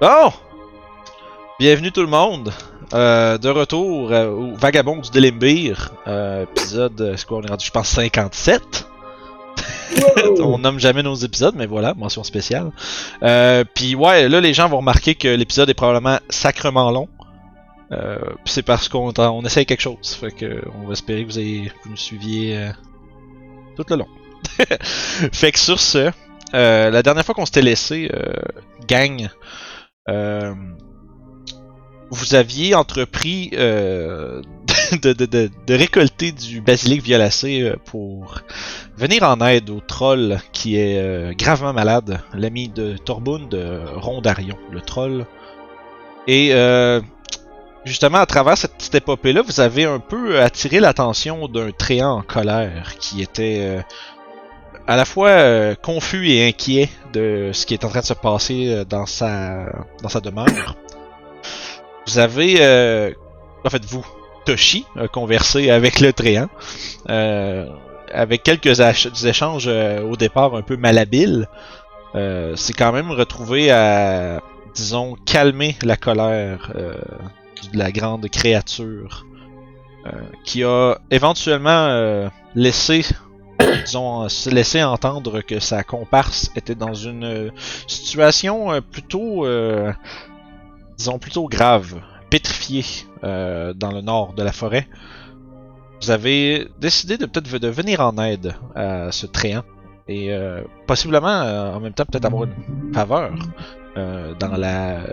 Bon! Bienvenue tout le monde! Euh, de retour euh, au Vagabond du Delimbir. Euh, épisode, euh, c'est quoi, on est rendu, je pense, 57. on nomme jamais nos épisodes, mais voilà, mention spéciale. Puis ouais, là, les gens vont remarquer que l'épisode est probablement sacrement long. C'est parce qu'on on essaye quelque chose. Fait que on va espérer que vous, ayez, vous nous suiviez tout le long. fait que sur ce, euh, la dernière fois qu'on s'était laissé, euh, gang, vous aviez entrepris euh, de, récolter du basilic violacé euh, pour venir en aide au troll qui est euh, gravement malade, l'ami de Torbund, de Rondarion, le troll. Et euh, justement, à travers cette petite épopée-là, vous avez un peu attiré l'attention d'un tréant en colère qui était euh, à la fois euh, confus et inquiet de ce qui est en train de se passer euh, dans sa dans sa demeure. Vous avez, euh, en fait, vous, Toshi, a conversé avec le tréant, euh, avec quelques échanges euh, au départ un peu malhabiles. Euh, c'est quand même retrouvé à, disons, calmer la colère euh, de la grande créature euh, qui a éventuellement euh, laissé disons, se laisser entendre que sa comparse était dans une euh, situation euh, plutôt, euh, disons, plutôt grave, pétrifiée euh, dans le nord de la forêt. Vous avez décidé de peut-être venir en aide à ce tréant et euh, possiblement euh, en même temps peut-être avoir une faveur euh, dans la, euh,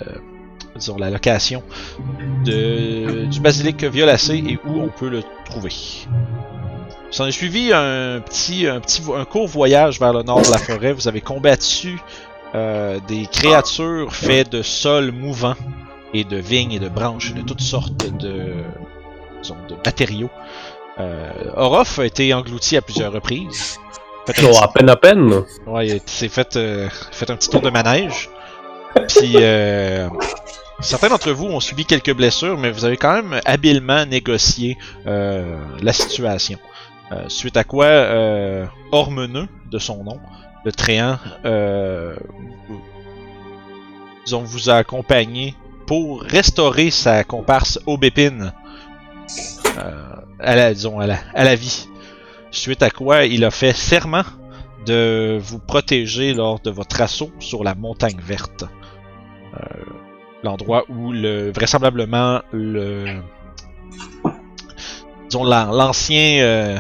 disons, la location du basilic violacé et où on peut le trouver. S'en est suivi un petit, un petit, un court voyage vers le nord de la forêt. Vous avez combattu euh, des créatures faites de sol mouvant et de vignes et de branches et de toutes sortes de, disons, de matériaux. Euh, Orof a été englouti à plusieurs reprises. Fait Oh, petit- à peine à peine. Ouais, il s'est fait, euh, fait un petit tour de manège. Puis, euh, certains d'entre vous ont subi quelques blessures, mais vous avez quand même habilement négocié euh, la situation. Euh, suite à quoi, euh, Ormeneux, de son nom, le tréant, euh, disons, vous a accompagné pour restaurer sa comparse Aubépine à la, vie. Suite à quoi, il a fait serment de vous protéger lors de votre assaut sur la montagne verte. Euh, L'endroit où le vraisemblablement le disons l'an- l'ancien euh,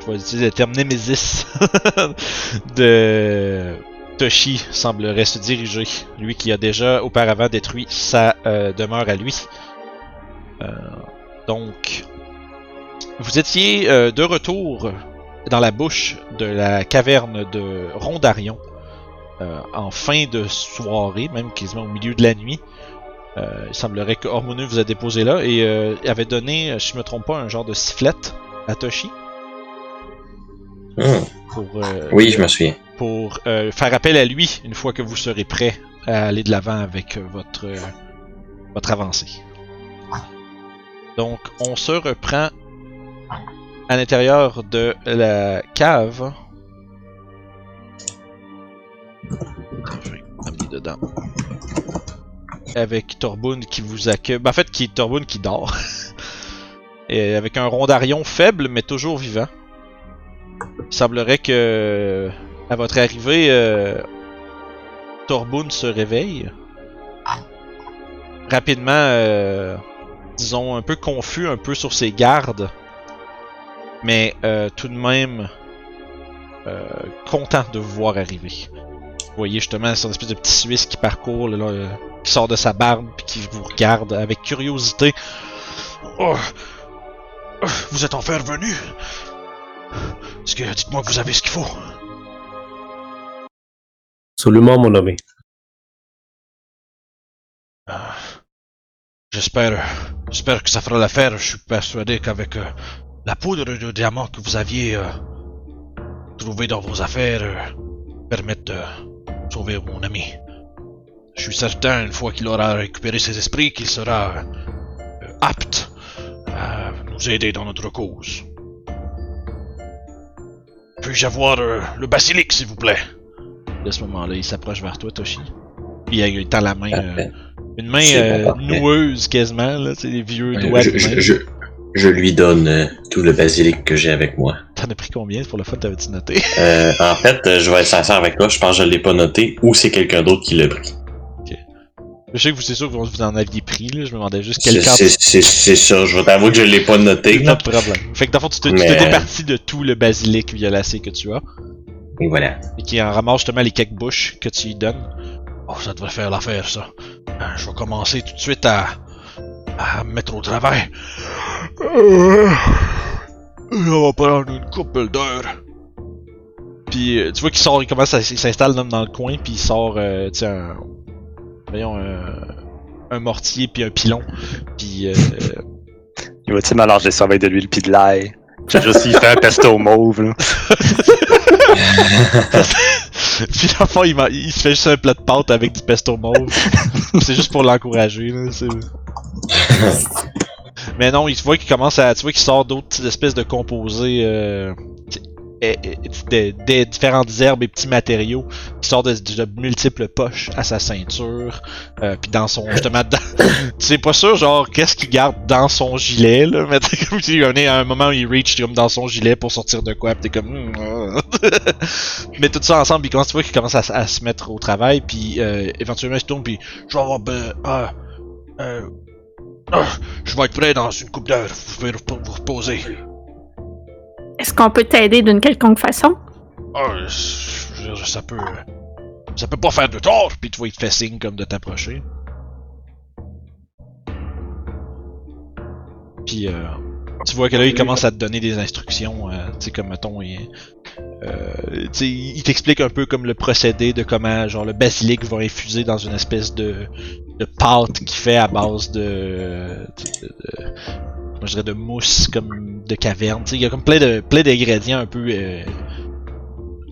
je vais utiliser le terme Némésis de Toshi semblerait se diriger, lui qui a déjà auparavant détruit sa euh, demeure à lui. Euh, donc, vous étiez euh, de retour dans la bouche de la caverne de Rondarion en fin de soirée, même quasiment au milieu de la nuit. Il semblerait que Hormoneux vous a déposé là et avait donné, si je me trompe pas, un genre de sifflette à Toshi Hmm. pour, euh, Oui, je me souviens. pour euh, faire appel à lui une fois que vous serez prêt à aller de l'avant avec euh, votre, euh, votre avancée. Donc, on se reprend à l'intérieur de la cave. Je vais dedans. Avec Torbund qui vous accueille. Ben, en fait, qui Torbund qui dort. Et avec un rondarion faible, mais toujours vivant. Il semblerait que à votre arrivée, euh, Torbund se réveille. Rapidement, euh, disons, un peu confus, un peu sur ses gardes. Mais euh, tout de même euh, content de vous voir arriver. Vous voyez justement son espèce de petit Suisse qui parcourt, là, qui sort de sa barbe, puis qui vous regarde avec curiosité. Oh, Oh, vous êtes enfin revenu Est-ce que dites-moi que vous avez ce qu'il faut Absolument, mon ami. Ah, J'espère, j'espère que ça fera l'affaire. Je suis persuadé qu'avec euh, la poudre de diamant que vous aviez euh, trouvée dans vos affaires, euh, permettre de sauver mon ami. Je suis certain, une fois qu'il aura récupéré ses esprits, qu'il sera euh, apte à nous aider dans notre cause. Puis-je avoir euh, le basilic, s'il vous plaît? À ce moment-là, il s'approche vers toi, Toshi. Puis il, tend la main. euh, une main C'est euh, noueuse quasiment, là, sais, des vieux Euh, doigts je, de je, main. je, je lui donne euh, tout le basilic que j'ai avec moi. T'en as pris combien? Pour le fun, t'avais-tu noté? Euh, en fait, je vais être sincère avec toi, je pense que je l'ai pas noté ou c'est quelqu'un d'autre qui l'a pris. Je sais que vous, c'est sûr que vous en aviez pris, là. Je me demandais juste quel camp. c'est- ça, je vais t'avouer que je l'ai pas noté. Pas de problème. Fait que dans le fond, tu te, tu Mais- te départis de tout le basilic violacé que tu as. Et voilà. Et qui en ramasse justement les quelques bouches que tu lui donnes. Oh, ça devrait faire l'affaire, ça. Euh, je vais commencer tout de suite à, à me mettre au travail. Euh, on va prendre une couple d'heures. Puis euh, tu vois qu'il sort, il commence à il s'installe dans, le coin, puis il sort, euh, un, voyons, un, un mortier puis un pilon. Puis euh, Il va-tu mélanger ça avec de l'huile pis de l'ail? J'ai juste, il fait un pesto mauve, là. Puis dans le fond, il, m'a- il se fait juste un plat de pâte avec du pesto mauve. c'est juste pour l'encourager, là. c'est- Mais non, il tu vois qu'il commence à. Tu vois qu'il sort d'autres petites espèces de composés. Euh, des différentes herbes et petits matériaux qui sortent de, multiples poches à sa ceinture euh, puis dans son justement sais pas sûr genre qu'est-ce qu'il garde dans son gilet là mais t'es comme tu sais, à un moment où il reach dans son gilet pour sortir de quoi t'es comme Hmm, ah. mais tout ça ensemble, puis quand tu vois qu'il commence à, se mettre au travail, puis euh, éventuellement il se tourne, puis je vais avoir ben, euh, ah, je vais être prêt dans une coupe d'heures, vous pouvez vous reposer. Est-ce qu'on peut t'aider d'une quelconque façon? Ah, ça peut, ça peut pas faire de tort, puis tu vois il te fait signe comme de t'approcher. Puis euh, tu vois que là il commence à te donner des instructions, euh, tu sais comme mettons il, euh, il t'explique un peu comme le procédé de comment genre le basilic va infuser dans une espèce de, de pâte qu'il fait à base de- moi, je dirais de mousse comme de caverne. Il y a comme plein de plein d'ingrédients un peu euh,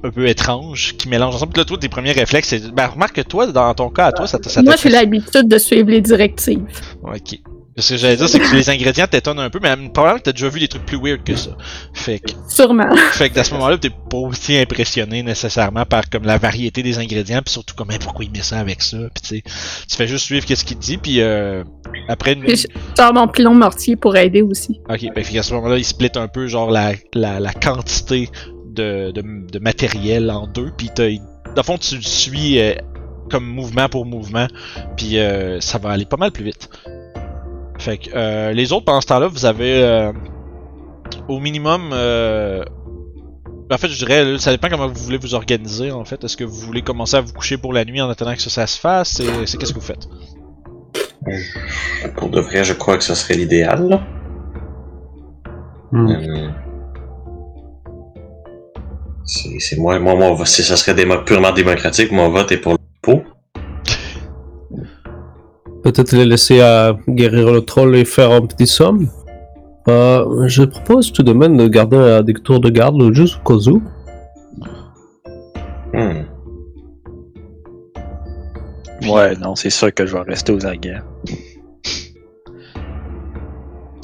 un peu étranges qui mélangent ensemble. Puis là, toi, tes premiers réflexes, c'est. Ben, remarque que toi, dans ton cas, à toi, ça, te- ça Moi, j'ai l'habitude de suivre les directives. Ok. Ce que j'allais dire, c'est que les ingrédients t'étonnent un peu, mais probablement que t'as déjà vu des trucs plus weird que ça. Fait que, Sûrement. fait que à ce moment-là, t'es pas aussi impressionné nécessairement par comme la variété des ingrédients, puis surtout comme, Hey, pourquoi il met ça avec ça, puis tu sais, tu fais juste suivre qu'est-ce qu'il te dit, puis euh, après une... Je sors mon pilon mortier pour aider aussi. Ok, ben fait qu'à ce moment-là, il split un peu genre la, la, la quantité de, de, de matériel en deux, puis t'as, dans le fond, tu le suis euh, comme mouvement pour mouvement, puis euh, ça va aller pas mal plus vite. Fait que euh, les autres, pendant ce temps-là, vous avez euh, au minimum... Euh, en fait, je dirais, là, ça dépend comment vous voulez vous organiser, en fait. Est-ce que vous voulez commencer à vous coucher pour la nuit en attendant que ça, ça se fasse? C'est, c'est qu'est-ce que vous faites? Pour de vrai, je crois que ce serait l'idéal. Hmm. Euh, C'est c'est moi, moi, mon si ça serait démo- purement démocratique, mon vote est pour Peut-être les laisser à guérir le troll et faire un petit somme. Euh, je propose tout de même de garder euh, des tours de garde juste au cas où. Hmm. Ouais, non, c'est sûr que je vais rester aux aguets.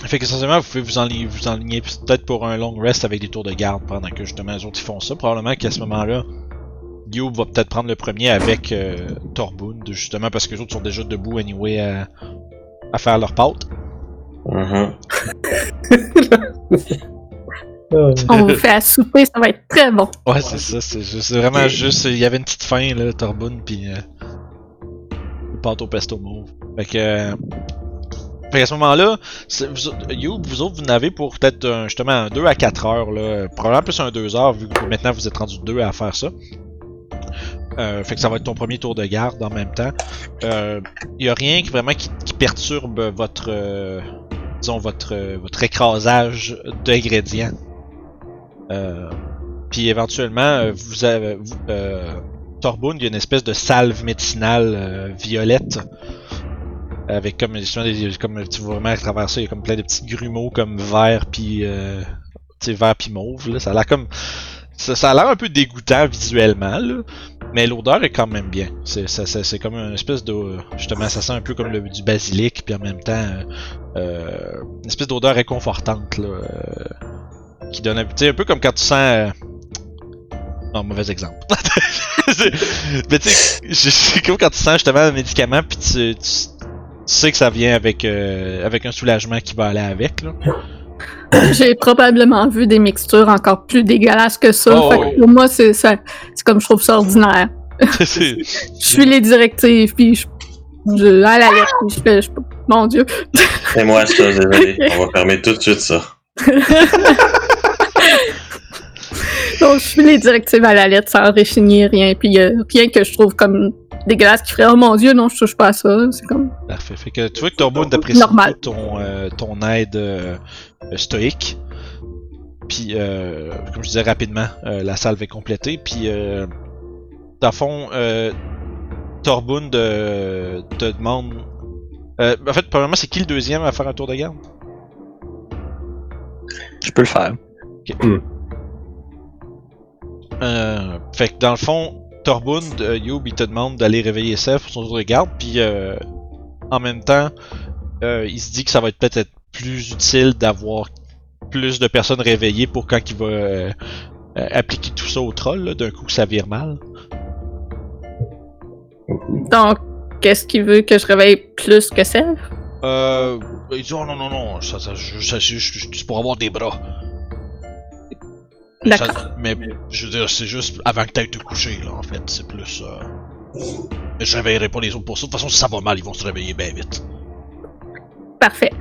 Fait que essentiellement, vous pouvez vous enligner, vous enligner peut-être pour un long rest avec des tours de garde pendant que justement les autres ils font ça. Probablement qu'à ce moment-là, Youb va peut-être prendre le premier avec euh, Torbund, justement parce que les autres sont déjà debout anyway à, à faire leur pâte. Mhm. Euh, On vous fait à souper, ça va être très bon. Ouais, c'est ça, c'est vraiment juste. Il y avait une petite faim, là, Torbund, puis euh, le pâte au pesto mauve. Fait que. euh, fait qu'à ce moment-là, c'est- vous, autres- Youb, vous autres, vous n'avez pour peut-être justement un 2 à 4 heures, là. Probablement plus un 2 heures, vu que maintenant vous êtes rendu 2 à faire ça. Euh, fait que ça va être ton premier tour de garde en même temps. Il y a rien qui vraiment qui, qui perturbe votre. euh, disons, votre, euh, votre écrasage d'ingrédients. Euh, puis éventuellement, euh, vous avez. Vous, euh, il y a une espèce de salve médicinale euh, violette. Avec comme, justement des, comme tu vois vraiment à travers ça, il y a comme plein de petits grumeaux comme vert puis euh, vert puis mauve. Là. Ça a l'air comme. Ça, ça a l'air un peu dégoûtant visuellement, là, mais l'odeur est quand même bien. C'est, comme une espèce de. Justement, ça sent un peu comme du basilic, puis en même temps, euh, euh, une espèce d'odeur réconfortante, là, euh, qui donne un, un peu comme quand tu sens. Non, mauvais exemple. Mais tu sais, c'est comme quand tu sens justement un médicament, puis tu, tu, tu sais que ça vient avec, avec un soulagement qui va aller avec. Là. J'ai probablement vu des mixtures encore plus dégueulasses que ça. Oh, fait que pour moi, c'est ça- c'est comme je trouve ça ordinaire. Je suis les directives, puis je, je à la lettre, puis je fais, je- mon Dieu. C'est moi ça, désolé. On va fermer tout de suite ça. Donc, je suis les directives à la lettre sans réchinir rien, puis euh, rien que je trouve comme dégueulasse qui ferait, oh mon Dieu, non, je touche pas à ça. C'est comme, Parfait. Fait que tu vois que Torbound apprécie Normal. ton, euh, ton aide euh, euh, stoïque. Puis, euh, comme je disais rapidement, euh, la salve est complétée. Puis, euh, dans le fond, euh, Torbund euh, te demande. Euh, en fait, premièrement, c'est qui le deuxième à faire un tour de garde? Je peux le faire. Euh, fait que dans le fond, Torbund, euh, Youb, il te demande d'aller réveiller Seth pour son tour de garde, puis euh, en même temps, euh, il se dit que ça va être peut-être plus utile d'avoir plus de personnes réveillées pour quand il va euh, euh, appliquer tout ça au troll, d'un coup que ça vire mal. donc, qu'est-ce qu'il veut que je réveille plus que Sèvres? Euh, il dit oh non non non, ça, ça, ça, c'est juste c'est pour avoir des bras. D'accord. Ça- mais je veux dire, c'est juste avant que t'ailles te coucher, là, en fait. C'est plus. Euh... Mais je réveillerai pas les autres pour ça. De toute façon, si ça va mal, ils vont se réveiller bien vite. Parfait.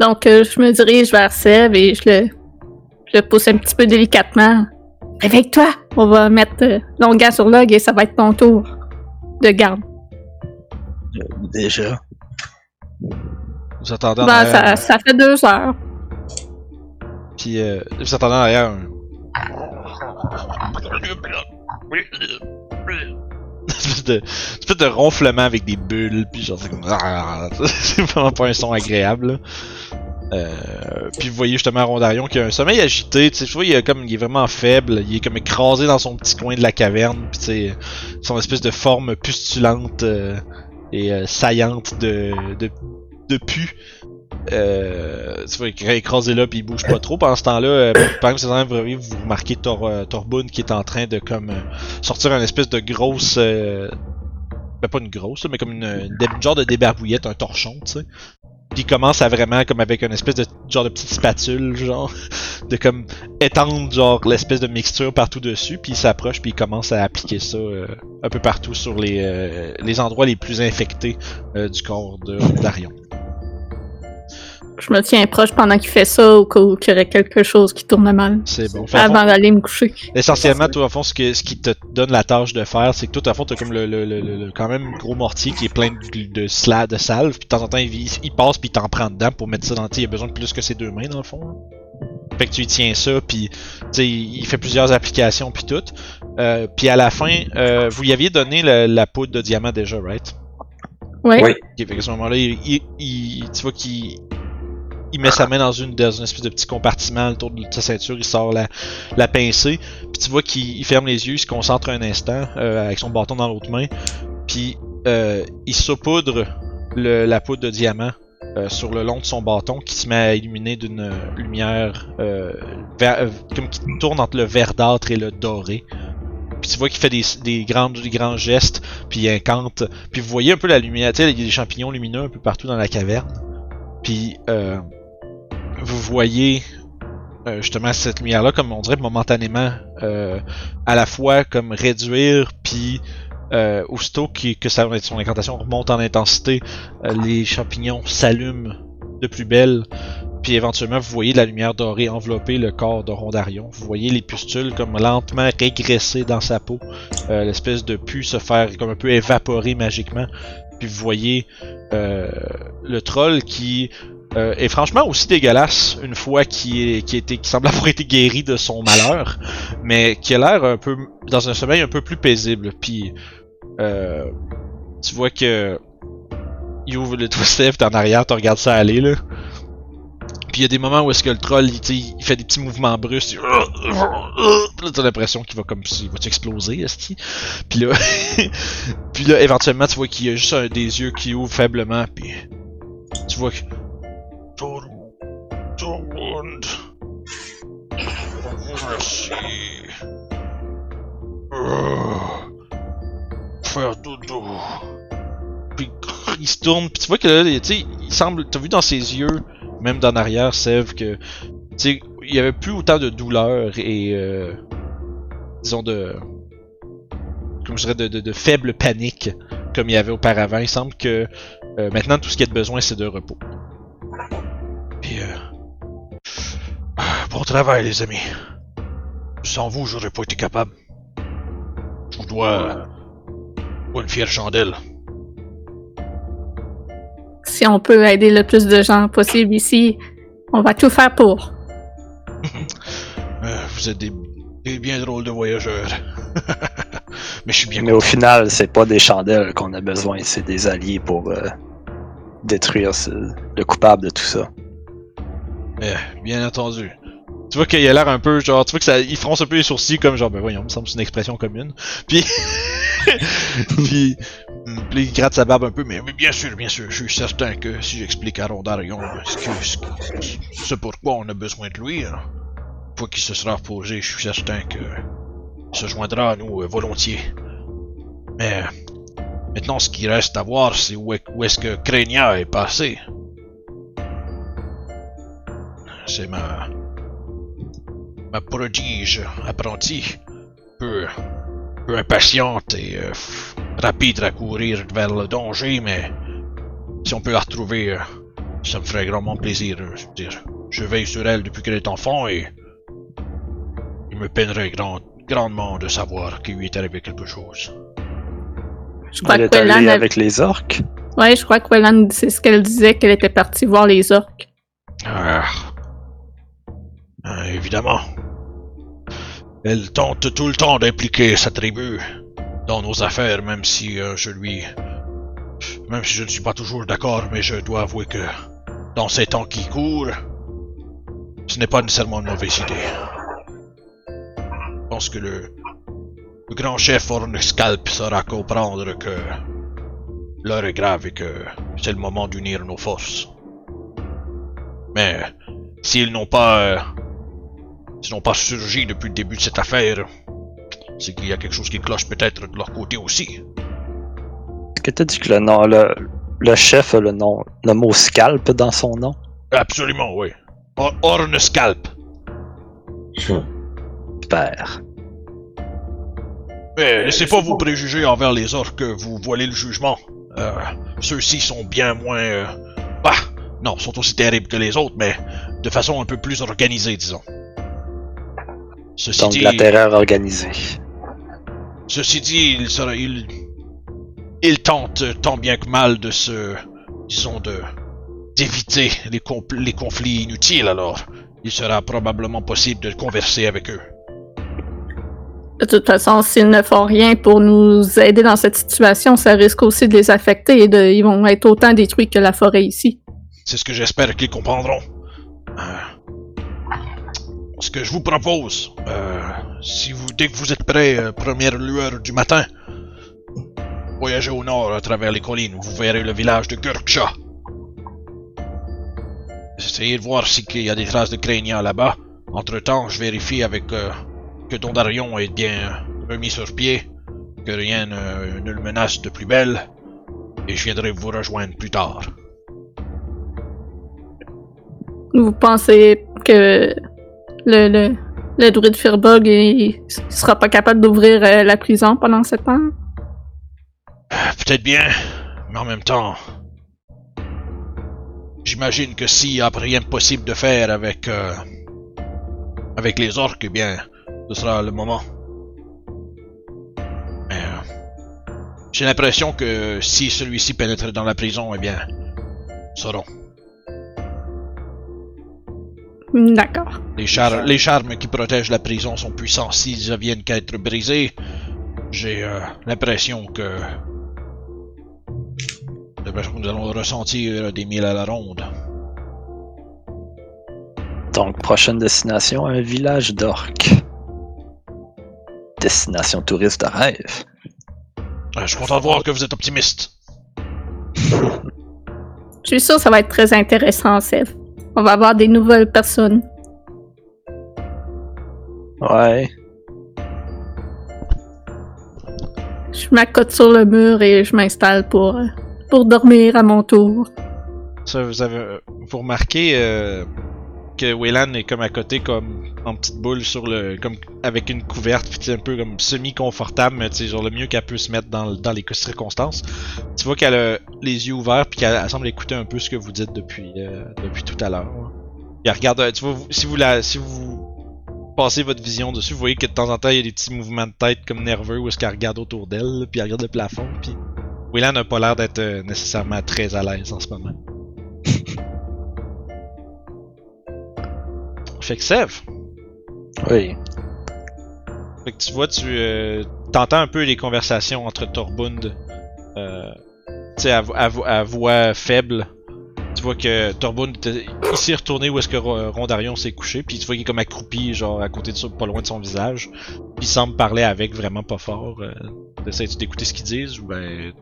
Donc, euh, je me dirige vers Seb et je le, je le pousse un petit peu délicatement. Réveille-toi! On va mettre euh, Longa sur log et ça va être ton tour de garde. Déjà. Vous attendez en Ben, arrière. ça, ça fait deux heures. Puis, euh, vous attendez en arrière un. Espèce de, espèce de ronflement avec des bulles, puis genre c'est vraiment pas un son agréable. Euh, puis vous voyez justement Rondarion qui a un sommeil agité, tu sais, vois, il, est comme, il est vraiment faible, il est comme écrasé dans son petit coin de la caverne, puis tu sais, son espèce de forme pustulante euh, et euh, saillante de, de, de pu. Euh, tu est écrasé là puis il bouge pas trop. Pendant ce temps-là, euh, par exemple, vous remarquez Tor, euh, Torbund qui est en train de comme euh, sortir une espèce de grosse, ben pas une grosse, mais comme une, une genre de débarbouillette, un torchon, tu sais. Puis il commence à vraiment comme avec une espèce de genre de petite spatule, genre, de comme étendre genre l'espèce de mixture partout dessus, puis il s'approche puis il commence à appliquer ça un peu partout sur les, les endroits les plus infectés du corps de Darion. Je me tiens proche pendant qu'il fait ça au cas où il y aurait quelque chose qui tourne mal. C'est bon. À Avant d'aller me coucher. Essentiellement, toi, à fond, ce, que, ce qui te donne la tâche de faire, c'est que toi, à fond, t'as comme le, le, le, le- le- quand même gros mortier qui est plein de, de, sla- de salve, puis de temps en temps, il, passe, puis il t'en prend dedans pour mettre ça dans. sais, Il a besoin de plus que ses deux mains, dans le fond. Fait que tu y tiens ça, puis tu sais, il fait plusieurs applications, puis tout. Euh, puis à la fin, euh, vous y aviez donné le- la poudre de diamant déjà, right? Ouais. Oui. Fait qu'à ce moment-là, il, il- il- tu vois qu'il il met sa main dans une, dans une espèce de petit compartiment autour de sa ceinture, il sort la, la pincée, puis tu vois qu'il il ferme les yeux, il se concentre un instant euh, avec son bâton dans l'autre main, puis euh, il saupoudre la poudre de diamant euh, sur le long de son bâton qui se met à illuminer d'une lumière comme qui tourne entre le verdâtre et le doré. Puis tu vois qu'il fait des, des, grands, des grands gestes, puis il incante. Puis vous voyez un peu la lumière, tu sais, il y a des champignons lumineux un peu partout dans la caverne. Puis euh, vous voyez euh, justement cette lumière-là, comme on dirait momentanément, euh, à la fois comme réduire, puis euh, aussitôt que ça, son incantation remonte en intensité, euh, les champignons s'allument de plus belle. Puis éventuellement, vous voyez la lumière dorée envelopper le corps de Rondarion. Vous voyez les pustules comme lentement régresser dans sa peau. Euh, L'espèce de pu se faire comme un peu évaporer magiquement. Puis vous voyez le troll qui euh, est franchement aussi dégueulasse une fois qu'il est, qui, était, qui semble avoir été guéri de son malheur, mais qui a l'air un peu dans un sommeil un peu plus paisible. Puis euh, tu vois que il ouvre le twist t'es en arrière, tu regardes ça aller là. Puis il y a des moments où est-ce que le troll, il, tu il fait des petits mouvements brusques. il- Puis là, t'as l'impression qu'il va comme s'il va exploser, esti. Puis là, puis là, éventuellement, tu vois qu'il y a juste un des yeux qui ouvre faiblement. Puis tu vois que Tormund. Merci. faire dodo. Puis il se tourne, puis tu vois que là, tu sais, il semble, t'as vu dans ses yeux, même d'en arrière, Sève, que, tu il y avait plus autant de douleur et, euh, disons de, comme je dirais, de, de, de faible panique comme il y avait auparavant. Il semble que euh, maintenant tout ce qu'il y a de besoin, c'est de repos. Puis, euh, bon travail, les amis. Sans vous, j'aurais pas été capable. Je vous dois euh, une fière chandelle. Si on peut aider le plus de gens possible ici, on va tout faire pour. Euh, vous êtes des, des bien drôles de voyageurs. Mais je suis bien Mais au final, c'est pas des chandelles qu'on a besoin, c'est des alliés pour euh, détruire ce- le coupable de tout ça. Bien entendu. Tu vois qu'il a l'air un peu genre, tu vois que ça, il fronce un peu les sourcils comme genre, ben voyons, me semble c'est une expression commune. Puis, puis, hum, puis il gratte sa barbe un peu, mais, bien sûr, bien sûr, je suis certain que si j'explique à Rondarion ce, pourquoi on a besoin de lui, hein, une fois qu'il se sera reposé, je suis certain que il se joindra à nous euh, volontiers. Mais maintenant, ce qui reste à voir, c'est où, est- où est-ce que Krenia est passé. C'est ma ma prodige apprentie, peu peu impatiente et euh, rapide à courir vers le danger, mais si on peut la retrouver, euh, ça me ferait grandement plaisir. euh, je veux dire, je veille sur elle depuis qu'elle est enfant et il me peinerait grand, grandement de savoir qu'il lui est arrivé quelque chose. Je crois Elle que est allée avec les orques? ouais, je crois que Wellan, c'est ce qu'elle disait, qu'elle était partie voir les orques. Ah. Ah, évidemment. Elle tente tout le temps d'impliquer sa tribu dans nos affaires, même si euh, je lui... Même si je ne suis pas toujours d'accord, mais je dois avouer que dans ces temps qui courent, ce n'est pas nécessairement une mauvaise idée. Je pense que le, grand chef Ornescalp saura comprendre que l'heure est grave et que c'est le moment d'unir nos forces. Mais s'ils n'ont pas, euh, s'ils n'ont pas surgi depuis le début de cette affaire, c'est qu'il y a quelque chose qui cloche peut-être de leur côté aussi. Est-ce que t'as dit que le nom, le, le chef a le nom, le mot scalp dans son nom? Absolument, oui. Or- Ornescalp. Super. Mais laissez pas vos préjugés envers les orques vous voiler le jugement. Euh, Ceux-ci sont bien moins... euh, Bah, non, sont aussi terribles que les autres, mais de façon un peu plus organisée, disons. Ceci Donc dit, la terreur organisée. ceci dit, il sera... Il, il tente tant bien que mal de se... Disons de... d'éviter les conflits inutiles, alors il sera probablement possible de converser avec eux. De toute façon, s'ils ne font rien pour nous aider dans cette situation, ça risque aussi de les affecter et de, ils vont être autant détruits que la forêt ici. C'est ce que j'espère qu'ils comprendront. Euh, ce que je vous propose, euh, si dès que vous êtes prêts, euh, première lueur du matin, voyagez au nord à travers les collines, vous verrez le village de Gurksha. Essayez de voir s'il y a des traces de craignants là-bas. Entre-temps, je vérifie avec euh, que Dondarion est bien remis sur pied, que rien ne, ne le menace de plus belle, et je viendrai vous rejoindre plus tard. Vous pensez que le, le, le druide Firbog il, il sera pas capable d'ouvrir euh, la prison pendant ce temps? Peut-être bien, mais en même temps, j'imagine que s'il n'y a rien de possible de faire avec euh, avec les orques, eh bien, ce sera le moment. Euh, j'ai l'impression que si celui-ci pénètre dans la prison, eh bien. Hmm, D'accord. Les, char- les charmes qui protègent la prison sont puissants s'ils ne viennent qu'à être brisés. J'ai euh, l'impression que. que nous allons ressentir des mille à la ronde. Donc, prochaine destination, un village d'orques. Destination touriste de rêve. Euh, je suis content de voir que vous êtes optimiste. Je suis sûre que ça va être très intéressant, Seth. On va avoir des nouvelles personnes. Ouais. je m'accote sur le mur et je m'installe pour, euh, pour dormir à mon tour. Ça, vous avez, vous remarquez euh, que Wayland est comme à côté, comme en petite boule sur le, comme avec une couverte, puis un peu comme semi confortable, mais sais genre le mieux qu'elle peut se mettre dans, dans les circonstances. Tu vois qu'elle a les yeux ouverts, puis qu'elle elle semble écouter un peu ce que vous dites depuis euh, depuis tout à l'heure. Puis elle regarde, euh, tu vois, si vous la, si vous passez votre vision dessus, vous voyez que de temps en temps il y a des petits mouvements de tête comme nerveux où est-ce qu'elle regarde autour d'elle, puis elle regarde le plafond, puis Wayland n'a pas l'air d'être euh, nécessairement très à l'aise en ce moment. Fait que Sev, Oui. fait que tu vois, tu euh, t'entends un peu les conversations entre Torbund, euh, tu sais, à, vo- à vo- à voix faible. Tu vois que Torbund, était- il s'est retourné où est-ce que Ro- Rondarion s'est couché, puis tu vois qu'il est comme accroupi, genre à côté de ça, pas loin de son visage. Puis il semble parler avec vraiment pas fort. Euh, Essaies-tu d'écouter ce qu'ils disent ou ben,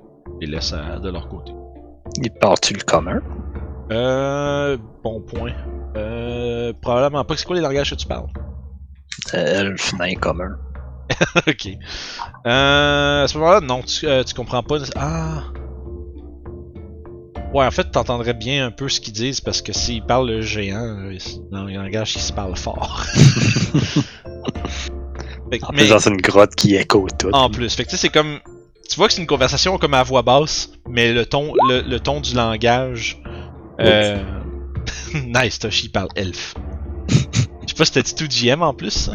les laisses à- de leur côté? Il part-tu le commun? Euh, bon point. Euh, probablement pas. C'est quoi les langages que tu parles? Euh, Elfe, nain commun. ok. Euh, à ce moment-là, non, tu, euh, tu comprends pas. Ah. Ouais, en fait, t'entendrais bien un peu ce qu'ils disent parce que s'ils parlent le géant, euh, dans un langage qui se parle fort. Que- En mais- plus, dans une grotte qui écho tout. en plus, fait que c'est comme. Tu vois que c'est une conversation comme à voix basse, mais le ton, le, le ton du langage. Euh... nice, Toshi parle elfe. Je sais pas si t'as dit tout GM en plus. ça?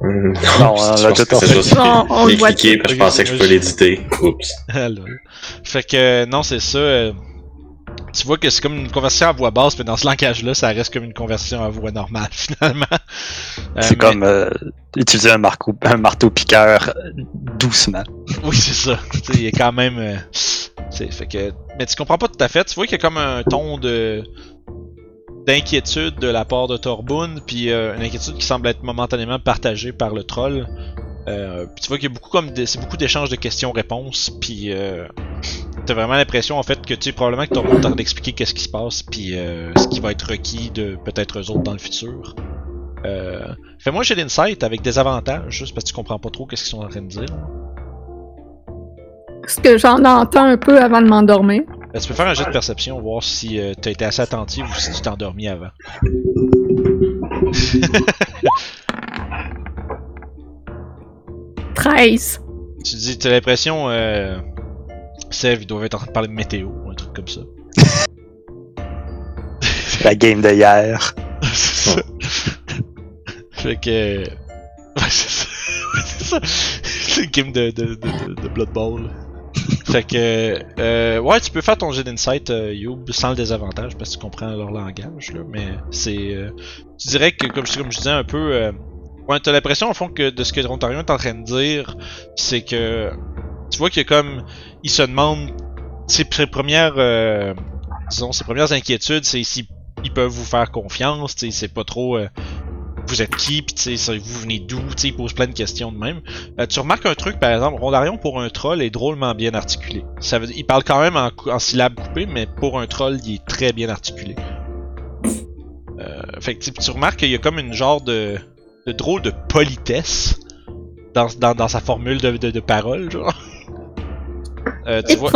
Hum, Non, on l'a tout c'est fait. juste On- on le voit cliqué, parce que je pensais que je peux l'éditer. Oups. Ah, fait que non, c'est ça. euh, tu vois que c'est comme une conversation à voix basse, mais dans ce langage-là, ça reste comme une conversation à voix normale finalement. Euh, C'est mais- comme euh, utiliser un, marco- un marteau piqueur euh, doucement. Oui, c'est ça. Il est quand même. euh, fait que. Mais tu comprends pas tout à fait. Tu vois qu'il y a comme un ton de d'inquiétude de la part de Torbun, puis euh, une inquiétude qui semble être momentanément partagée par le troll. Euh, puis tu vois qu'il y a beaucoup comme c'est beaucoup d'échanges de questions-réponses, puis euh, t'as vraiment l'impression en fait que tu sais probablement que Torbun t'en d'expliquer qu'est-ce qui se passe, puis euh, ce qui va être requis de peut-être eux autres dans le futur. Euh, Fais-moi j'ai l'insight avec des avantages, juste parce que tu comprends pas trop qu'est-ce qu'ils sont en train de dire. Est-ce que j'en entends un peu avant de m'endormir? Ben, tu peux faire un jet de perception, voir si euh, t'as été assez attentif ou si tu t'es endormi avant. « 13. Tu dis, t'as l'impression, euh, Sev, il doit être en train de parler de météo ou un truc comme ça. La game de hier. c'est ça. fait que. Ouais, c'est ça. Ouais, c'est ça. C'est une game de, de, de, de, de Blood Bowl. Fait que. Euh, ouais, tu peux faire ton jet d'insight, euh, Youb, sans le désavantage, parce que tu comprends leur langage, là, mais c'est. euh, tu dirais que, comme comme je disais un peu. Ouais, t'as l'impression, au fond, que de ce que Ontario est en train de dire, c'est que. Tu vois qu'il y a comme. Il se demande. Ses, premières. disons, ses premières inquiétudes, c'est si ils peuvent vous faire confiance, tu sais, c'est pas trop vous êtes qui, puis vous venez d'où, ils posent plein de questions de même. Euh, tu remarques un truc, par exemple, Rondarion pour un troll est drôlement bien articulé. Ça veut, il parle quand même en, syllabes coupées, mais pour un troll, il est très bien articulé. Euh, fait que tu, remarques qu'il y a comme une genre de, drôle de politesse dans, sa formule de, de, de parole, genre. Euh, tu vois.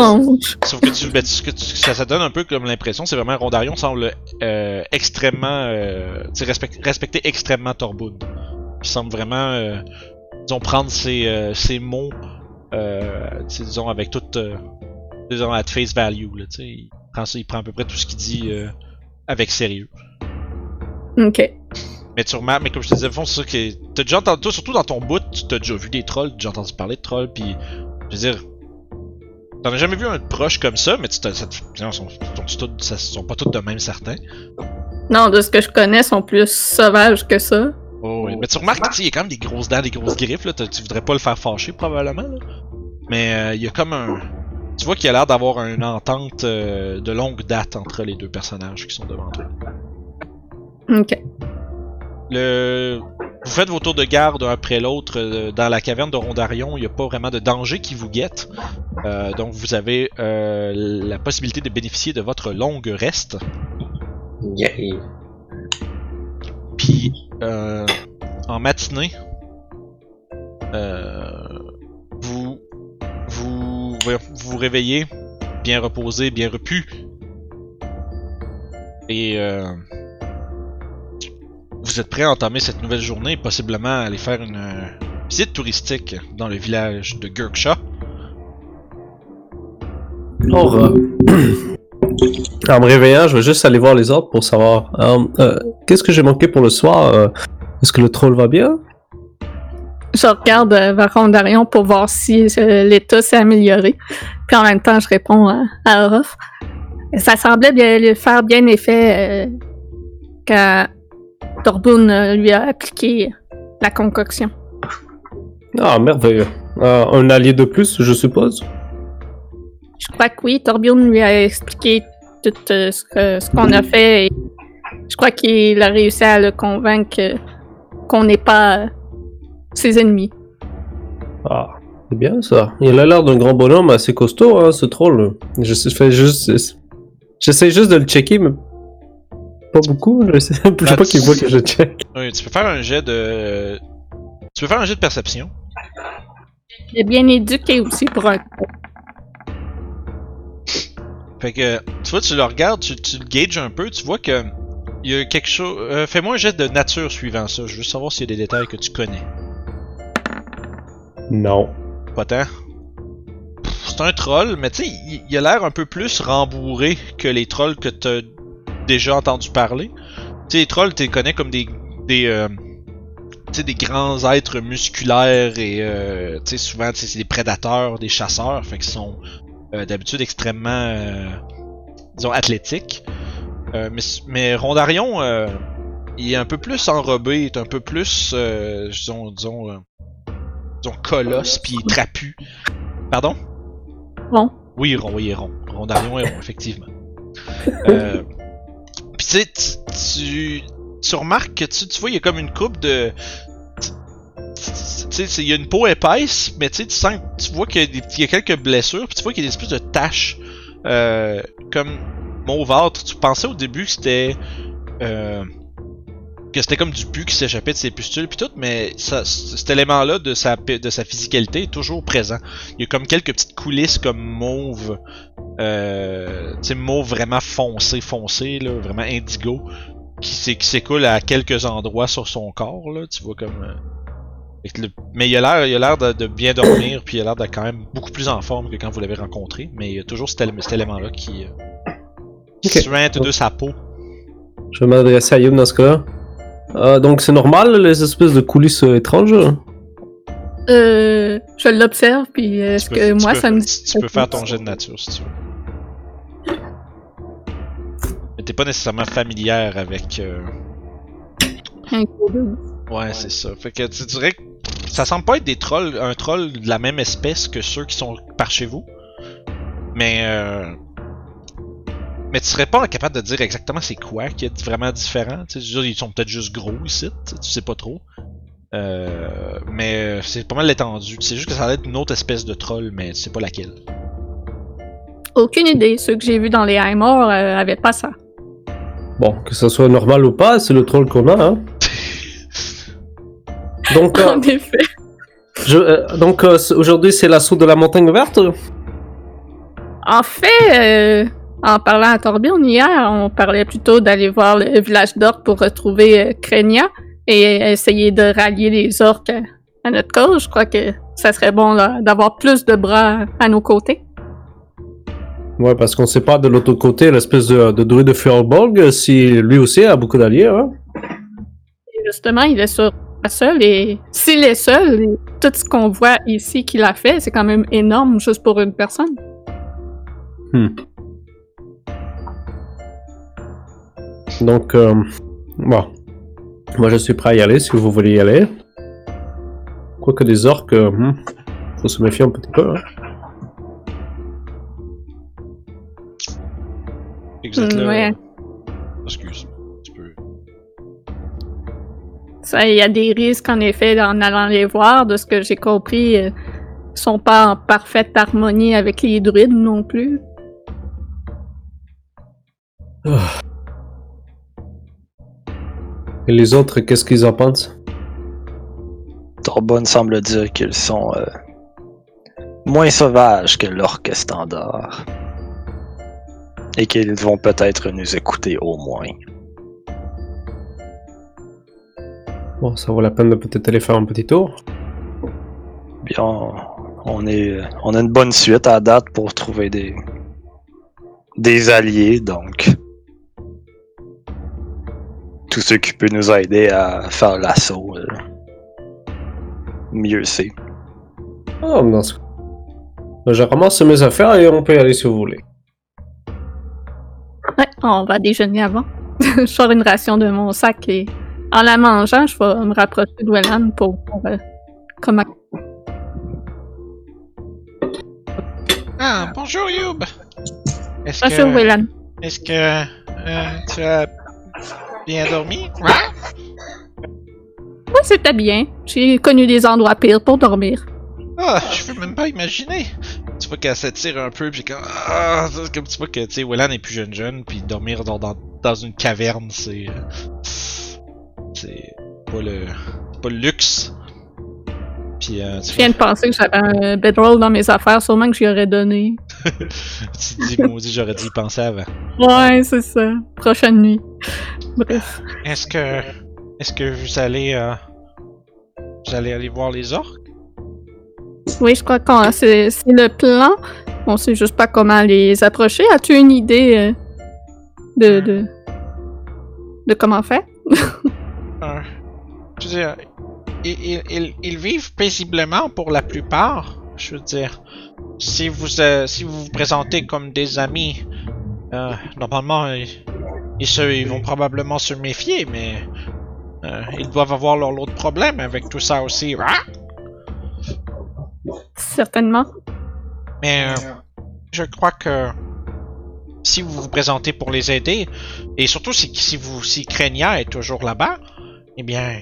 Sauf que, tu, ben, tu- ce que tu- ça, ça donne un peu comme l'impression, c'est vraiment Rondarion semble euh, extrêmement, euh, tu sais, respect- respecter extrêmement Torbun. Il semble vraiment, euh, disons, prendre ses, ses mots, disons, avec toute, disons, at face value, là, tu sais. Il prend il prend à peu près tout ce qu'il dit avec sérieux. Ok. Mais tu remarques, mais comme je te disais, fond, c'est ça que t'as déjà entendu, surtout dans ton bout, tu t'as déjà vu des trolls, t'as déjà entendu parler de trolls, puis je veux dire, t'en as jamais vu un proche comme ça, mais tu t'as, ça, ils sont, sont, pas tous de même certains. Non, de ce que je connais, sont plus sauvages que ça. Oh, oui. Mais tu remarques, tu sais, il y a quand même des grosses dents, des grosses griffes, là, tu voudrais pas le faire fâcher probablement, là. Mais euh, il y a comme un, tu vois qu'il y a l'air d'avoir une entente euh, de longue date entre les deux personnages qui sont devant toi. Ok. Le... Vous faites vos tours de garde un après l'autre euh, dans la caverne de Rondarion. Il n'y a pas vraiment de danger qui vous guette. Euh, donc vous avez euh, la possibilité de bénéficier de votre longue reste. Yeah. Puis euh, en matinée, vous vous vous réveillez, bien reposé, bien repu. Et euh, vous êtes prêt à entamer cette nouvelle journée et possiblement aller faire une euh, visite touristique dans le village de Gurksha? Alors, euh, en me réveillant, je vais juste aller voir les autres pour savoir euh, euh, qu'est-ce que j'ai manqué pour le soir. euh, Est-ce que le troll va bien? Je regarde euh, vers Rondarion pour voir si euh, l'état s'est amélioré. Puis en même temps, je réponds à, à Orof. Ça semblait bien lui faire bien effet euh, quand Torboun euh, lui a appliqué la concoction. Ah, merveilleux. Euh, un allié de plus, je suppose? Je crois que oui, Torbjorn lui a expliqué tout euh, ce que- ce qu'on a fait et je crois qu'il a réussi à le convaincre qu'on n'est pas euh, ses ennemis. Ah, c'est bien ça. Il a l'air d'un grand bonhomme assez costaud, hein, ce troll. Je sais- fais juste, j'essaie juste de le checker, mais pas beaucoup. Je sais, je sais pas qu'il voit que je check. Oui, tu peux faire un jet de. Tu peux faire un jet de perception. Il est bien éduqué aussi pour un Fait que, tu vois, tu le regardes, tu, tu le gages un peu, tu vois que. Il y a quelque chose. euh, Fais-moi un jet de nature suivant ça. Je veux savoir s'il y a des détails que tu connais. Non. Pas tant. C'est un troll, mais tu sais, il, il a l'air un peu plus rembourré que les trolls que t'as déjà entendu parler. Tu sais, les trolls, tu les connais comme des. des euh, des grands êtres musculaires et. euh, souvent, c'est des prédateurs, des chasseurs, fait qu'ils sont euh, d'habitude extrêmement. euh, disons, athlétiques. Euh, mais, mais Rondarion, il est un peu plus enrobé, il est un peu plus. disons, disons. disons, colosse, puis trapu. Pardon? Rond. Oui, rond, oui, rond. Rondarion est rond, effectivement. Euh, tu tu, tu, remarques que tu, tu vois, il y a comme une coupe de. Tu sais, il y a une peau épaisse, mais tu sens, tu vois qu'il y, y a quelques blessures, puis tu vois qu'il y a des espèces de taches, euh, comme mauvâtres. Tu pensais au début que c'était, euh, que c'était comme du pu qui s'échappait de ses pustules puis tout, mais ça, cet élément-là de sa, de sa physicalité est toujours présent. Il y a comme quelques petites coulisses comme mauve, euh, tu sais, mauve vraiment foncé, foncé, là, vraiment indigo, qui s'é- qui s'écoule à quelques endroits sur son corps, là, tu vois comme... euh, le- mais il a l'air, il a l'air de, de bien dormir, puis il a l'air de quand même beaucoup plus en forme que quand vous l'avez rencontré, mais il y a toujours cet, cet élément-là qui, euh, qui Ok. suinte de sa peau. Je vais m'adresser à Youm dans ce cas-là. Euh, donc c'est normal les espèces de coulisses euh, étranges? Euh, je l'observe, puis euh, est-ce que moi, peux- ça me Tu tu peux faire ton jet de nature si tu veux. Mais t'es pas nécessairement familière avec. euh, Un. Ouais, c'est ça. Fait que tu dirais que ça semble pas être des trolls, un troll de la même espèce que ceux qui sont par chez vous. Mais euh... mais tu serais pas capable de dire exactement c'est quoi qui est vraiment différent. Tu sais, ils sont peut-être juste gros ici, tu sais, tu sais pas trop. Euh... Mais euh, c'est pas mal l'étendue. C'est juste que ça va être une autre espèce de troll, mais tu sais pas laquelle. Aucune idée. Ceux que j'ai vus dans les Haimors euh, avaient pas ça. Bon, que ce soit normal ou pas, c'est le troll qu'on a. Hein. Donc, euh, En effet. je, euh, donc euh, aujourd'hui c'est l'assaut de la montagne verte? En fait, euh, en parlant à Torbjorn hier, on parlait plutôt d'aller voir le village d'orques pour retrouver euh, Krenia et essayer de rallier les orques à, notre cause. Je crois que ça serait bon d'avoir plus de bras à nos côtés. Ouais, parce qu'on sait pas de l'autre côté l'espèce de, de druide de Fjordborg si lui aussi a beaucoup d'alliés. Hein. Justement, il est sur seul et s'il est seul, tout ce qu'on voit ici qu'il a fait, c'est quand même énorme juste pour une personne. Donc, euh, bon. Moi je suis prêt à y aller si vous voulez y aller. Quoique des orques, euh, hmm, faut se méfier un petit peu. Hein. Fait que vous êtes là. Ouais. Excuse. Tu peux. Ça, il y a des risques en effet en allant les voir. De ce que j'ai compris, euh, ils sont pas en parfaite harmonie avec les druides non plus. Et les autres, qu'est-ce qu'ils en pensent? Torbonne semble dire qu'ils sont euh, moins sauvages que l'orque standard. Et qu'ils vont peut-être nous écouter au moins. Bon, ça vaut la peine de peut-être aller faire un petit tour. Bien, on est, on a une bonne suite à date pour trouver des, des alliés, donc tout ce qui peut nous aider à faire l'assaut, mieux c'est. Ah, dans ce cas. Ben, Je ramasse mes affaires et on peut y aller si vous voulez. Ouais, on va déjeuner avant. je sors une ration de mon sac et en la mangeant, je vais me rapprocher de Wellan pour voir euh, comment. Ah, bonjour Youb! Bonjour que, Wellan. est-ce que euh, tu as bien dormi? Ouais? Oui, c'était bien. J'ai connu des endroits pires pour dormir. Ah, je peux même pas imaginer. Tu vois qu'elle s'étire un peu, puis comme ah, c'est comme tu vois que tu sais, Wellan est plus jeune jeune, puis dormir dans, dans, dans une caverne, c'est euh, c'est pas le pas le luxe. Puis euh, tu, Je viens de penser que j'avais un bedroll dans mes affaires, sûrement que j'y aurais donné. tu te dis maudit, j'aurais dû y penser avant. Ouais, c'est ça. Prochaine nuit. Bref. Est-ce que est-ce que vous allez euh, vous allez aller voir les orques? Oui, je crois que c'est c'est le plan. On sait juste pas comment les approcher. As-tu une idée euh, de, de de comment faire? Euh, je veux dire, ils, ils- ils- ils vivent paisiblement pour la plupart. Je veux dire, si vous euh, si vous vous présentez comme des amis, euh, normalement ils, ils, se- ils vont probablement se méfier, mais euh, ils doivent avoir leur lot de problèmes avec tout ça aussi. Ah! Certainement. Mais euh, je crois que si vous vous présentez pour les aider, et surtout si, si vous si Krenia est toujours là-bas, eh bien,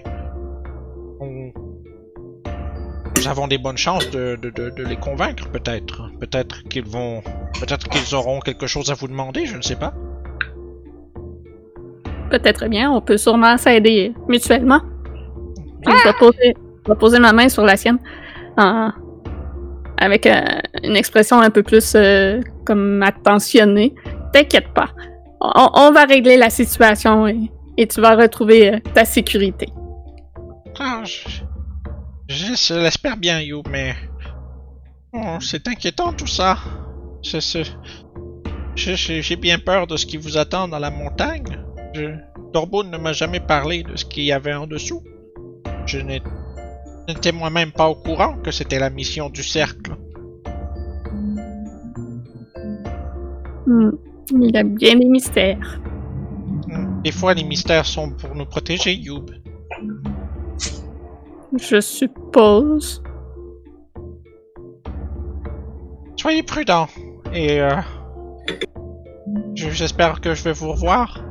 nous avons des bonnes chances de, de, de, de les convaincre peut-être. Peut-être qu'ils vont, peut-être qu'ils auront quelque chose à vous demander, je ne sais pas. Peut-être bien. On peut sûrement s'aider mutuellement. Je vais poser, je vais poser ma main sur la sienne. en- avec euh, une expression un peu plus euh, comme attentionnée. T'inquiète pas. On, on va régler la situation et, et tu vas retrouver euh, ta sécurité. Ah, je, je, l'espère bien, You, mais oh, c'est inquiétant tout ça. J'ai bien peur de ce qui vous attend dans la montagne. Je, ne m'a jamais parlé de ce qu'il y avait en dessous. Je n'étais moi-même pas au courant que c'était la mission du cercle. Hmm. Il y a bien des mystères. Hmm. Des fois, les mystères sont pour nous protéger, Youb. Je suppose. Soyez prudents et euh, je- j'espère que je vais vous revoir.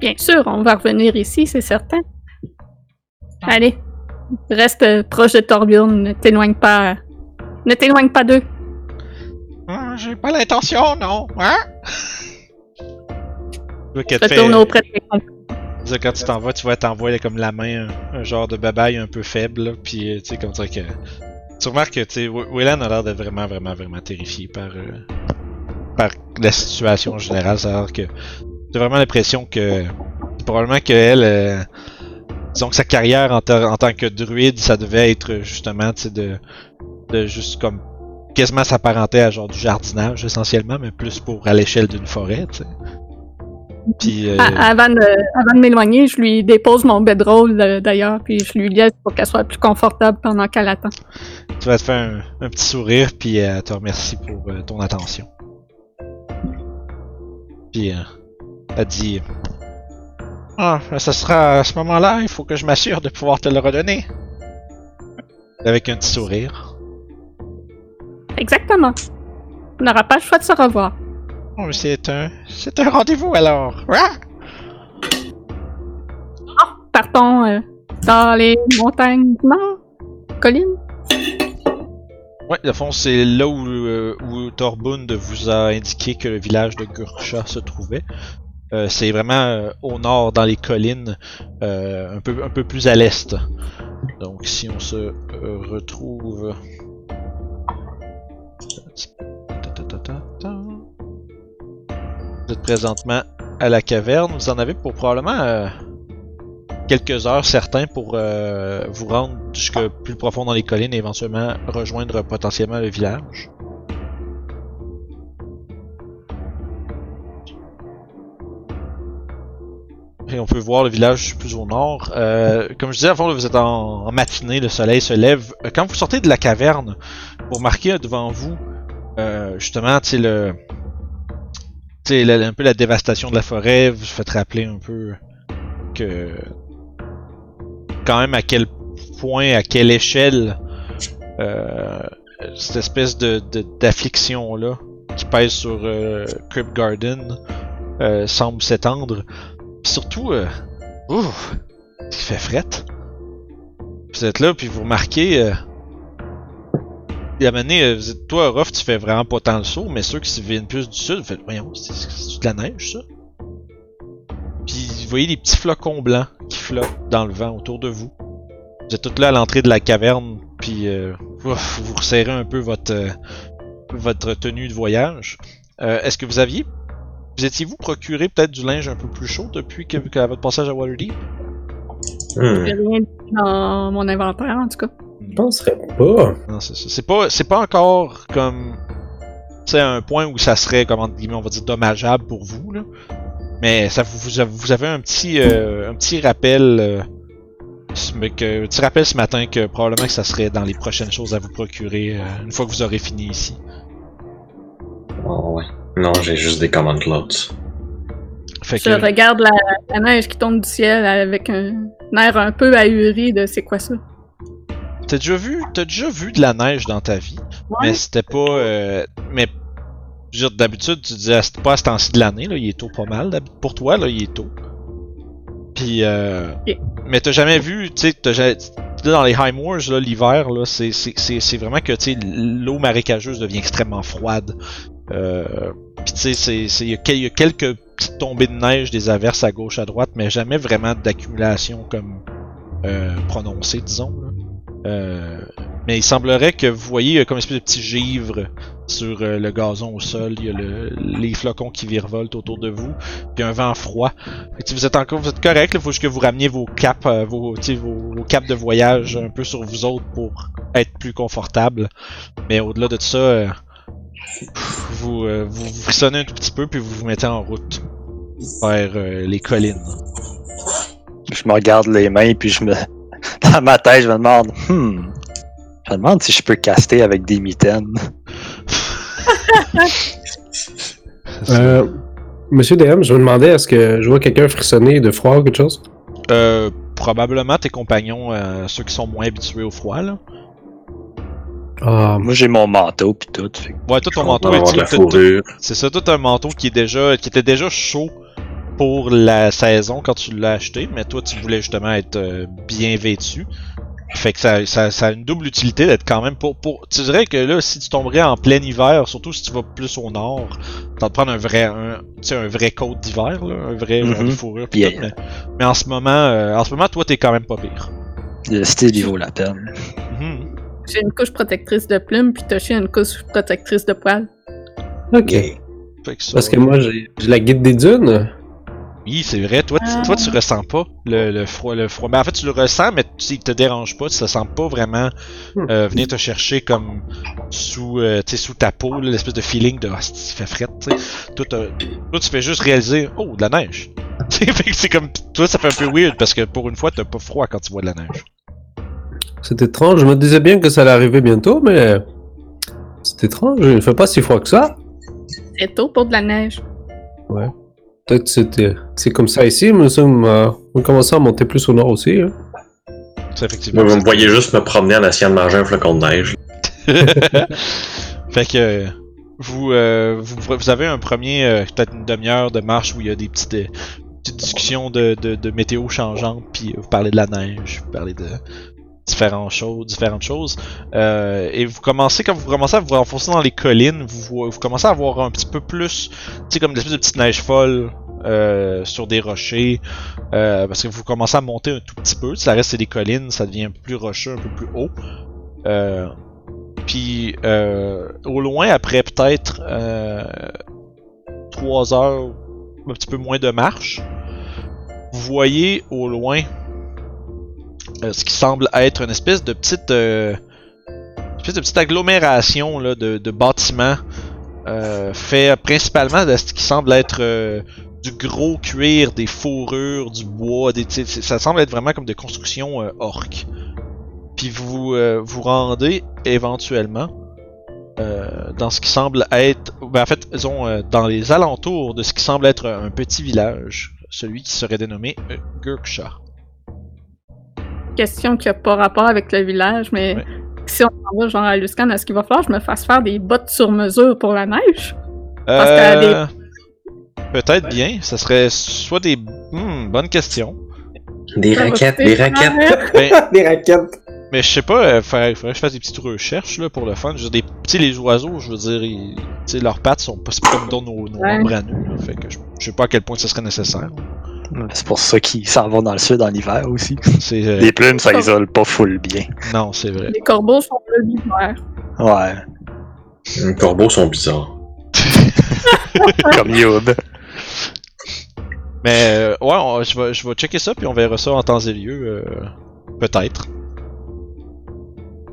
Bien sûr, on va revenir ici, c'est certain. Allez, reste proche de Torbjorn, ne t'éloigne pas. Ne t'éloigne pas d'eux. Ah, J'ai pas l'intention, non. Hein? Retourne auprès de tes compagnons. Quand tu t'en vas, tu vas t'envoyer comme la main un, genre de babaille un peu faible, puis euh, tu sais, comme ça que. Tu remarques que, tu Willan a l'air d'être vraiment, vraiment, vraiment terrifié par, euh, par la situation en général. C'est-à-dire que t'as vraiment l'impression que. Probablement qu'elle. Euh, disons que sa carrière en, ta- en tant que druide, ça devait être justement, de, de juste comme. quasiment s'apparenter à genre du jardinage essentiellement, mais plus pour à l'échelle d'une forêt. Puis. euh, Avant de, avant de m'éloigner, je lui dépose mon bedroll euh, d'ailleurs, puis je lui laisse pour qu'elle soit plus confortable pendant qu'elle attend. Tu vas te faire un, un petit sourire, puis euh, elle te remercie pour euh, ton attention. Puis euh, elle dit Ah, ça sera à ce moment-là, il faut que je m'assure de pouvoir te le redonner. Avec un petit sourire. Exactement. On n'aura pas le choix de se revoir. Oh, mais c'est un. C'est un rendez-vous alors. Ah! Partons euh, dans les montagnes du Nord. Collines. Ouais, de fond, c'est là où, euh, où Torbund vous a indiqué que le village de Gurcha se trouvait. Euh, c'est vraiment euh, au nord, dans les collines, euh, un, peu, un peu plus à l'est. Donc, si on se euh, retrouve Vous êtes présentement à la caverne. Vous en avez pour probablement euh, quelques heures certains pour euh, vous rendre jusque plus profond dans les collines et éventuellement rejoindre potentiellement le village. Et on peut voir le village plus au nord. Euh, comme je disais avant, vous êtes en, en matinée, le soleil se lève. Quand vous sortez de la caverne, vous remarquez devant vous, justement, le, un peu la dévastation de la forêt. Vous faites rappeler un peu que, quand même, à quel point, à quelle échelle, euh, cette espèce de de- d'affliction là qui pèse sur euh, Crypt Garden euh, semble s'étendre. Surtout, ouf, il fait fret. Vous êtes là, puis vous remarquez. Et à un moment donné, euh, vous êtes, toi, Ruff, tu fais vraiment pas tant le saut, mais ceux qui viennent plus du sud, vous faites, voyons, c'est c'est de la neige, ça? Puis vous voyez des petits flocons blancs qui flottent dans le vent autour de vous. Vous êtes tous là à l'entrée de la caverne, puis euh, ouf, vous resserrez un peu votre, euh, votre tenue de voyage. Euh, Est-ce que vous aviez vous étiez-vous procuré peut-être du linge un peu plus chaud depuis que, que votre passage à Waterdeep? Hmm. J'ai rien dans mon inventaire, en tout cas. Je penserais pas. Non, c'est ça. C'est pas, c'est pas encore comme. Tu sais, un point où ça serait, comme entre guillemets, on va dire, dommageable pour vous, là. Mais ça vous, vous avez, un petit, euh, un petit rappel. euh, que, un petit rappel ce matin que probablement que ça serait dans les prochaines choses à vous procurer euh, une fois que vous aurez fini ici. Oh, ouais. Non, j'ai juste des command clouds. Fait Je que, regarde la, la neige qui tombe du ciel avec un air un peu ahuri de c'est quoi ça? T'as déjà vu, t'as déjà vu de la neige dans ta vie, mais c'était pas, euh, mais d'habitude tu disais c'est pas à ce temps-ci de l'année là, il est tôt pas mal. Pour toi là, il est tôt. Puis, euh, mais t'as jamais vu, tu sais, dans les High Moors là, l'hiver là, c'est vraiment que tu l'eau marécageuse devient extrêmement froide. Euh, puis tu sais, c'est y, il y a quelques petites tombées de neige, des averses à gauche à droite, mais jamais vraiment d'accumulation comme euh, prononcée, disons. là. Euh, mais il semblerait que vous voyez euh, comme une espèce de petit givre sur euh, le gazon au sol. Il y a le- les flocons qui virevoltent autour de vous, puis un vent froid. Sais, vous êtes encore, vous êtes correct. Il faut juste que vous rameniez vos capes, vos, vos, vos capes de voyage un peu sur vous autres pour être plus confortable. Mais au-delà de ça, euh, vous, euh, vous frissonnez un tout petit peu puis vous vous mettez en route vers les collines. Je me regarde les mains, puis je me. Dans ma tête, je me demande. Hmm. Je me demande si je peux caster avec des mitaines. Euh, Monsieur DM, je me demandais, est-ce que je vois quelqu'un frissonner de froid ou quelque chose? Euh, probablement tes compagnons, euh, ceux qui sont moins habitués au froid, là. Ah, Moi, j'ai mon manteau, puis tout. fait Ouais, tout ton On manteau est. C'est ça, tout un manteau qui est déjà, qui était déjà chaud pour la saison quand tu l'as acheté, mais toi tu voulais justement être euh, bien vêtu. Fait que ça, ça, ça a une double utilité d'être quand même pour, pour. Tu dirais que là, si tu tomberais en plein hiver, surtout si tu vas plus au nord, t'as de prendre un vrai, un, tu sais, un vrai coat d'hiver, là, un vrai genre de Mhm. fourrure. pis Yeah. tout, mais, mais en ce moment, euh, en ce moment, toi t'es quand même pas pire. Le style, il vaut la peine. Mhm. J'ai une couche protectrice de plumes, puis Toshi a une couche protectrice de poils. ok. Fait que ça, Parce que moi, j'ai j'ai la guide des dunes. Oui, c'est vrai. Toi, tu, Ah. toi, tu ressens pas le, le froid, le froid. Mais en fait, tu le ressens, mais tu, il te dérange pas. Tu te sens pas vraiment euh, venir te chercher comme sous, euh, tu sais, sous ta peau, là, l'espèce de feeling de ah, il fait fret. tu sais. Toi, t'as- toi, tu fais juste réaliser, oh, de la neige. C'est comme, toi, ça fait un peu weird parce que pour une fois, t'as pas froid quand tu vois de la neige. C'est étrange. Je me disais bien que ça allait arriver bientôt, mais. C'est étrange. Il ne fait pas si froid que ça. C'est tôt pour de la neige. Ouais. Peut-être que c'était- c'est comme ça ici, mais nous sommes. euh, on commence à monter plus au nord aussi. hein. C'est effectivement. Moi, vous me voyez juste me promener en essayant de manger un flocon de neige. fait que vous, euh, vous, vous avez un premier, euh, peut-être une demi-heure de marche où il y a des petites, euh, petites discussions de, de, de météo changeantes, puis vous parlez de la neige, vous parlez de différentes choses, différentes choses. Euh, et vous commencez, quand vous commencez à vous renforcer dans les collines, vous, vo- vous commencez à avoir un petit peu plus, tu sais, comme des espèces de petites neiges folles euh, sur des rochers, euh, parce que vous commencez à monter un tout petit peu. Ça reste des collines, ça devient un peu plus rocheux, un peu plus haut. Puis au loin, après peut-être euh, 3 heures, un petit peu moins de marche, vous voyez au loin euh, ce qui semble être une espèce de petite, euh, espèce de petite agglomération là, de, de bâtiments euh, fait principalement de ce qui semble être euh, du gros cuir, des fourrures, du bois, des, ça semble être vraiment comme des constructions euh, orques. Puis vous euh, vous rendez éventuellement euh, dans ce qui semble être, ben en fait, disons, euh, dans les alentours de ce qui semble être un petit village, celui qui serait dénommé Gurksha. Question qui a pas rapport avec le village, mais Ouais. si on s'en va genre à Luscan, est-ce qu'il va falloir que je me fasse faire des bottes sur mesure pour la neige? Parce Euh, Peut-être bien, ça serait soit des... Hmm, bonne question. Des raquettes, des raquettes. cher. Ben, Des raquettes. Mais je sais pas, euh, faudrait, faudrait que je fasse des petites recherches là, pour le fun. Je veux dire, des, les oiseaux, je veux dire, ils- leurs pattes sont pas comme dans nos, nos Ouais. membres à nous. là. fait que je, je sais pas à quel point ça serait nécessaire. C'est pour ça qu'ils s'en vont dans le sud en hiver aussi. C'est euh, Les plumes, ça isole pas full bien. non, c'est vrai. Les corbeaux sont plus l'hiver. Ouais, Les corbeaux sont bizarres. comme Youb. Mais euh, ouais, on- je vais je vais checker ça puis on verra ça en temps et lieu, euh, peut-être.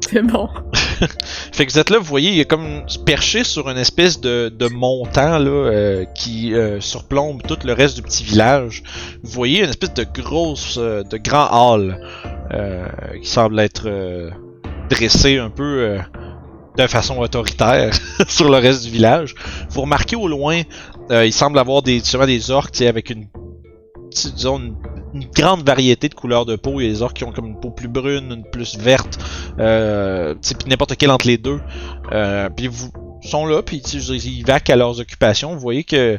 C'est bon. Fait que vous êtes là, vous voyez, il est comme perché sur une espèce de, de montant là, euh, qui euh, surplombe tout le reste du petit village. Vous voyez une espèce de grosse, euh, de grand hall qui semble être dressé un peu de façon autoritaire sur le reste du village. Vous remarquez au loin, il semble avoir des, sûrement des orques avec une, disons, une, une grande variété de couleurs de peau. Il y a des orques qui ont comme une peau plus brune, une plus verte, euh, n'importe quel entre les deux. Euh, puis vous sont là, puis ils vaquent à leurs occupations. Vous voyez que,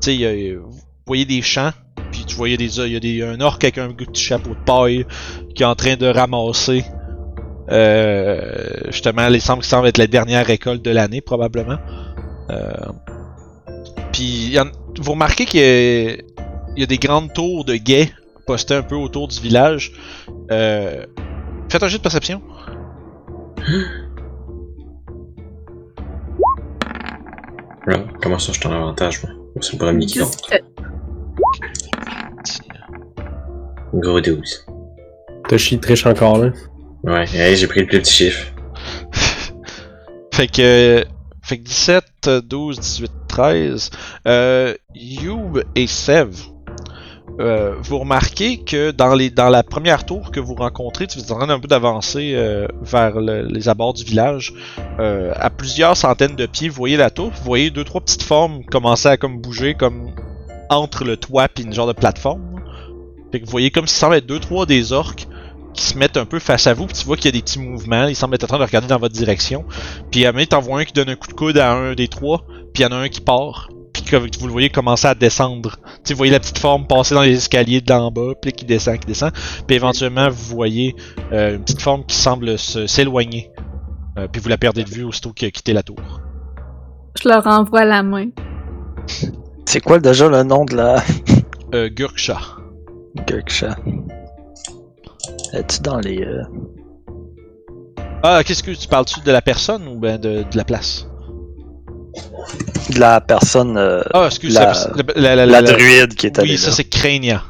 tu sais, vous voyez des champs, puis tu voyais des, il y a des, un orque avec un petit chapeau de paille qui est en train de ramasser. Euh, justement, les semble semble être la dernière récolte de l'année probablement. Euh, puis vous remarquez qu'il y, y a des grandes tours de guet un peu autour du village. Euh, faites un jeu de perception. Là, comment ça, je suis en avantage, moi? C'est le premier qui compte. 17. Gros 12. Toshi triche encore là. Ouais, hey, j'ai pris le plus petit chiffre. Fait que, fait que 17, 12, 18, 13. Euh, Youb et Sev, euh, vous remarquez que dans, les, dans la première tour que vous rencontrez, tu êtes en train un peu d'avancer euh, vers le- les abords du village. Euh, à plusieurs centaines de pieds, vous voyez la tour, vous voyez deux trois petites formes commencer à comme bouger comme entre le toit puis une genre de plateforme. Fait que vous voyez comme s'il semble être deux trois des orques qui se mettent un peu face à vous, puis tu vois qu'il y a des petits mouvements, ils semblent être en train de regarder dans votre direction. Puis à un moment, t'en un qui donne un coup de coude à un des trois, puis il y en a un qui part, puis que vous le voyez commencer à descendre. Tu sais, vous voyez la petite forme passer dans les escaliers d'en bas, puis qui descend, qui descend. Puis éventuellement, vous voyez euh, une petite forme qui semble se- s'éloigner. Euh, puis vous la perdez de vue aussitôt qu'il a quitté la tour. Je leur envoie la main. C'est quoi déjà le nom de la Euh, Gurksha. Gurksha? Es-tu dans les. euh, Ah, qu'est-ce que tu parles-tu de la personne ou ben de, de la place? La personne. euh, Ah, excuse, La- la, la, la, la, la- druide qui est allée Oui, ça c'est Crania.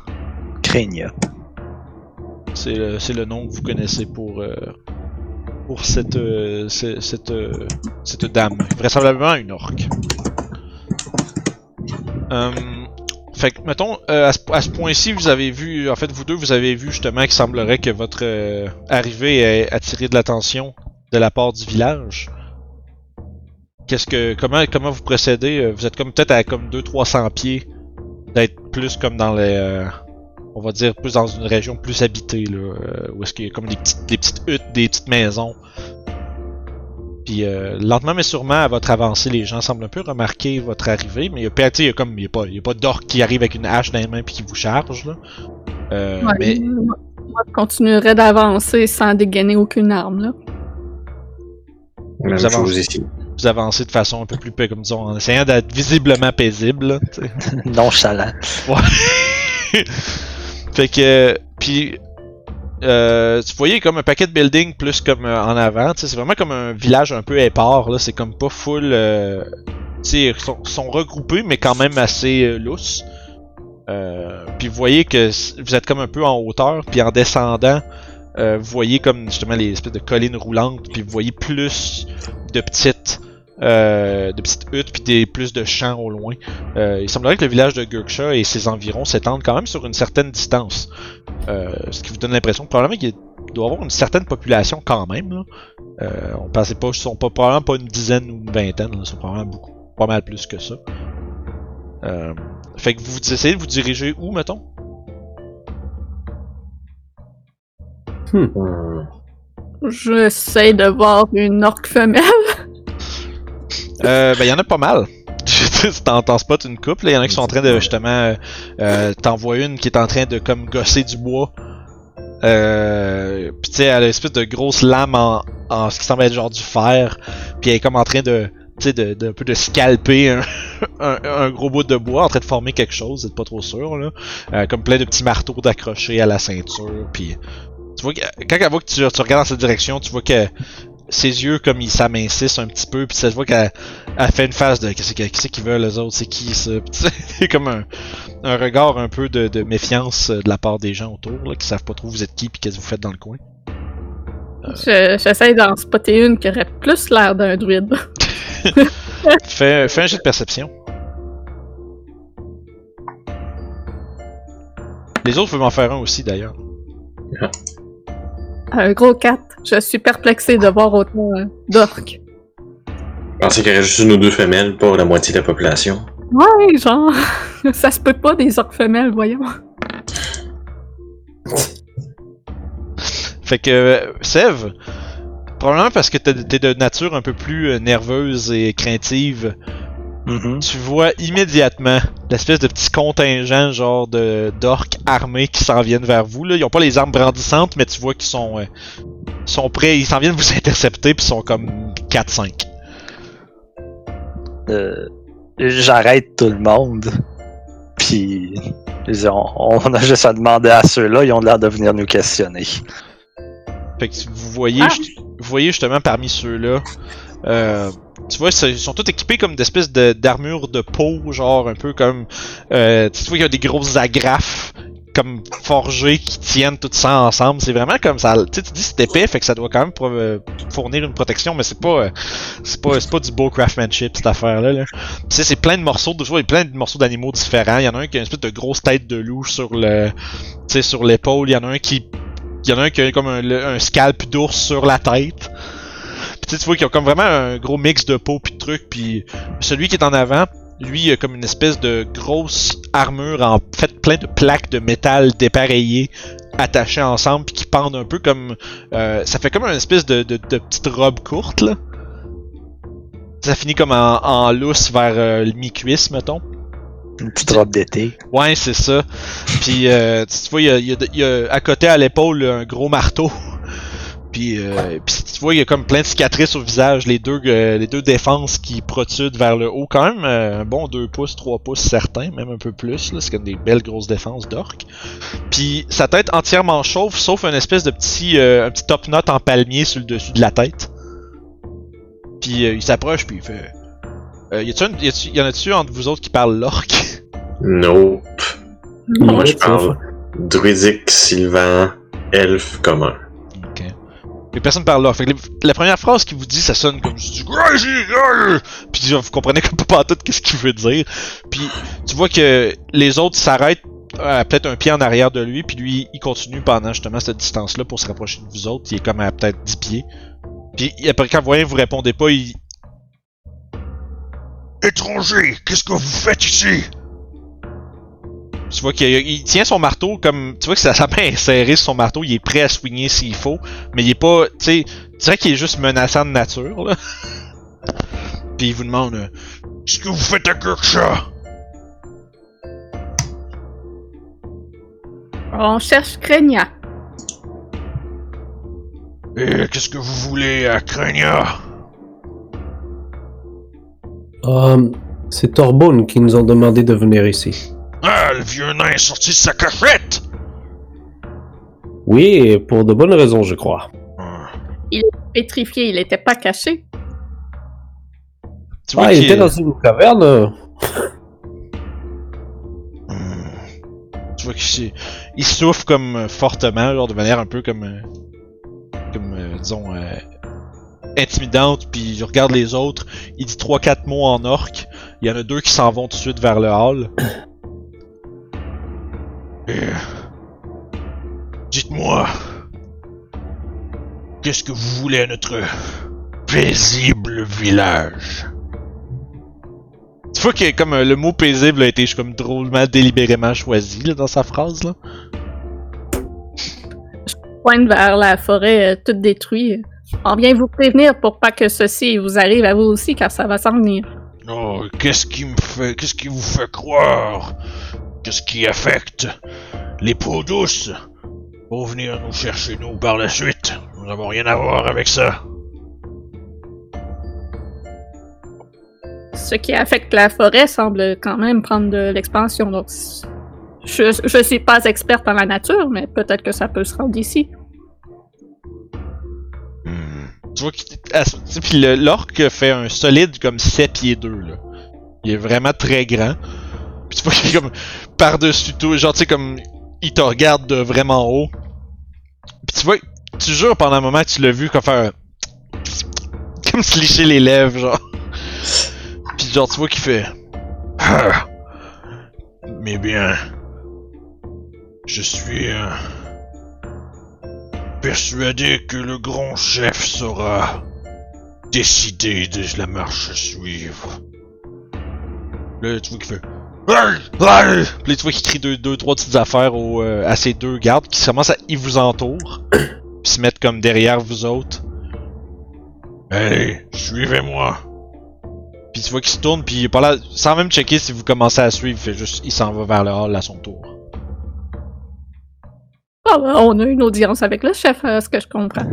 Craigne. C'est le, nom que vous connaissez pour, euh, pour cette, euh, ce- cette, cette dame. Vraisemblablement une orque. Hum, fait que, mettons, à ce, à ce point-ci, vous avez vu, en fait, vous deux, vous avez vu justement qu'il semblerait que votre arrivée ait attiré de l'attention de la part du village. Qu'est-ce que, comment, comment vous procédez? Euh, Vous êtes comme peut-être à comme 200-300 pieds d'être plus comme dans les, euh, on va dire plus dans une région plus habitée là, euh, où est-ce qu'il y a comme des petites, des petites huttes, des petites maisons. Puis euh, lentement mais sûrement à votre avancée, les gens semblent un peu remarquer votre arrivée, mais il y a, il y a comme il y a pas, il y a pas d'orque qui arrive avec une hache dans les mains puis qui vous charge là. Euh, Ouais, mais Moi, je continuerai d'avancer sans dégainer aucune arme, là. Même Vous avancez. chose ici. Vous avancez de façon un peu plus, comme disons, en essayant d'être visiblement paisible. Nonchalant. Ouais. fait que, puis, euh, tu voyais comme un paquet de buildings plus comme euh, en avant. C'est vraiment comme un village un peu épars. Là, c'est comme pas full, euh, sais, sont, sont regroupés, mais quand même assez euh, lousses. Puis vous voyez que vous êtes comme un peu en hauteur, puis en descendant, vous voyez comme justement les espèces de collines roulantes, puis vous voyez plus de petites, euh, de petites huttes, puis des plus de champs au loin. Euh, il semblerait que le village de Gurksha et ses environs s'étendent quand même sur une certaine distance, Euh, ce qui vous donne l'impression que probablement qu'il doit y avoir une certaine population quand même. Là. Euh, on pensait pas, ils sont pas probablement pas une dizaine ou une vingtaine, là, ils sont probablement beaucoup, pas mal plus que ça. Euh, fait que vous essayez de vous diriger où, mettons? Hmm. J'essaie de voir une orque femelle. Euh, ben, y en a pas mal. si t'en une couple, il y en a qui sont en train de justement. Euh, euh, T'en vois une qui est en train de comme gosser du bois. Euh, puis tu sais, elle a une espèce de grosse lame en, en ce qui semble être genre du fer. Puis elle est comme en train de. Tu sais, de, de, un peu de scalper un, un, un gros bout de bois, en train de former quelque chose, êtes pas trop sûr, là. Euh, comme plein de petits marteaux d'accrocher à la ceinture. Puis tu vois quand elle voit que tu, tu regardes dans cette direction, tu vois que ses yeux comme ils s'amincissent un petit peu puis ça se voit qu'elle elle fait une face de qu'est-ce que- qu'est-ce qu'ils veulent les autres? C'est qui ça? C'est comme un, un regard un peu de, de méfiance euh, de la part des gens autour là, qui savent pas trop vous êtes qui puis qu'est-ce que vous faites dans le coin. Je- J'essaie d'en spotter une qui aurait plus l'air d'un druide. fais, fais un jet de perception. Les autres peuvent en faire un aussi d'ailleurs Un gros 4. Je suis perplexé de voir autant euh, d'orques. Je pensais qu'il y aurait juste une ou deux femelles, pas la moitié de la population? Ouais, genre, ça se peut pas des orques femelles, voyons. Fait que, euh, Sève, probablement parce que t'es t'es de nature un peu plus euh, nerveuse et craintive, Mhm. tu vois immédiatement l'espèce de petit contingent genre de d'orques armés qui s'en viennent vers vous. Là. Ils ont pas les armes brandissantes, mais tu vois qu'ils sont, euh, sont prêts, ils s'en viennent vous intercepter puis ils sont comme 4-5. Euh, J'arrête tout le monde. Puis, on, on a juste à demander à ceux-là, ils ont l'air de venir nous questionner. Fait que vous voyez, Ah. vous voyez justement parmi ceux-là, euh, tu vois, ils sont tous équipés comme d'espèces de- d'armures de peau, genre un peu comme, euh, tu vois qu'il y a des grosses agrafes comme forgées qui tiennent tout ça ensemble. C'est vraiment comme ça. Tu dis c'est épais, fait que ça doit quand même euh, fournir une protection, mais c'est pas, euh, c'est pas, c'est pas du beau craftsmanship cette affaire-là. Là. Tu sais, c'est plein de morceaux de, vois, il plein de morceaux d'animaux différents. Il y en a un qui a une espèce de grosse tête de loup sur le, tu sais, sur l'épaule. Il y en a un qui il y en a un qui a comme un, un scalp d'ours sur la tête. Tu sais, tu vois qu'ils ont comme vraiment un gros mix de peau puis de trucs. Puis celui qui est en avant, lui, il a comme une espèce de grosse armure en fait plein de plaques de métal dépareillées attachées ensemble puis qui pendent un peu comme euh, ça fait comme une espèce de, de, de petite robe courte là. Ça finit comme en, en lousse vers euh, le mi-cuisse, mettons. Une petite robe d'été. Ouais, c'est ça. Puis, euh, tu vois, il y a, il y a- il y a à côté à l'épaule un gros marteau. Puis, euh, puis tu vois, il y a comme plein de cicatrices au visage. Les deux, euh, les deux défenses qui protudent vers le haut. Quand même, euh, un bon 2 pouces, 3 pouces certains, même un peu plus. là. C'est comme des belles grosses défenses d'orque. Puis, sa tête entièrement chauve, sauf un espèce de petit, euh, un petit top knot en palmier sur le dessus de la tête. Puis, euh, il s'approche, puis il fait... Euh, y, en a-tu entre vous autres qui parlent l'orque? Nope. Moi, je parle druidique, sylvan, elfe commun. Ok. Et personne parle là. Fait que les- la première phrase qu'il vous dit, ça sonne comme du euh, puis vous comprenez comme pas tout qu'est-ce qu'il veut dire. Puis tu vois que les autres s'arrêtent à peut-être un pied en arrière de lui, puis lui il continue pendant justement cette distance-là pour se rapprocher de vous autres. Il est comme à peut-être 10 pieds. Puis après quand vous voyez vous répondez pas, il Étranger, qu'est-ce que vous faites ici? Tu vois qu'il il tient son marteau comme. Tu vois que sa sa main est serrée sur son marteau, il est prêt à swinguer s'il faut, mais il est pas. Tu sais, tu dirais qu'il est juste menaçant de nature, là. Puis il vous demande euh, Qu'est-ce que vous faites à Gurksha? On cherche Krenia. Et qu'est-ce que vous voulez à Krenia? Euh, c'est Torbone qui nous ont demandé de venir ici. Ah, le vieux nain est sorti de sa cachette! Oui, pour de bonnes raisons, je crois. Ah. Pétrifié, il était pas caché. Tu vois Ah, il était dans une caverne. Hmm. Tu vois qu'il il souffle comme euh, fortement, genre de manière un peu comme, euh, comme euh, disons, euh, intimidante. Puis je regarde les autres. Il dit trois quatre mots en orque. Il y en a deux qui s'en vont tout de suite vers le hall. Euh, Dites-moi, qu'est-ce que vous voulez à notre paisible village? Tu vois que comme euh, le mot paisible a été comme drôlement délibérément choisi là, dans sa phrase là. Pointe vers la forêt euh, toute détruite. On vient vous prévenir pour pas que ceci vous arrive à vous aussi, car ça va s'en venir. Oh, qu'est-ce qui me fait, qu'est-ce qui vous fait croire, qu'est-ce qui affecte les peaux douces pour venir nous chercher nous par la suite. Nous n'avons rien à voir avec ça. Ce qui affecte la forêt semble quand même prendre de l'expansion. Donc, je, je suis pas experte en la nature, mais peut-être que ça peut se rendre ici. Hmm. Tu vois puis l'orque fait un solide comme 7 pieds 2 là. Il est vraiment très grand. Puis tu vois qu'il est comme par-dessus tout, genre tu sais comme il te regarde de vraiment haut. Puis tu vois, tu jures pendant un moment tu l'as vu comme faire comme se les lèvres genre. Puis genre tu vois qu'il fait. Mais bien je suis euh, persuadé que le grand chef saura décider de la marche à suivre. Là, tu vois qu'il fait. Puis là, tu vois qu'il crie deux, deux, trois petites affaires au, euh, à ces deux gardes qui commencent à. Ils vous entourent. Puis se mettent comme derrière vous autres. Allez, suivez-moi. Puis tu vois qu'il se tourne, puis il est pas là. Sans même checker si vous commencez à suivre, il fait juste. Il s'en va vers le hall à son tour. Ah, ben, on a une audience avec le chef, à ce que je comprends.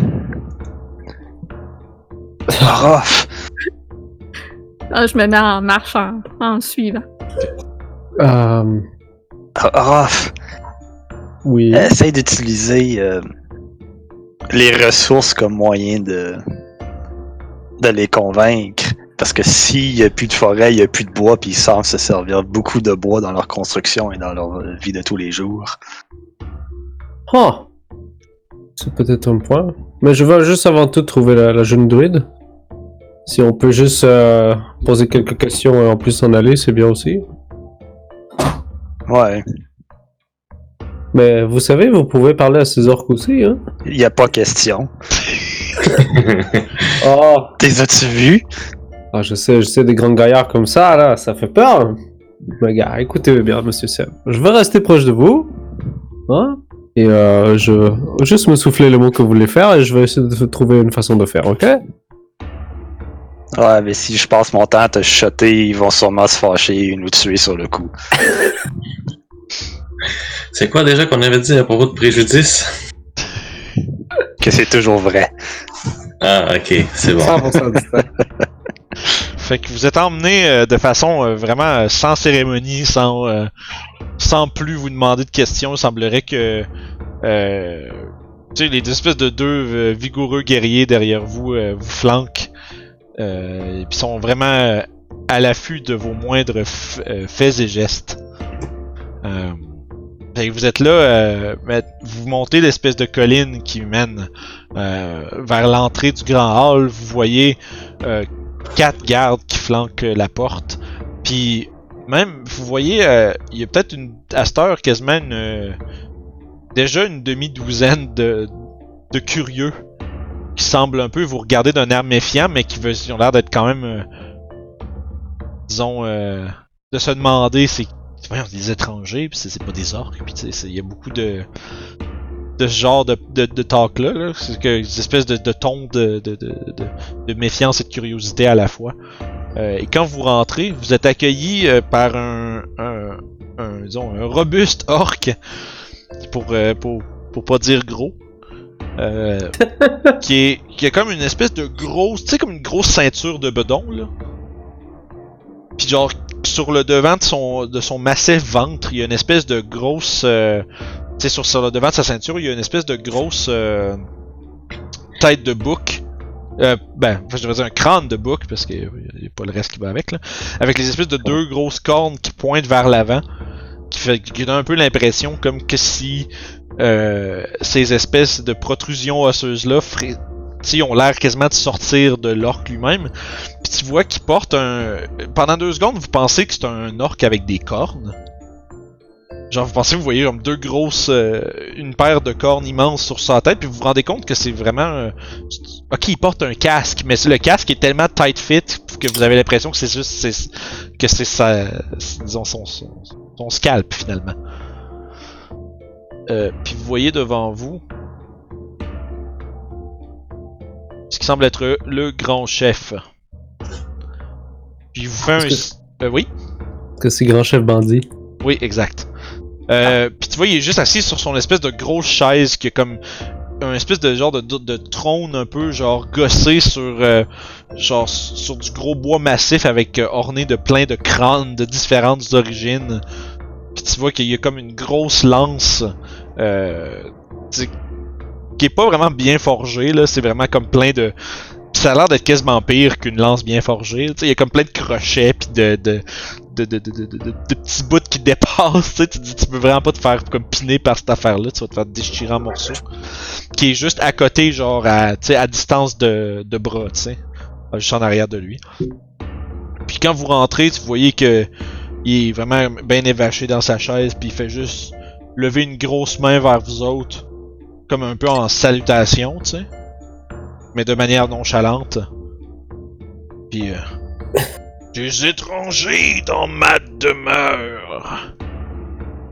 Rof! Ah, je me mets en marche en, en suivant. Euh, oui. Essaye d'utiliser euh, les ressources comme moyen de, de les convaincre. Parce que s'il n'y a plus de forêt, il n'y a plus de bois, puis ils savent se servir beaucoup de bois dans leur construction et dans leur vie de tous les jours. Ah. C'est peut-être un point. Mais je veux juste avant tout trouver la, la jeune druide. Si on peut juste euh, poser quelques questions et en plus s'en aller, c'est bien aussi. Ouais. Mais vous savez, vous pouvez parler à ces orques aussi, hein? Il n'y a pas question. Oh! T'es as-tu vu? Ah, je sais, je sais, des grands gaillards comme ça, là, ça fait peur. Mais gars, écoutez bien, monsieur Seb. Je vais rester proche de vous. Hein? Et euh, je juste me souffler le mot que vous voulez faire et je vais essayer de trouver une façon de faire, ok? Ouais, mais si je passe mon temps à te chuchoter, ils vont sûrement se fâcher et nous tuer sur le coup. C'est quoi déjà qu'on avait dit à propos de préjudice? Que c'est toujours vrai. Ah, ok, c'est bon. 100% du temps. Fait que vous êtes emmené euh, de façon euh, vraiment euh, sans cérémonie, sans euh, sans plus vous demander de questions. Il semblerait que euh, tu sais les espèces de deux euh, vigoureux guerriers derrière vous euh, vous flanquent euh, puis sont vraiment euh, à l'affût de vos moindres euh, faits et gestes. Euh, vous êtes là, euh, vous montez l'espèce de colline qui mène euh, vers l'entrée du grand hall. Vous voyez euh, quatre gardes qui flanquent la porte. Puis même, vous voyez, euh, il y a peut-être une à cette heure quasiment une, déjà une demi-douzaine de, de curieux qui semblent un peu vous regarder d'un air méfiant, mais qui ont l'air d'être quand même, euh, disons, euh, de se demander c'est des étrangers, puis c'est pas des orques, puis il y a beaucoup de de ce genre de, de, de talk là, là. c'est des espèces de, de de, de, de, méfiance et de curiosité à la fois. Euh, et quand vous rentrez, vous êtes accueilli par un, disons, un robuste orc, pour, pour, pour pas dire gros, euh, qui, est, qui a comme une espèce de grosse, tu sais, comme une grosse ceinture de bedon, là. Puis genre, sur le devant de son, de son massif ventre, il y a une espèce de grosse... euh, tu sais, sur, sur le devant de sa ceinture, il y a une espèce de grosse euh, tête de bouc Euh, ben, je devrais dire un crâne de bouc, parce qu'il n'y a pas le reste qui va avec, là. Avec les espèces de deux grosses cornes qui pointent vers l'avant. Qui fait qui donne un peu l'impression comme que si euh, ces espèces de protrusions osseuses-là ont l'air quasiment de sortir de l'orque lui-même. Puis tu vois qu'il porte un. Pendant deux secondes, vous pensez que c'est un orque avec des cornes? Genre, vous pensez vous voyez comme deux grosses. euh, une paire de cornes immenses sur sa tête, puis vous vous rendez compte que c'est vraiment. euh, ok, il porte un casque, mais le casque est tellement tight fit que vous avez l'impression que c'est juste. que c'est sa. disons, son, son, son scalp finalement. Euh, puis vous voyez devant vous. Ce qui semble être le grand chef. Puis il vous fait un. Est-ce Euh, oui? Que c'est grand chef bandit? Oui, exact. Euh, Puis tu vois, il est juste assis sur son espèce de grosse chaise qui est comme un espèce de genre de, de, de trône un peu genre gossé sur euh, genre sur du gros bois massif avec orné de plein de crânes de différentes origines. Puis tu vois qu'il y a comme une grosse lance euh, qui est pas vraiment bien forgée là, c'est vraiment comme plein de Puis ça a l'air d'être quasiment pire qu'une lance bien forgée. Il y a comme plein de crochets puis de, de, de, de, de, petits bouts qui dépassent. Tu dis, tu peux vraiment pas te faire comme piner par cette affaire-là. Tu vas te faire déchirer en morceaux. Qui est juste à côté, genre à, à distance de, de bras, tu sais. Juste en arrière de lui. Puis quand vous rentrez, tu voyez que il est vraiment bien évaché dans sa chaise, puis il fait juste lever une grosse main vers vous autres, comme un peu en salutation, tu sais, mais de manière nonchalante. Puis euh, des étrangers dans ma demeure.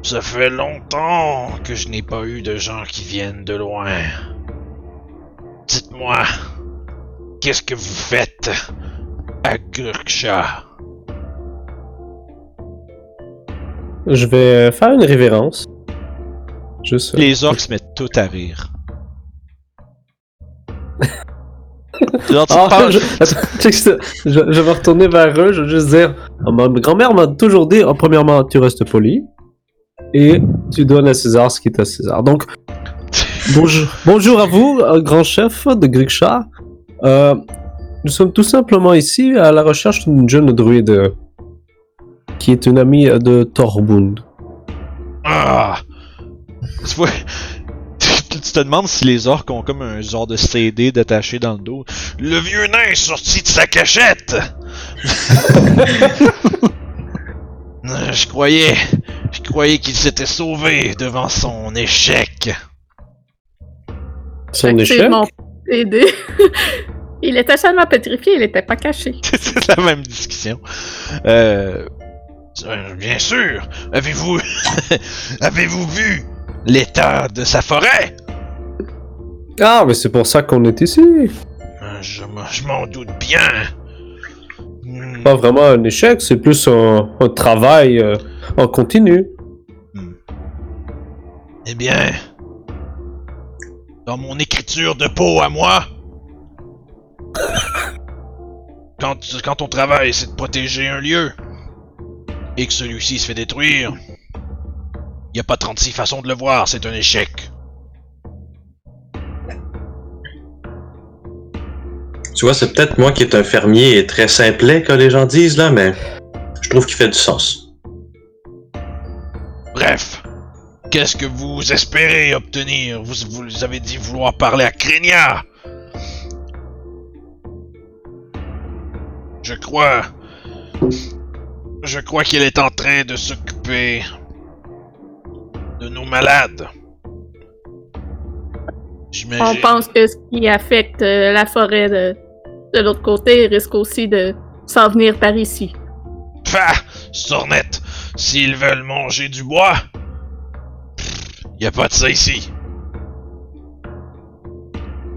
Ça fait longtemps que je n'ai pas eu de gens qui viennent de loin. Dites-moi, qu'est-ce que vous faites à Gurksha? Je vais euh, faire une révérence. Juste. euh, Les orques se mettent tout à rire. Genre, tu Ah, parles- je, attends, check ça. je, je vais retourner vers eux, je vais juste dire Ah, Ma grand-mère m'a toujours dit oh, premièrement, tu restes poli et tu donnes à César ce qui est à César. Donc, bonjour, bonjour à vous, euh, grand chef de Griksha. Euh, nous sommes tout simplement ici à la recherche d'une jeune druide qui est une amie de Torbund. Ah! Tu vois, tu te demandes si les orques ont comme un genre de CD détaché dans le dos. Le vieux nain est sorti de sa cachette! Je croyais, je croyais qu'il s'était sauvé devant son échec. Son échec? Aidé. il était seulement pétrifié, il était pas caché. C'est la même discussion. Euh, bien sûr. Avez-vous, avez-vous vu l'état de sa forêt? Ah, mais c'est pour ça qu'on est ici. Euh, Je, m'en- je m'en doute bien. Hmm, Pas vraiment un échec, c'est plus un, un travail euh, en continu. Eh bien, dans mon écriture de peau à moi, quand, quand ton travail c'est de protéger un lieu et que celui-ci se fait détruire, y a pas 36 façons de le voir, c'est un échec. Tu vois, c'est peut-être moi qui est un fermier et très simplet, que les gens disent, là, mais je trouve qu'il fait du sens. Bref, qu'est-ce que vous espérez obtenir? Vous, vous avez dit vouloir parler à Krenia. Je crois... Je crois qu'il est en train de s'occuper de nos malades. On pense que ce qui affecte euh, la forêt de, de l'autre côté risque aussi de s'en venir par ici. Pah! Sornette! S'ils veulent manger du bois... Y a pas de ça ici.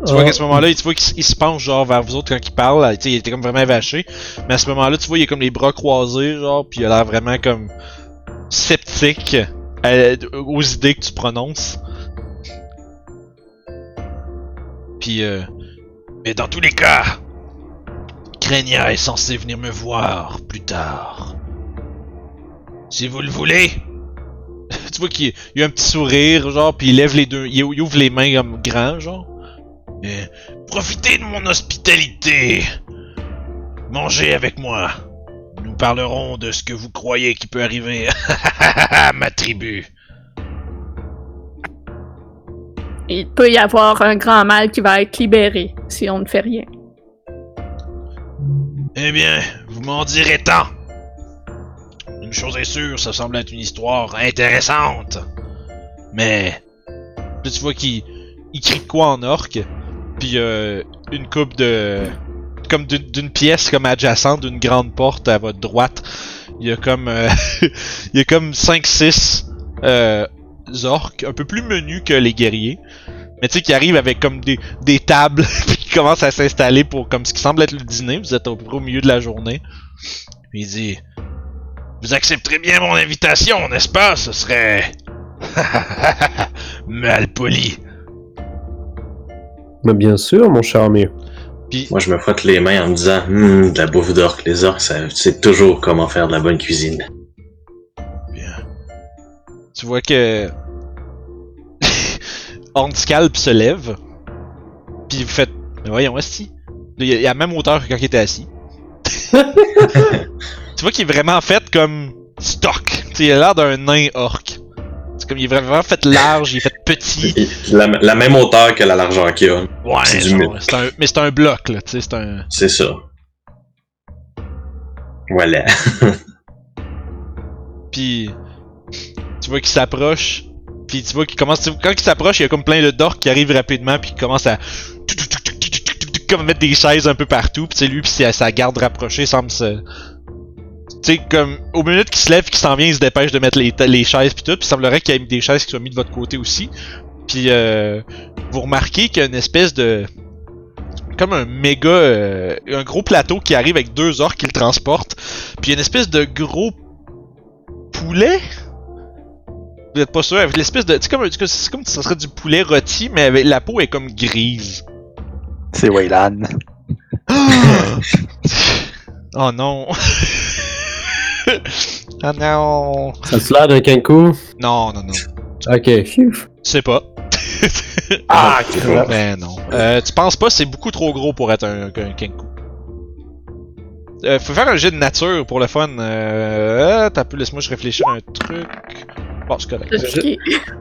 Tu vois Ah, qu'à ce moment-là, tu vois qu'il se penche genre vers vous autres quand il parle. tu sais, il était comme vraiment vaché. Mais à ce moment-là, tu vois, il a comme les bras croisés, genre, puis il a l'air vraiment comme sceptique à- aux idées que tu prononces. Puis, euh, mais dans tous les cas, Krenia est censé venir me voir plus tard. Si vous le voulez. tu vois qu'il il a un petit sourire, genre, puis il lève les deux, il ouvre les mains comme grand, genre. Et profitez de mon hospitalité. Mangez avec moi. Nous parlerons de ce que vous croyez qui peut arriver à ma tribu. Il peut y avoir un grand mal qui va être libéré si on ne fait rien. Eh bien, vous m'en direz tant. Une chose est sûre, ça semble être une histoire intéressante. Mais tu vois qu'il il crie quoi en orque, puis euh, une coupe de comme d'une pièce comme adjacente d'une grande porte à votre droite. Il y a comme euh, il y a comme 5 6 euh, orques un peu plus menus que les guerriers. Mais tu sais qui arrivent avec comme des, des tables puis qui commencent à s'installer pour comme ce qui semble être le dîner, vous êtes au, au milieu de la journée. Il dit Vous accepterez bien mon invitation, n'est-ce pas? Ce serait mal poli. Mais bien sûr, mon cher ami. Puis Moi, je me frotte les mains en me disant, hum, de la bouffe d'orque. Les orques, ça, c'est toujours comment faire de la bonne cuisine. Bien. Tu vois que. Hornscalp se lève. Puis vous faites. Mais voyons, Esti. Il est à la même hauteur que quand il était assis. tu vois qu'il est vraiment fait comme. Stock. Tu sais, il a l'air d'un nain orc. C'est comme il est vraiment fait large, il est fait petit. La, la même hauteur que la largeur qu'il a. Ouais, C'est du genre, mythe. c'est un, mais c'est un bloc, là. Tu sais, c'est un. C'est ça. Voilà. Puis tu vois qu'il s'approche. Puis tu vois qu'il commence. tu vois, Quand il s'approche, il y a comme plein de dorks qui arrivent rapidement. Puis qui commencent à. Comme mettre des chaises un peu partout. Puis tu sais, lui, puis sa garde rapprochée semble se. Tu sais, comme. Au minute qu'il se lève, qu'il s'en vient, il se dépêche de mettre les, les chaises. Puis tout. Puis il semblerait qu'il y ait des chaises qui soient mises de votre côté aussi. Puis euh, vous remarquez qu'il y a une espèce de. Comme un méga. euh, un gros plateau qui arrive avec deux orques qui le transportent. Puis il y a une espèce de gros poulet. Vous êtes pas sûr, avec l'espèce de. C'est comme, c'est comme si ça serait du poulet rôti, mais avec, la peau est comme grise. C'est Wayland. oh non. oh non. Ça te l'air d'un kankou? Non, non, non. Ok. Tu sais pas. Ah, Mais non. Euh, tu penses pas, c'est beaucoup trop gros pour être un, un kenku. Euh, faut faire un jet de nature pour le fun. Euh, t'as pu, laisse-moi je réfléchir à un truc. Bon, c'est correct.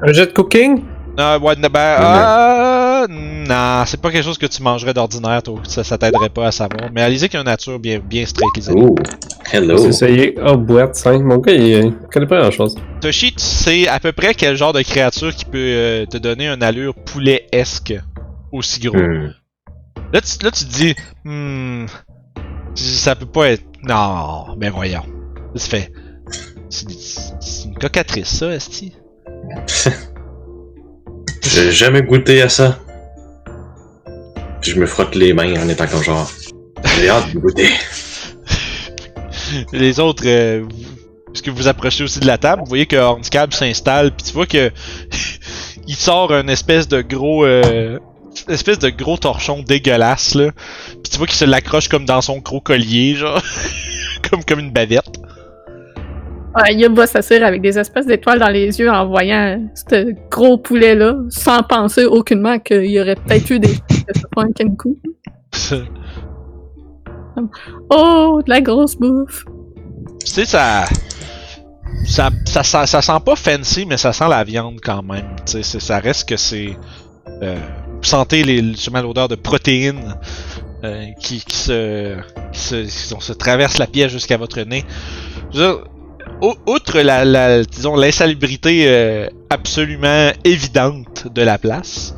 Un jet de cooking? Non, ouais, ben, ah, non, c'est pas quelque chose que tu mangerais d'ordinaire, toi. Ça, ça t'aiderait pas à savoir. Mais allez-y qu'il y a une nature bien, bien straight, les amis. Oh, hello. C'est essayé. Oh, boîte 5. Mon gars, il, il connaît pas grand chose. Toshi, tu sais à peu près quel genre de créature qui peut euh, te donner une allure poulet-esque aussi gros. Hmm. Là, tu, là, tu te dis, hmm, ça peut pas être. Non, mais voyons. Ça fait. C'est c'est une cocatrice, ça, Esti. J'ai jamais goûté à ça. Puis je me frotte les mains en étant comme genre. J'ai hâte de goûter. Les autres, euh, vous- puisque vous approchez aussi de la table, vous voyez que Hornscab s'installe, puis tu vois que il sort un espèce de gros, euh, une espèce de gros torchon dégueulasse là, puis tu vois qu'il se l'accroche comme dans son gros collier, genre, comme comme une bavette. Ouais, Yup va s'asseoir avec des espèces d'étoiles dans les yeux en voyant ce gros poulet-là, sans penser aucunement qu'il y aurait peut-être eu des un. Oh, de la grosse bouffe! tu sais ça, ça, ça, ça sent pas fancy, mais ça sent la viande quand même. Tu sais, ça reste que c'est, euh, vous sentez l'odeur de protéines euh, qui, se, qui se, se traverse la pièce jusqu'à votre nez. Outre la, la disons l'insalubrité euh, absolument évidente de la place,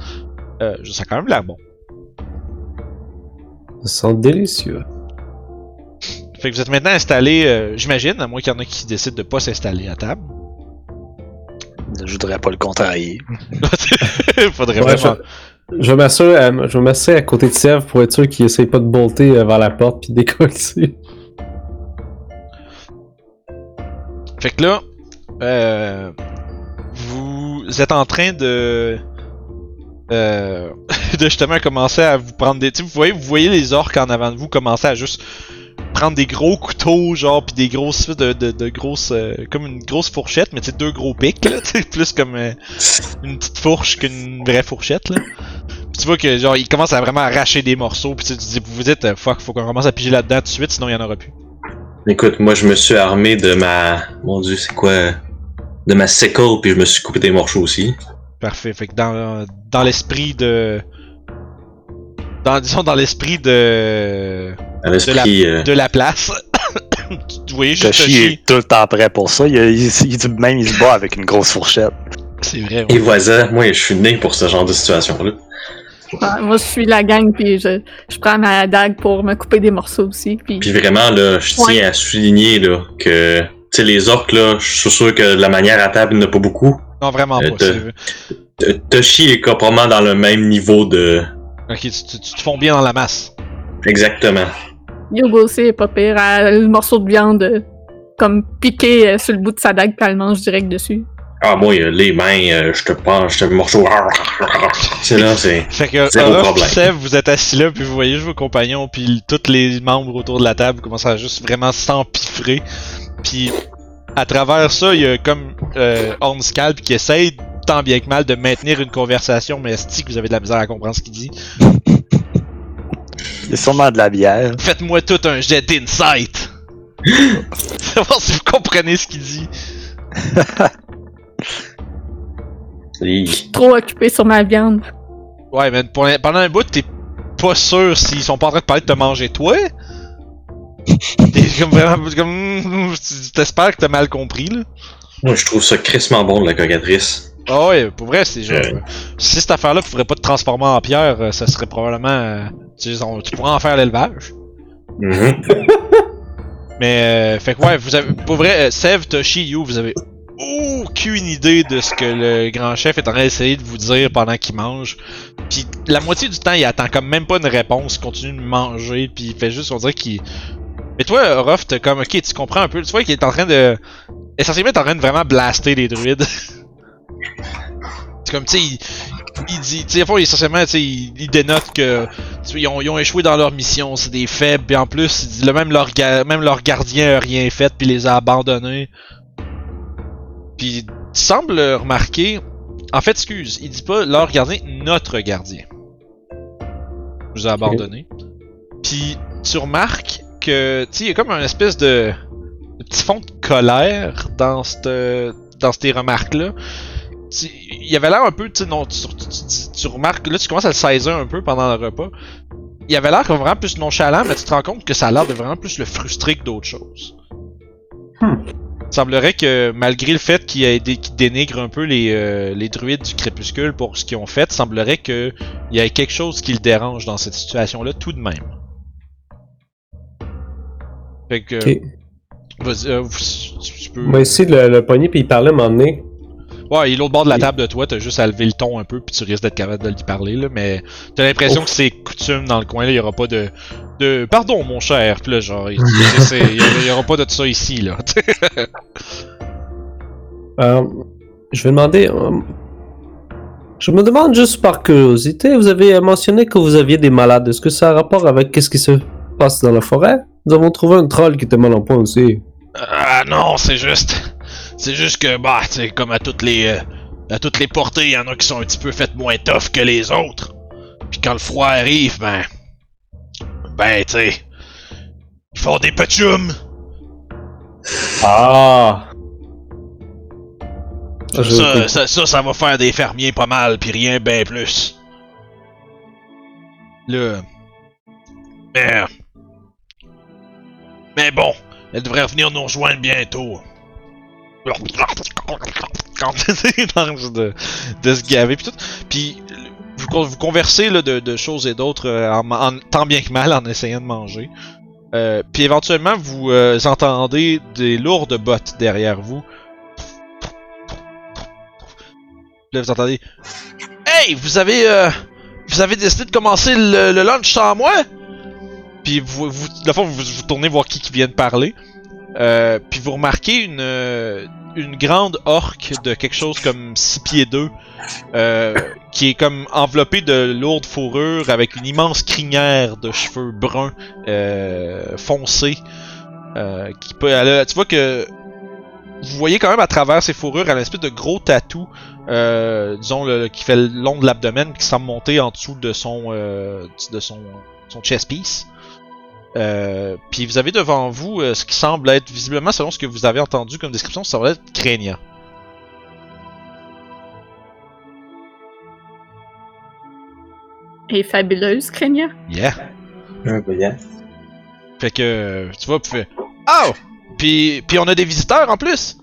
euh, ça a quand même l'air bon. Ça sent délicieux. Fait que vous êtes maintenant installé, euh, j'imagine, à moins qu'il y en a qui décident de pas s'installer à table. Je voudrais pas le contrarier. Faudrait Ouais, vraiment. je, je vais m'assurer à- je vais m'assurer à côté de Sèvres pour être sûr qu'il essaye pas de bolter euh, vers la porte puis décoller. Fait que là, euh, vous êtes en train de, euh, de justement commencer à vous prendre des, tu sais, vous voyez, vous voyez les orques en avant de vous commencer à juste prendre des gros couteaux, genre, puis des grosses, de, de, grosses, euh, comme une grosse fourchette, mais tu deux gros pics, là, tu sais, plus comme euh, une petite fourche qu'une vraie fourchette, là. Tu vois que genre il commence à vraiment arracher des morceaux, puis tu vous vous dites fuck, faut qu'on commence à piger là-dedans tout de suite, sinon il y en aura plus. Écoute, moi je me suis armé de ma. Mon dieu, c'est quoi De ma sickle, puis je me suis coupé des morceaux aussi. Parfait. Fait que dans, dans l'esprit de. Dans, disons dans l'esprit de. À l'esprit. euh, de la place. tu voyais juste Toshi Toshi. est tout le temps prêt pour ça. Il, il, il- même il se bat avec une grosse fourchette. C'est vrai. Et voisin, moi je suis né pour ce genre de situation-là. Ouais, moi, je suis la gang, puis je, je prends ma dague pour me couper des morceaux aussi. Puis, Puis vraiment, là, je tiens Ouais. à souligner là, que tu sais, les orques, là, je suis sûr que la manière à table il n'y en a pas beaucoup. Non, vraiment Euh, pas. Toshi est probablement dans le même niveau de. Ok, tu, tu- tu te fonds bien dans la masse. Exactement. Yogo aussi est pas pire. Elle a le morceau de viande euh, comme piqué euh, sur le bout de sa dague, puis elle le mange direct dessus. Ah, moi, euh, les mains, je te pense, je te morceau. C'est là, c'est. Fait que Orof problème. vous êtes assis là, puis vous voyez juste vos compagnons, puis tous les membres autour de la table commencent à juste vraiment s'empiffrer. Puis à travers ça, il y a comme euh, Hornscalp qui essaye tant bien que mal de maintenir une conversation, mais que vous avez de la misère à comprendre ce qu'il dit. Il y a sûrement de la bière. Faites-moi tout un jet d'insight! Savoir si vous comprenez ce qu'il dit. Hi. Trop occupé sur ma viande. Ouais, mais pendant un bout, t'es pas sûr s'ils sont pas en train de parler de te manger toi. T'es comme vraiment comme t'espères que t'as mal compris là. Moi, je trouve ça crissement bon de la cocatrice. Ah ouais, pour vrai, c'est genre. Euh. Si cette affaire-là pourrait pas te transformer en pierre, euh, ça serait probablement. euh, tu, sais, on- tu pourrais en faire l'élevage. Mhm. Mais euh, fait que ouais, vous avez. Pour vrai, euh, Sev, Toshi, You, vous avez aucune idée de ce que le grand chef est en train d'essayer de vous dire pendant qu'il mange. Puis la moitié du temps, il attend comme même pas une réponse, il continue de manger, puis il fait juste on dirait qu'il. Mais toi, Ruff, t'es comme ok, tu comprends un peu. Tu vois qu'il est en train de. Essentiellement, il est en train de vraiment blaster les druides. c'est comme tu sais, il, il dit, tu sais, essentiellement, tu sais, il, il dénote que ils, ont, ils ont échoué dans leur mission, c'est des faibles, puis en plus, il dit, le même leur, même leur gardien a rien fait, puis les a abandonnés. Puis il semble remarquer, en fait, excuse, il dit pas leur gardien, notre gardien. Nous a abandonnés. Puis tu remarques que, tu sais, il y a comme un espèce de, de petit fond de colère dans cette, dans ces remarques-là. Il avait l'air un peu, tu sais, non, tu, tu, remarques, là, tu commences à le saisir un peu pendant le repas. Il avait l'air comme vraiment plus nonchalant, mais tu te rends compte que ça a l'air de vraiment plus le frustrer que d'autres choses. Hmm. Il semblerait que malgré le fait qu'il qu'il dénigre un peu les, euh, les druides du crépuscule pour ce qu'ils ont fait, semblerait que il y ait quelque chose qui le dérange dans cette situation-là tout de même. Fait que, vas-y, euh, tu, peux. Va essayer de le, le pogner, puis il parlait à un moment donné. Ouais, il est l'autre bord de la table de toi, t'as juste à lever le ton un peu, puis tu risques d'être capable de lui parler, là, mais t'as l'impression Oh. que c'est coutume dans le coin, là, il y aura pas de, de « Pardon, mon cher », puis là, genre, il c'est- il y, aura- il y aura pas de ça ici, là. Euh, je vais demander. euh, je me demande juste par curiosité, vous avez mentionné que vous aviez des malades. Est-ce que ça a rapport avec qu'est-ce qui se passe dans la forêt Nous avons trouvé un troll qui était mal en point aussi. Ah non, c'est juste... C'est juste que, bah, tu sais, comme à toutes les... euh, à toutes les portées, il y en a qui sont un petit peu faites moins tough que les autres. Puis quand le froid arrive, ben... Ben, tu sais... Ils font des petchums. Ah ça, ça, ça va faire des fermiers pas mal, puis rien ben plus. Là. Mais. Mais bon, elle devrait venir nous rejoindre bientôt. Quand de, de se gaver pis tout. Puis vous, con- vous conversez de, choses et d'autres euh, en, tant bien que mal en essayant de manger. Euh, puis éventuellement vous euh, entendez des lourdes bottes derrière vous. Là, vous entendez Hey, vous avez vous avez décidé de commencer le lunch sans moi Puis vous, la fois, vous, vous tournez voir qui qui vient de parler. Euh, puis vous remarquez une euh, une grande orque de quelque chose comme 6 pieds 2 euh, qui est comme enveloppée de lourdes fourrures avec une immense crinière de cheveux bruns foncés. Qui peut, elle a- tu vois que vous voyez quand même à travers ces fourrures un espèce de gros tatou le, qui fait le long de l'abdomen, qui semble monter en dessous de son, de son, son chest piece. Euh, puis vous avez devant vous euh, ce qui semble être visiblement, selon ce que vous avez entendu comme description, ça va être Crania. Et fabuleuse, Craignant. Yeah. Un peu bien. Fait que, euh, tu vois, puis fait Oh! Puis, puis on a des visiteurs en plus!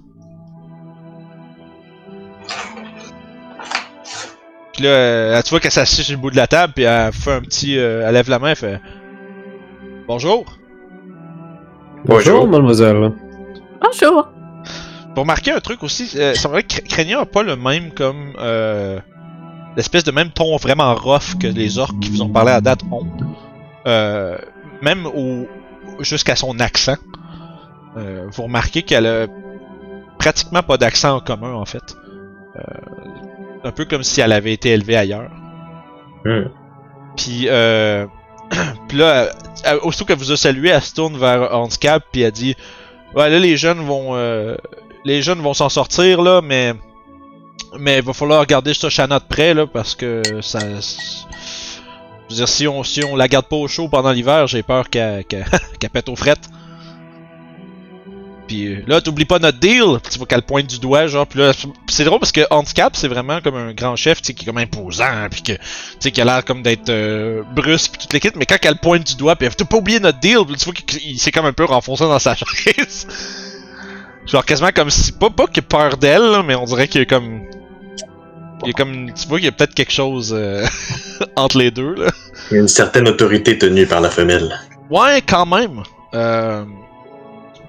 Puis là, euh, tu vois qu'elle s'assied sur le bout de la table, puis elle fait un petit. euh, elle lève la main, elle fait Bonjour! Bonjour, mademoiselle. Bonjour. Pour remarquer un truc aussi, euh, c'est vrai que Crania a pas le même comme. Euh, L'espèce de même ton vraiment rough que les orques qui vous ont parlé à date ont. Euh, même au. jusqu'à son accent. Euh, vous remarquez qu'elle a pratiquement pas d'accent en commun en fait. Euh, un peu comme si elle avait été élevée ailleurs. Hmm. Puis, euh, puis là, aussitôt qu'elle vous a salué, elle se tourne vers Handicap puis elle dit Ouais, là, les jeunes vont. euh, les jeunes vont s'en sortir, là, mais. Mais il va falloir garder ça Shanna de près, là, parce que ça. Je veux dire, si on, si on la garde pas au chaud pendant l'hiver, j'ai peur qu'elle qu'elle pète aux frettes. Puis euh, là, t'oublies pas notre deal, Puis tu vois qu'elle pointe du doigt, genre, puis là, c'est drôle parce que Handicap, c'est vraiment comme un grand chef, tu sais, qui est comme imposant, puis que, tu sais, qui a l'air comme d'être euh, brusque, puis toute l'équipe, mais quand elle pointe du doigt, puis elle fait, t'as pas oublié notre deal, puis tu vois qu'il s'est comme un peu renfoncé dans sa chaise. Genre quasiment comme si, pas, pas qu'il a peur d'elle, là, mais on dirait qu'il y a comme, il y a comme, tu vois qu'il y a peut-être quelque chose euh, entre les deux, là. Il y a une certaine autorité tenue par la femelle. Ouais, quand même. Euh,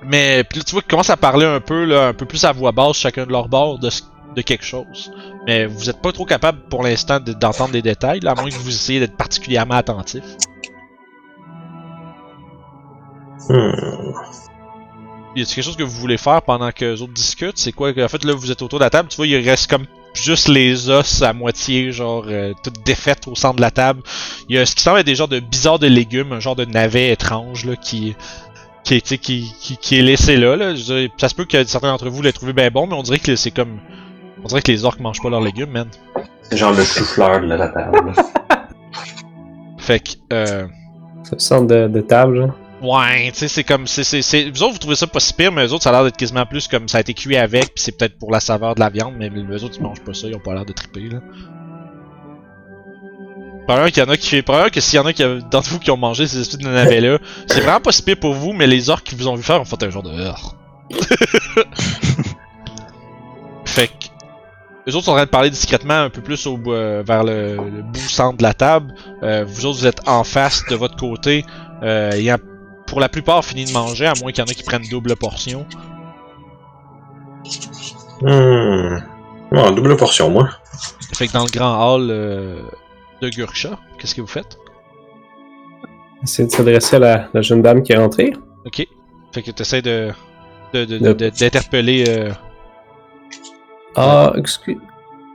mais puis là, tu vois qu'ils commencent à parler un peu, là, un peu plus à voix basse, chacun de leur bord, de, quelque chose. Mais vous êtes pas trop capable pour l'instant de- d'entendre des détails, là, à moins que vous essayiez d'être particulièrement attentif. Hmm. Y a quelque chose que vous voulez faire pendant que les autres discutent? C'est quoi En fait, là, vous êtes autour de la table. Tu vois, il reste comme juste les os à moitié, genre euh, toutes défaites au centre de la table. Il y a ce qui semble être des genres de bizarres de légumes, un genre de navet étrange là qui qui est, tu sais, qui, qui, qui est laissé là. là. Je veux dire, ça se peut que certains d'entre vous l'aient trouvé bien bon, mais on dirait que c'est comme on dirait que les orques mangent pas leurs légumes, man. C'est genre le chou-fleur de la table. Fait que euh, Ça sent de, de table, genre. Ouais, tu sais, c'est comme. c'est c'est c'est Vous autres, vous trouvez ça pas si pire, mais eux autres, ça a l'air d'être quasiment plus comme ça a été cuit avec, puis c'est peut-être pour la saveur de la viande, mais eux autres, ils mangent pas ça, ils ont pas l'air de triper, là. Probablement qu'il y en a qui. Probablement que s'il y en a qui, d'entre vous qui ont mangé ces espèces de navets-là, c'est vraiment pas si pire pour vous, mais les orques qui vous ont vu faire ont fait un genre de. fait que. Les autres sont en train de parler discrètement un peu plus au, euh, vers le, le bout centre de la table. Euh, vous autres, vous êtes en face de votre côté. Euh, a pour la plupart fini de manger, à moins qu'il y en ait qui prennent double portion. Hmm. Bon, double portion, moi. Fait que dans le grand hall de Gurksha, qu'est-ce que vous faites? Essayer de s'adresser à la, la jeune dame qui est rentrée. Ok. Fait que tu essaies de, de, de- De- de- d'interpeller. euh, Ah, excuse-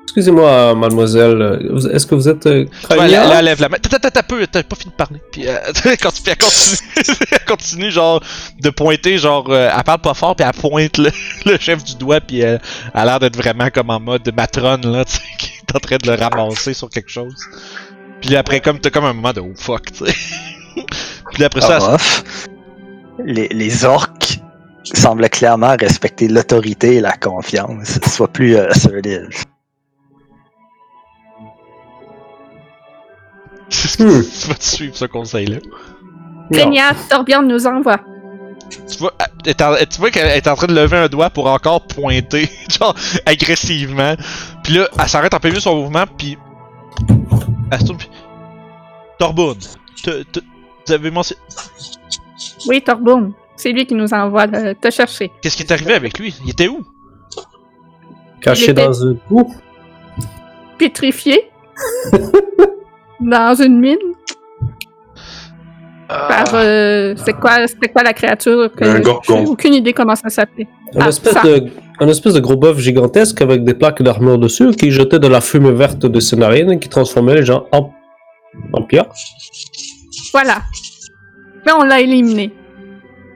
excusez-moi, euh, mademoiselle. euh, Est-ce que vous êtes euh, Ouais, là, là, lève la main. T'as, t'as, t'as peu, t'as pas fini de parler. Puis, euh, quand tu, puis elle continue, elle continue, genre, de pointer, genre, euh, elle parle pas fort, puis elle pointe le, le chef du doigt, puis elle, elle a l'air d'être vraiment comme en mode matrone, là, tu sais, en train de le ramasser sur quelque chose. Puis après, comme, t'as comme un moment de oh fuck, tu sais. puis après ça, Ah, les, les orques semblent clairement respecter l'autorité et la confiance, soit plus euh, assertive. Hmm. tu vas te suivre ce conseil-là. Craignant, Torbjorn nous envoie. Tu vois, elle est en- tu vois qu'elle est en train de lever un doigt pour encore pointer, genre agressivement. Puis là, elle s'arrête en plein milieu de son mouvement, puis elle se tourne, puis Torboun, te- te- vous avez mentionné. Oui, Torboum. C'est lui qui nous envoie le- te chercher. Qu'est-ce qui est arrivé avec lui? Il était où? Caché était- dans un trou. Pétrifié. dans une mine. Par. euh, c'est quoi, c'était quoi la créature que Un gorgon. J'ai aucune idée comment ça s'appelait. Un, Ah, espèce ça. de, un espèce de gros bœuf gigantesque avec des plaques d'armure dessus qui jetait de la fumée verte de ses narines qui transformait les gens en, en pierre. Voilà. Mais on l'a éliminé.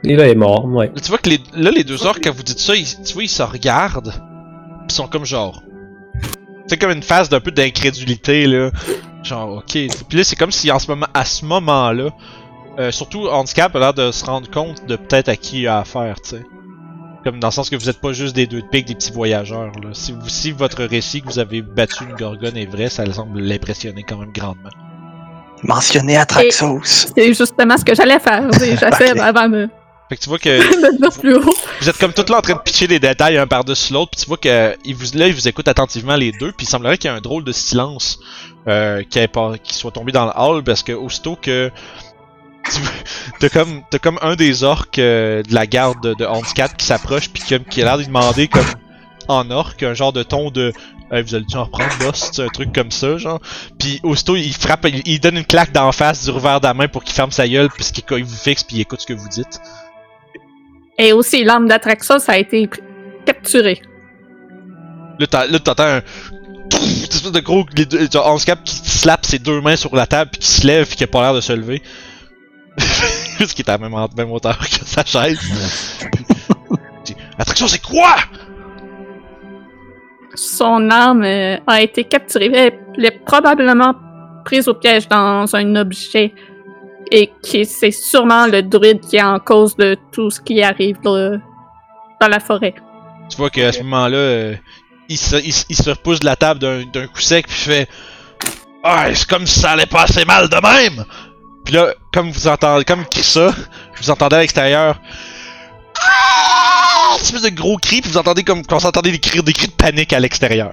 Il est mort, ouais. Là, tu vois que les, là, les deux orques, quand vous dites ça, ils, tu vois, ils se regardent, pis ils sont comme genre. C'est comme une phase d'un peu d'incrédulité là. Genre ok. Puis là c'est comme si en ce moment, à ce moment-là, euh, surtout handicap a l'air de se rendre compte de peut-être à qui il a affaire, tu sais. Comme dans le sens que vous êtes pas juste des deux de pique, des petits voyageurs. Là. Si, vous, si votre récit que vous avez battu une gorgone est vrai, ça semble l'impressionner quand même grandement. Mentionné Atraxos. C'est justement ce que j'allais faire. J'essaie Ok. avant de, Fait que tu vois que plus haut. Vous êtes comme tout là en train de pitcher des détails un par-dessus l'autre, puis tu vois que il vous, là, il vous écoute attentivement les deux, puis il semblerait qu'il y ait un drôle de silence euh, qui, ait qui soit tombé dans le hall, parce que aussitôt que t'as comme t'as comme un des orques euh, de la garde de, handicap qui s'approche, puis qui, qui a l'air de demander comme en orque un genre de ton de Hey, vous allez-tu en reprendre, boss? C'est un truc comme ça, genre. Puis aussitôt, il frappe, il, il donne une claque d'en face du revers de la main pour qu'il ferme sa gueule, puisqu'il il vous fixe, puis il écoute ce que vous dites. Et aussi, l'arme d'Atraxos a été capturée. Là, t'entends un. Espèce de gros. les deux- qui slappe ses deux mains sur la table puis qui se lève puis qui a pas l'air de se lever. Juste qu'il est à la même, hauteur que sa chaise. Attraction, c'est quoi? Son arme euh, a été capturée. Elle, elle est probablement prise au piège dans un objet. Et qui c'est sûrement le druide qui est en cause de tout ce qui arrive dans la forêt. Tu vois qu'à ce moment-là, euh, il, se, il, se- il se repousse de la table d'un coup sec puis il fait Ah, c'est comme si ça allait pas assez mal de même! Puis là, comme vous entendez, comme il crie ça, vous entendez à l'extérieur Ah! Une espèce de gros cri, puis vous entendez comme quand vous entendez des cris, des cris de panique à l'extérieur.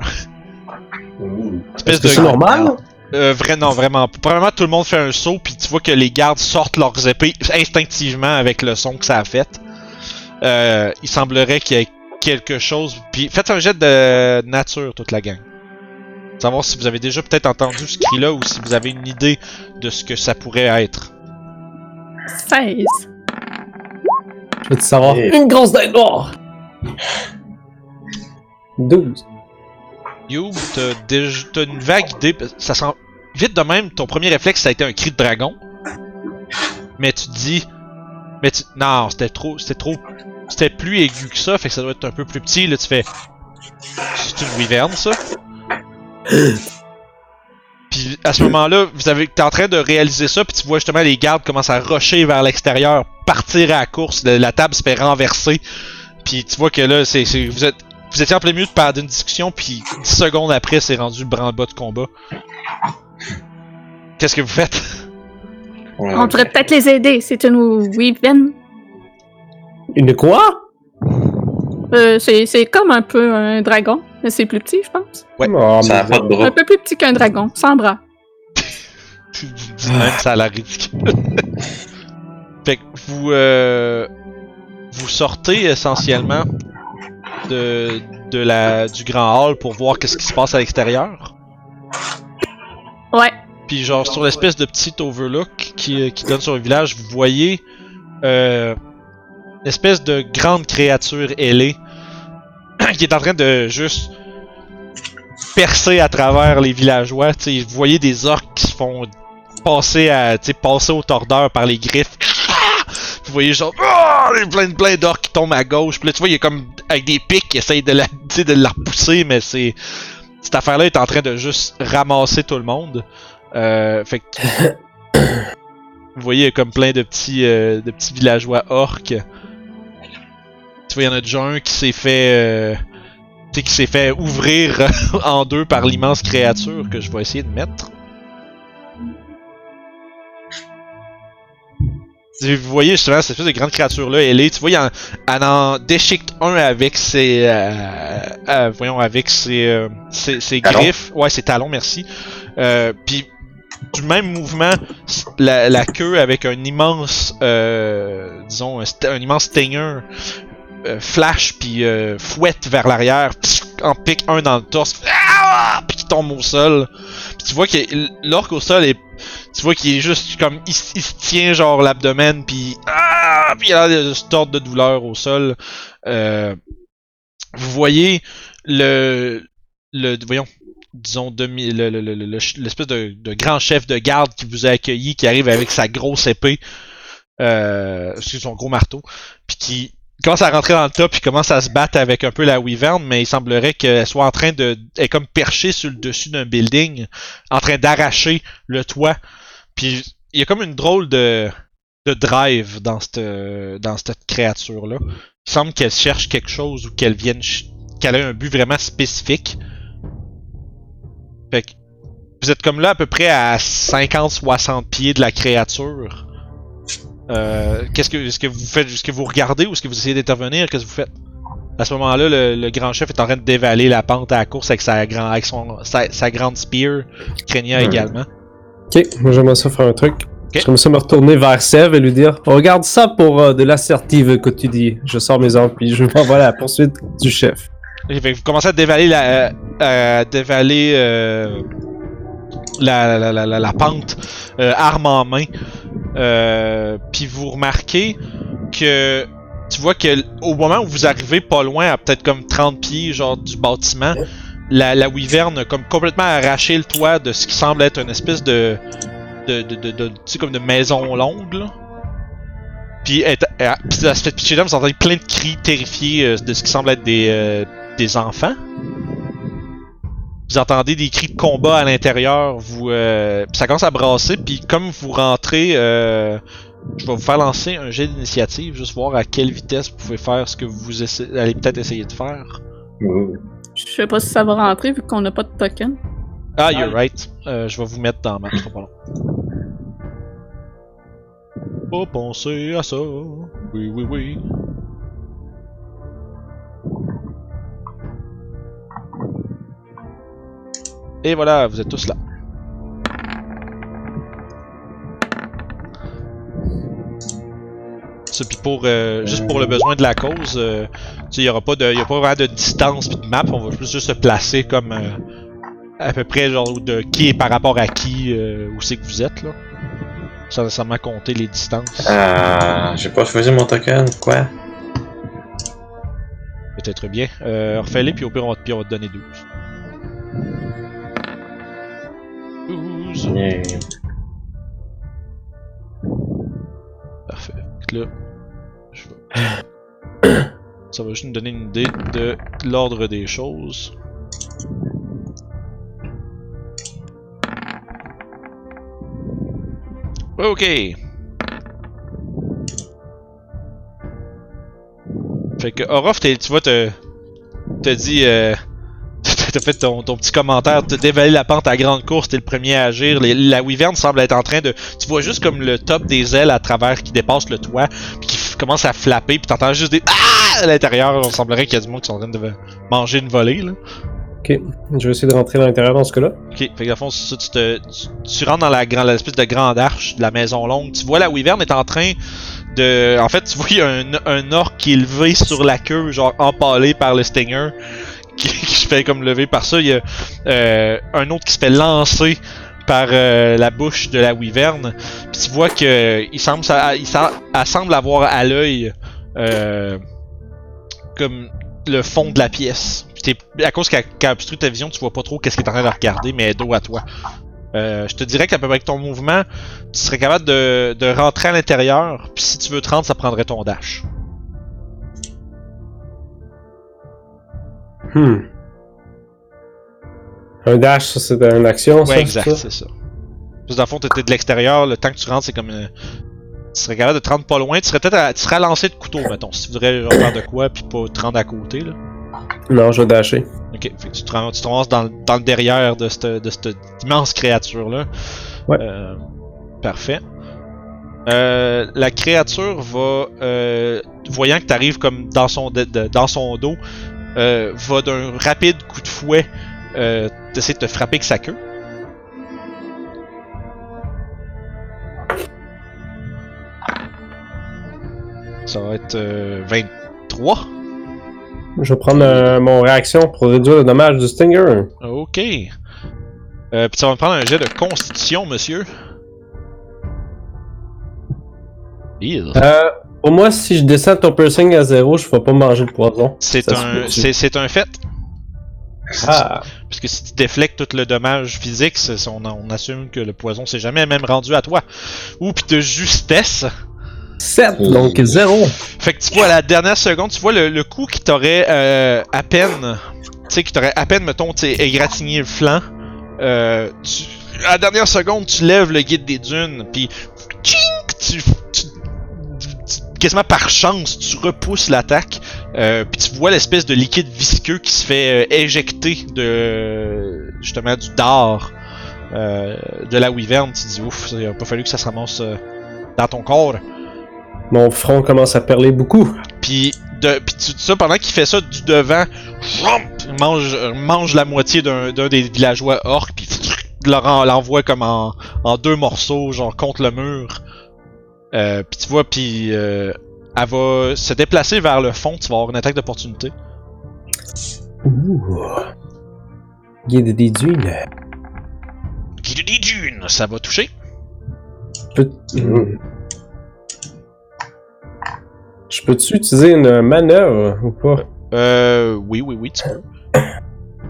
Espèce que c'est normal? Euh, vrai, non, vraiment. Probablement tout le monde fait un saut, puis tu vois que les gardes sortent leurs épées instinctivement avec le son que ça a fait. Euh, il semblerait qu'il y ait quelque chose. Puis faites un jet de nature, toute la gang. Savoir si vous avez déjà peut-être entendu ce cri-là ou si vous avez une idée de ce que ça pourrait être. 16. Je veux te savoir. Une grosse dinde noire! 12. Youb, t'as déjà- t'as une vague idée. Ça sent. Vite de même, ton premier réflexe, ça a été un cri de dragon. Mais tu te dis. Mais tu. Non, c'était trop. C'était trop. C'était plus aigu que ça, fait que ça doit être un peu plus petit. Là, tu fais. C'est une wyvern, ça? Puis à ce moment-là, vous avez, t'es en train de réaliser ça, puis tu vois justement les gardes commencent à rusher vers l'extérieur, partir à la course, la table se fait renverser. Puis tu vois que là, c'est, c'est- vous êtes, vous étiez en plein milieu d'une discussion, puis 10 secondes après, c'est rendu le branle-bas de combat. Qu'est-ce que vous faites? On devrait peut-être les aider. C'est une Weaven. Une quoi? Euh, c'est c'est comme un peu un dragon, mais c'est plus petit, je pense. Ouais. Oh, Ça a pas de Un bras. peu plus petit qu'un dragon, sans bras. Tu dis même, ça a l'air ridicule. fait que vous, euh, vous sortez essentiellement de, de la, du grand hall pour voir qu'est-ce qui se passe à l'extérieur. Ouais. Puis genre sur l'espèce de petit overlook qui, qui donne sur le village, vous voyez euh, une espèce de grande créature ailée qui est en train de juste percer à travers les villageois. Vous voyez des orques qui se font passer à passer au tordeur par les griffes. Vous voyez genre ah, il y a plein plein d'orques qui tombent à gauche. Puis là tu vois il y a comme avec des pics qui essayent la de la repousser mais c'est cette affaire-là est en train de juste ramasser tout le monde. Euh, fait que vous voyez comme plein de petits euh, de petits villageois orques. Tu vois, il y en a déjà un qui s'est fait euh, qui s'est fait ouvrir en deux par l'immense créature que je vais essayer de mettre. Vous voyez justement cette espèce de grande créature là, elle est, tu vois, il en, elle en déchique un avec ses, euh, euh, voyons, avec ses, ses, griffes, ouais, ses talons, merci. Puis du même mouvement, la, la queue avec un immense, euh, disons, un, un immense stinger euh, flash puis euh, fouette vers l'arrière, en pique un dans le torse, ah! puis qui tombe au sol. Puis tu vois que l'orque au sol est, tu vois qu'il est juste comme il, se tient genre l'abdomen puis ah, puis il a l'air de de douleur au sol. Euh, vous voyez le le voyons disons demi le- le- de, grand chef de garde qui vous a accueilli qui arrive avec sa grosse épée euh, son gros marteau puis qui commence à rentrer dans le top, puis commence à se battre avec un peu la Wyvern, mais il semblerait qu'elle soit en train de. Elle est comme perchée sur le dessus d'un building, en train d'arracher le toit. Puis il y a comme une drôle de, de drive dans cette, dans cette créature-là. Il semble qu'elle cherche quelque chose ou qu'elle vienne. qu'elle a un but vraiment spécifique. Fait que. Vous êtes comme là à peu près à 50-60 pieds de la créature. Euh, qu'est-ce que vous faites Est-ce que vous regardez ou est-ce que vous essayez d'intervenir? Qu'est-ce que vous faites? À ce moment-là, le, le grand chef est en train de dévaler la pente à la course avec sa, grand, avec son, sa, sa grande spear, Ouais. également. Ok, moi j'aimerais ça faire un truc. J'aimerais ça me retourner vers Sev et lui dire Regarde ça pour euh, de l'assertive que tu dis. Je sors mes armes puis je m'envoie à la poursuite du chef. Fait que vous commencez à dévaler la, euh, dévaler euh, la, la, la, la, la pente, euh, arme en main. Euh, Puis vous remarquez que tu vois que au moment où vous arrivez pas loin, à peut-être comme 30 pieds genre du bâtiment, la, la wyvern a comme complètement arraché le toit de ce qui semble être une espèce de de, de, de, de- tu sais comme de maison longue là. Puis elle, elle, puis elle se fait pitcher là, vous entendez plein de cris terrifiés euh, de ce qui semble être des euh, des enfants. Vous entendez des cris de combat à l'intérieur, vous euh, ça commence à brasser, puis comme vous rentrez, euh, je vais vous faire lancer un jet d'initiative, juste voir à quelle vitesse vous pouvez faire ce que vous allez peut-être essayer de faire. Je sais pas si ça va rentrer vu qu'on n'a pas de token. Ah, you're right. Euh, je vais vous mettre dans ma match, pas long. Pas penser à ça. Oui, oui, oui. Et voilà, vous êtes tous là. Ça, puis pour, euh, juste pour le besoin de la cause, euh, il y aura pas de, y a pas vraiment de distance puis de map, on va juste se placer comme euh, à peu près genre de qui est par rapport à qui, euh, où c'est que vous êtes là. Sans nécessairement compter les distances. Ah, j'ai pas choisi mon token, quoi? Peut-être bien. Euh, refais-les puis au pire on va, te- puis on va te donner 12. 12. Yeah. Parfait. Là, je vais... Ça va juste nous donner une idée de l'ordre des choses. Ok. Fait que Orof, tu vois, te t'as dit, euh, t'as fait ton, ton petit commentaire, t'as dévalé la pente à grande course, t'es le premier à agir. Les- la wyvern semble être en train de, tu vois juste comme le top des ailes à travers qui dépasse le toit, puis qui commence à flapper, puis t'entends juste des ah à l'intérieur. On semblerait qu'il y a du monde qui sont en train de manger une volée là. Ok, je vais essayer de rentrer à l'intérieur dans ce cas-là. Ok, fait que dans le fond, ça, tu, te, tu, tu rentres dans la grande, l'espèce de grande arche de la maison longue. Tu vois la wyvern est en train de, en fait, tu vois il y a un, un orc qui est levé sur la queue, genre empalé par le stinger, qui, se fait comme lever par ça. Il y a euh, un autre qui se fait lancer par euh, la bouche de la wyvern. Puis tu vois que il semble, il semble avoir à l'œil euh, comme le fond de la pièce. Puis à cause qu'elle qu'elle obstrue ta vision, tu vois pas trop qu'est-ce qu'elle est en train de regarder, mais dos à toi. Je te dirais qu'à peu près avec ton mouvement, tu serais capable de, de rentrer à l'intérieur. Puis si tu veux te rendre, ça prendrait ton dash. Hmm. Un dash, ça c'est une action, ça? Ouais, exact, ça? c'est ça. Parce que dans le fond, t'étais de l'extérieur, le temps que tu rentres, c'est comme. euh, tu serais capable de te rendre pas loin. Tu serais peut-être à- tu serais à lancer de couteau, mettons, si tu voudrais faire de quoi, puis pas te rendre à côté, là. Non, je vais dasher. Ok, fait que tu te, ram- tu te ramasses dans, le- dans le derrière de cette, de cette immense créature-là. Ouais. Euh, parfait. Euh, la créature va, euh, voyant que tu arrives comme dans son, de- de- dans son dos, euh, va d'un rapide coup de fouet euh, d'essayer de te frapper avec sa queue. Ça va être euh, 23. Je vais prendre euh, mon réaction pour réduire le dommage du Stinger. Ok. Euh, puis ça va me prendre un jet de constitution, monsieur. Euh, pour moi, si je descends ton piercing à zéro, je vais pas manger le poison. C'est un, c'est, c'est un fait. Ah, Parce que si tu déflectes tout le dommage physique, c'est- on, on assume que le poison s'est jamais même rendu à toi. Ou pis de justesse. 7, donc 0. Fait que tu vois, à la dernière seconde, tu vois le, le coup qui t'aurait euh, à peine. Tu sais, qui t'aurait à peine, mettons, égratigné le flanc. Euh, tu, à la dernière seconde, tu lèves le guide des dunes, puis. tu- quasiment par chance, tu repousses l'attaque. Euh, puis tu vois l'espèce de liquide visqueux qui se fait euh, éjecter de. justement, du dard. euh, de la wyvern. Tu te dis, ouf, il a pas fallu que ça se ramasse dans ton corps. Mon front commence à perler beaucoup. Puis de puis tu ça pendant qu'il fait ça du devant, il mange mange la moitié d'un des villageois orques puis l'envoie comme en, en deux morceaux genre contre le mur. Euh, puis tu vois puis euh, elle va se déplacer vers le fond, tu vas avoir une attaque d'opportunité. Ouh. Guide des dunes. Guide des dunes, ça va toucher. Peut-. Je peux-tu utiliser une manœuvre ou pas? Euh oui oui oui, tu peux. Parce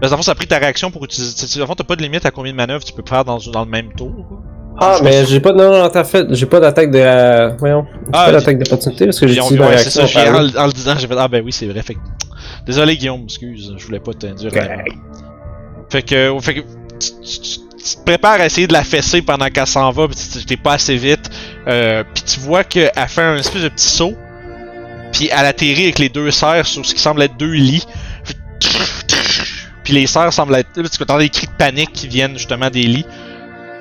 que dans le fond, ça a pris ta réaction pour utiliser. Dans le fond, t'as pas de limite à combien de manœuvres tu peux faire dans, dans le même tour. Ah, mais j'ai pas de. Non, non, t'as fait. J'ai pas d'attaque de. euh, Voyons. J'ai Ah, pas d'attaque d'opportunité parce que j'ai ouais, c'est réaction. ça, en, le- en le disant, j'ai fait Ah ben oui, c'est vrai. Fait que- Désolé Guillaume, excuse, je voulais pas t'induire. à l'erreur. Fait que, fait que tu, tu- tu- tu te prépares à essayer de la fesser pendant qu'elle s'en va, pis tu- t'es pas assez vite. Euh, puis tu vois qu'elle fait un espèce de petit saut, puis elle atterrit avec les deux serres sur ce qui semble être deux lits. Puis les serres semblent être. Tu entends des cris de panique qui viennent justement des lits.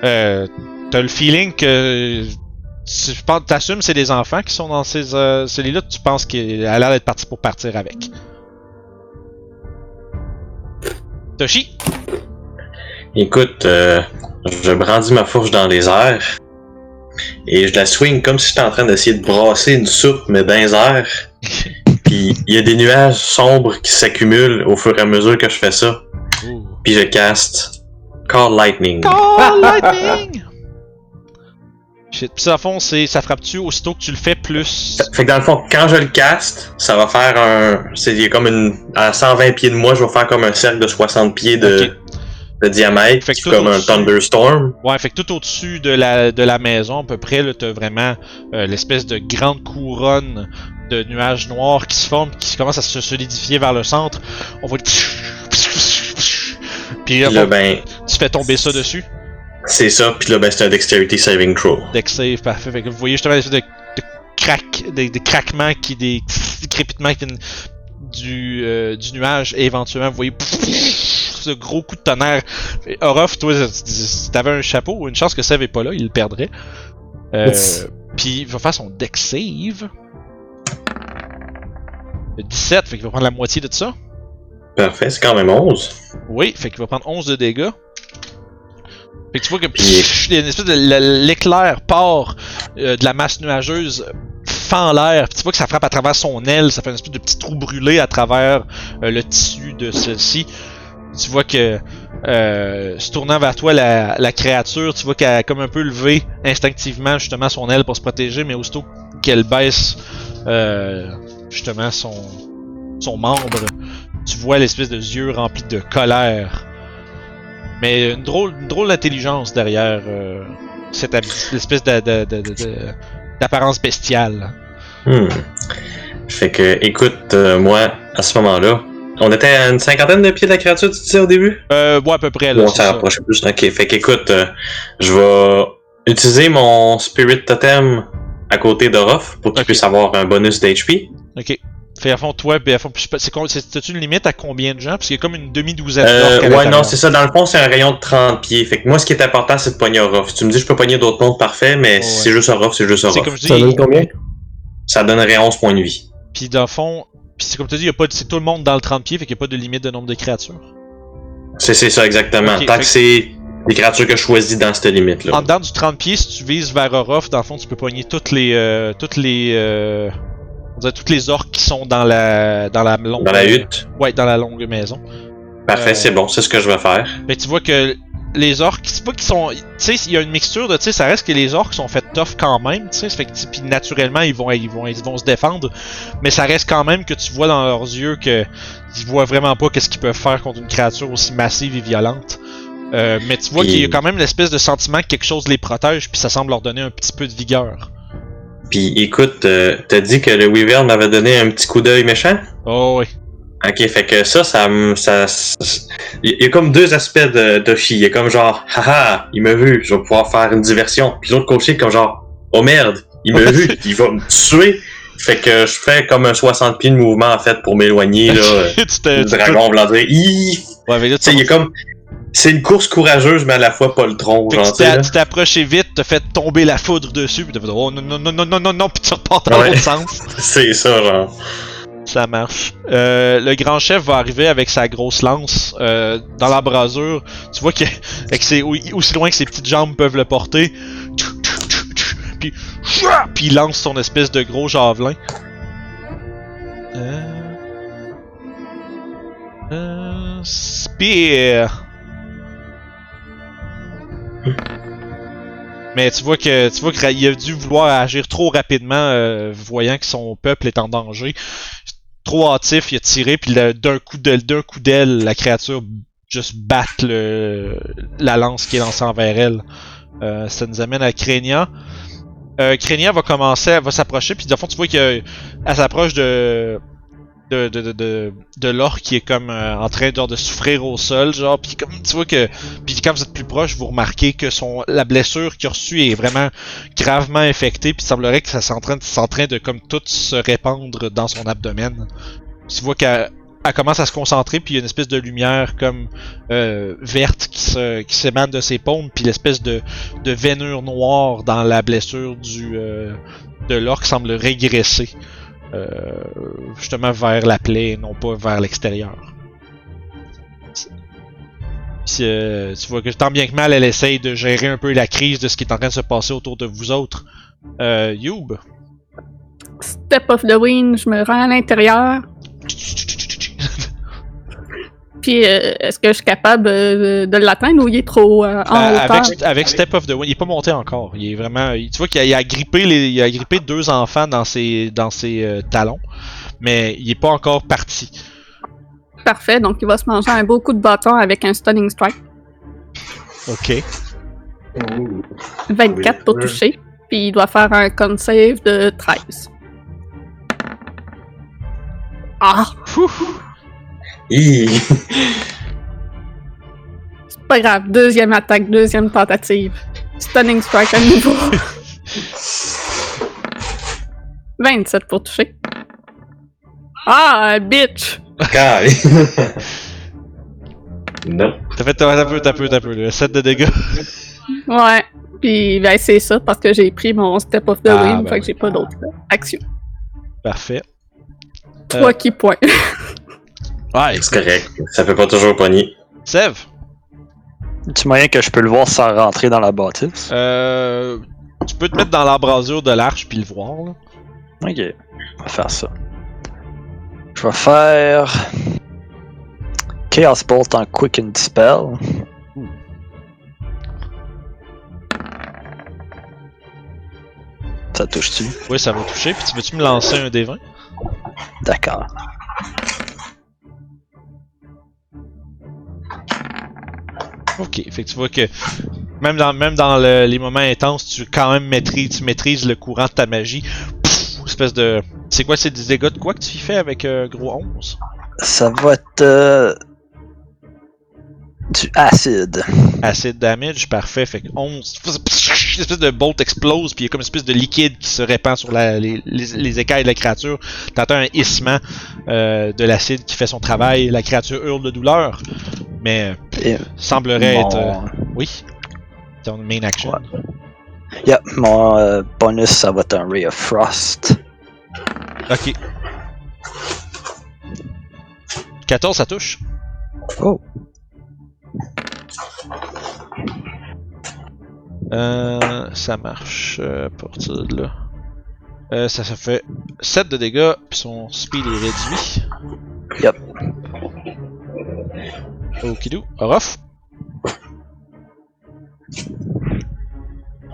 Euh, T'as le feeling que tu t'assumes c'est des enfants qui sont dans ces, euh, ces lits-là, tu penses qu'elle a l'air d'être partie pour partir avec. Toshi, Écoute, euh, je brandis ma fourche dans les airs et je la swing comme si j'étais en train d'essayer de brasser une soupe, mais dans les airs. Puis il y a des nuages sombres qui s'accumulent au fur et à mesure que je fais ça. Puis je caste Call Lightning. Call Lightning! Shit, ça, à fond, c'est, ça frappe-tu aussitôt que tu le fais plus? Fait que dans le fond, quand je le caste, ça va faire un. C'est comme une. À 120 pieds de moi, je vais faire comme un cercle de 60 pieds de, diamètre, Fait que comme un thunderstorm. Ouais, fait que tout au-dessus de la, de la maison, à peu près, là, t'as vraiment euh, l'espèce de grande couronne de nuages noirs qui se forment, qui commence à se solidifier vers le centre. On voit. Puis, là, ben, tu fais tomber ça dessus. C'est ça, puis là, ben, c'est un Dexterity Saving Throw. Deck save, parfait. Fait que vous voyez justement l'espèce de, de crack, des, des craquements qui, des, des crépitements qui viennent du, euh, du nuage et éventuellement vous voyez ce gros coup de tonnerre. Orof, toi, si t'avais un chapeau une chance que Sev est pas là, il le perdrait. Euh. Puis il va faire son deck save. Le 17, fait qu'il va prendre la moitié de ça. Parfait, c'est quand même 11. Oui, fait qu'il va prendre 11 de dégâts. Fait que tu vois que pff, il y a une espèce de l- l'éclair part euh, de la masse nuageuse fend l'air, tu vois que ça frappe à travers son aile, ça fait une espèce de petit trou brûlé à travers euh, le tissu de celle-ci. Tu vois que euh, se tournant vers toi la, la créature, tu vois qu'elle a comme un peu levé instinctivement justement son aile pour se protéger, mais aussitôt qu'elle baisse euh, justement son son membre, tu vois l'espèce de yeux remplis de colère. Mais une drôle, une drôle d'intelligence derrière euh, cette espèce d'apparence bestiale. Hmm. Fait que, écoute, euh, moi, à ce moment-là, on était à une cinquantaine de pieds de la créature, tu disais au début? Euh, ouais, à peu près, là. On s'est rapproché plus. Ok, fait qu'écoute, euh, je vais utiliser mon Spirit Totem à côté d'Orof pour qu'il puisse avoir un bonus d'HP. Ok. Fait à fond, toi, puis à fond, c'est une limite à combien de gens? Parce qu'il y a comme une demi-douzaine Euh, ouais, non, c'est ça. Dans le fond, c'est un rayon de 30 pieds. Fait que moi, ce qui est important, c'est de pogner Orof. Si tu me dis que je peux pogner d'autres mondes, parfait, mais si Ouais. c'est juste Orof, c'est juste C'est Orof. comme je Ça dis, donne combien? Ça donnerait 11 points de vie. puis dans le fond, puis c'est comme tu dis, c'est tout le monde dans le 30 pieds, fait qu'il n'y a pas de limite de nombre de créatures. C'est ça, exactement. Tant que c'est des créatures que je choisis dans cette limite-là. En dedans du 30 pieds, si tu vises vers Orof, dans le fond, tu peux pogner toutes les. euh, toutes les. Euh, on dirait toutes les orques qui sont dans la. Dans la longue. Dans la hutte. Ouais, dans la longue maison. Parfait, Euh, c'est bon, c'est ce que je vais faire. Mais tu vois que les orques, c'est pas qu'ils sont. Tu sais, il y a une mixture de. Tu sais, ça reste que les orques sont faits tough quand même, tu sais. Fait que, puis naturellement, ils vont, ils, vont, ils vont se défendre. Mais ça reste quand même que tu vois dans leurs yeux que. Ils voient vraiment pas qu'est-ce qu'ils peuvent faire contre une créature aussi massive et violente. Euh, mais tu vois qu'il y a quand même l'espèce de sentiment que quelque chose les protège, puis ça semble leur donner un petit peu de vigueur. Puis écoute, euh, t'as dit que le Weaver m'avait donné un petit coup d'œil méchant? Oh oui. Ok, fait que ça, ça, ça, il y a comme deux aspects de Toshi. Il y a comme genre, haha, il m'a vu, je vais pouvoir faire une diversion. Puis l'autre côté, comme genre, oh merde, il m'a vu, il va me tuer. Fait que je fais comme un 60 pieds de mouvement en fait pour m'éloigner là. te- dragon blanc! Ouais, mais là, Tu sais, il est comme, c'est une course courageuse mais à la fois pas le tronc, Fait genre. tu t'es approché vite, t'as fait tomber la foudre dessus, pis t'as fait oh non non non non non non non, pis tu repars dans Ouais. l'autre sens. C'est ça, genre. Ça marche. Euh, le grand chef va arriver avec sa grosse lance euh, dans l'embrasure. Tu vois que ou- aussi loin que ses petites jambes peuvent le porter. Puis, puis il lance son espèce de gros javelin. Euh... Euh... Spear. Mais tu vois que tu vois qu'il a dû vouloir agir trop rapidement, euh, voyant que son peuple est en danger. Trop hâtif, il a tiré, puis d'un coup de d'un coup d'aile, la créature juste batte le, la lance qui est lancée envers elle. Euh, ça nous amène à Crénia. Euh, va commencer, va s'approcher, puis de fond tu vois qu'elle s'approche de de, l'or qui est comme euh, en train de souffrir au sol, genre, puis comme tu vois que, puis quand vous êtes plus proche, vous remarquez que la blessure qu'il a reçue est vraiment gravement infectée, puis semblerait que ça c'est en train, de- comme tout se répandre dans son abdomen. Tu vois qu'elle elle commence à se concentrer, puis il y a une espèce de lumière comme euh, verte qui se qui s'émane de ses paumes, puis l'espèce de de veinure noire dans la blessure du euh, de l'orque semble régresser justement vers la plaie et non pas vers l'extérieur. Euh, tu vois que tant bien que mal, elle essaye de gérer un peu la crise de ce qui est en train de se passer autour de vous autres. Euh, Youb? Step of the wind, je me rends à l'intérieur. Puis, euh, est-ce que je suis capable euh, de l'atteindre ou il est trop euh, en Euh, hauteur? avec, avec Step of the Wind, il est pas monté encore. Il est vraiment. il- tu vois qu'il a, il a grippé les, il a grippé deux enfants dans ses dans ses euh, talons, mais il est pas encore parti. Parfait, donc il va se manger un beau coup de bâton avec un stunning strike. Ok. 24 pour toucher. Puis il doit faire un con save de 13. Ah! C'est pas grave, deuxième attaque, deuxième tentative. Stunning strike à nouveau. 27 pour toucher. Ah, bitch! Calme. non. T'as fait t'as un peu, t'as peu, t'as peu, 7 de dégâts. Ouais. Puis ben, c'est ça, parce que j'ai pris mon step of the Ah, wind, ben fait oui. que j'ai pas d'autre euh, action. Parfait. Trois qui points. Ouais, C'est correct. Ça fait pas toujours pogner. Sev? Tu moyen que je peux le voir sans rentrer dans la bâtisse? Euh, tu peux te mettre dans l'embrasure de l'arche puis le voir. Là. Ok, on va faire ça. Je vais faire. Chaos Bolt en Quick and Dispel. Ça touche-tu? Oui, ça va toucher. Puis tu veux-tu me lancer un D20 D'accord. Ok, fait que tu vois que même dans, même dans le- les moments intenses, tu quand même maîtrises, tu maîtrises le courant de ta magie. Espèce de. C'est quoi, c'est des dégâts de quoi que tu fais avec euh, gros 11 Ça va être. euh, Du acide. Acid damage, parfait. Fait que 11. Une espèce de bolt explose, puis il y a comme une espèce de liquide qui se répand sur la- les, les- les écailles de la créature. T'entends un hissement euh, de l'acide qui fait son travail. La créature hurle de douleur, mais Et semblerait être. euh, oui. Ton main action. Ouais. yeah, mon euh, bonus, ça va être un Ray of Frost. Ok. 14, ça touche? Oh. Euh, ça marche euh, à partir de là. Euh, ça, ça fait 7 de dégâts, puis son speed est réduit. Yep. Okidou. Orof?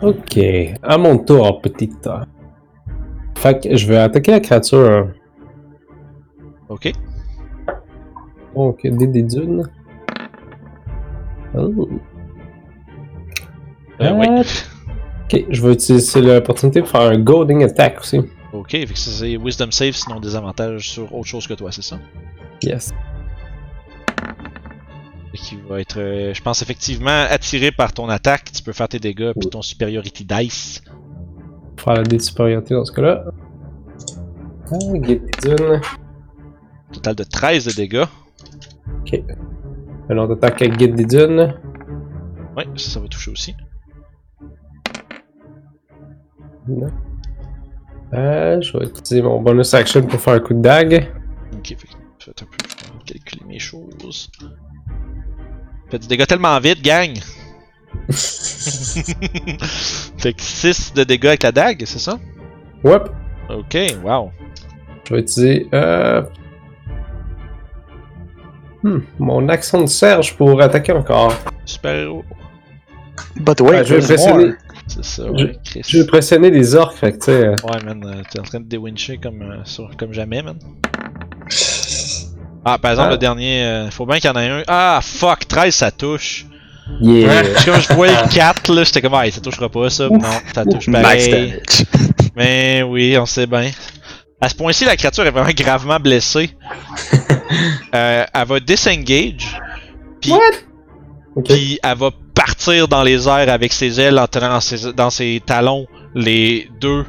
Ok, à mon tour, petite. Fait que je vais attaquer la créature. Ok. Donc, des des dunes. Oh. Euh, oui. Ok, je vais utiliser l'opportunité pour faire un Golding Attack aussi. Ok, fait que c'est Wisdom Save sinon des avantages sur autre chose que toi, c'est ça? Yes. Et qui va être, euh, je pense effectivement, attiré par ton attaque, tu peux faire tes dégâts puis ton superiority dice. Faire la dé supériorité dans ce cas-là. Ah, Guide d'une. Total de 13 de dégâts. Ok. Un autre attaque avec Guide des Dunes. Ouais, ça, ça va toucher aussi. Non. Euh, je vais utiliser mon bonus action pour faire un coup de dague. Ok, faites un peu, je vais calculer mes choses. Faites du dégât tellement vite, gang! fait que 6 de dégâts avec la dague, c'est ça? Ouais. Ok, wow. Je vais utiliser euh... hmm, mon accent de Serge pour attaquer encore. Super héros. But wait, Ouais, je vais impressionner, more. C'est ça, Je- ouais, Chris. je vais impressionner les orques, fait que tu sais. euh, Ouais, man, euh, t'es en train de déwincher comme, euh, sur- comme jamais, man. Ah, par exemple, Ah. le dernier, euh, faut bien qu'il y en ait un. Ah, fuck, 13, ça touche. Yeah. Parce que Comme je voyais 4, là, j'étais comme, ah, ça touchera pas, ça. Non, ça touche Max pareil. Mais oui, on sait bien. À ce point-ci, la créature est vraiment gravement blessée. Euh, elle va disengage. Puis elle va partir dans les airs avec ses ailes en tenant dans ses, dans ses talons les deux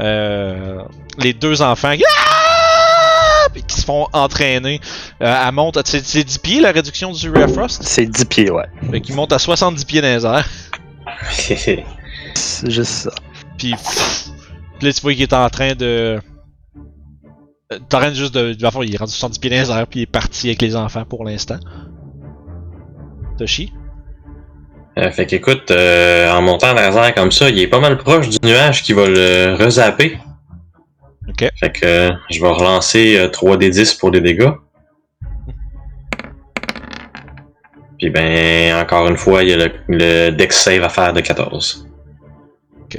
euh, les deux enfants Ah! Qui se font entraîner. Euh, elle monte, c'est c'est 10 pieds la réduction du Ray of Frost. C'est 10 pieds, ouais. Fait qu'il monte à 70 pieds dans les airs. C'est juste ça. Puis, pff, puis là, tu vois qu'il est en train de. euh, T'es en train de juste de. de- il est rendu 70 pieds dans les airs, puis il est parti avec les enfants pour l'instant. Toshi? Euh, fait qu'écoute, euh, en montant les airs comme ça, il est pas mal proche du nuage qui va le rezapper. Ok. Fait que euh, je vais relancer euh, 3d10 pour des dégâts. Puis ben, encore une fois, il y a le, le dex save à faire de 14. Ok.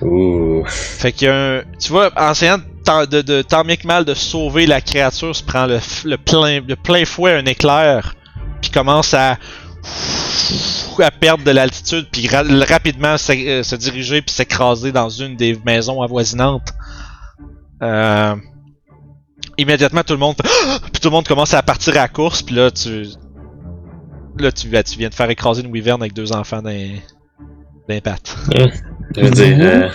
Ouh. Fait qu'il y a un. Tu vois, en essayant de, tant- de, de tant bien que mal de sauver la créature, se prend le, plein, le plein fouet un éclair, puis commence à. à perdre de l'altitude, puis ra- rapidement se, euh, se diriger puis s'écraser dans une des maisons avoisinantes. Euh, immédiatement, tout le monde. puis tout le monde commence à partir à la course, puis là, tu. Là, tu, tu viens de faire écraser une wyvern avec deux enfants dans les pattes. Je veux dire, euh,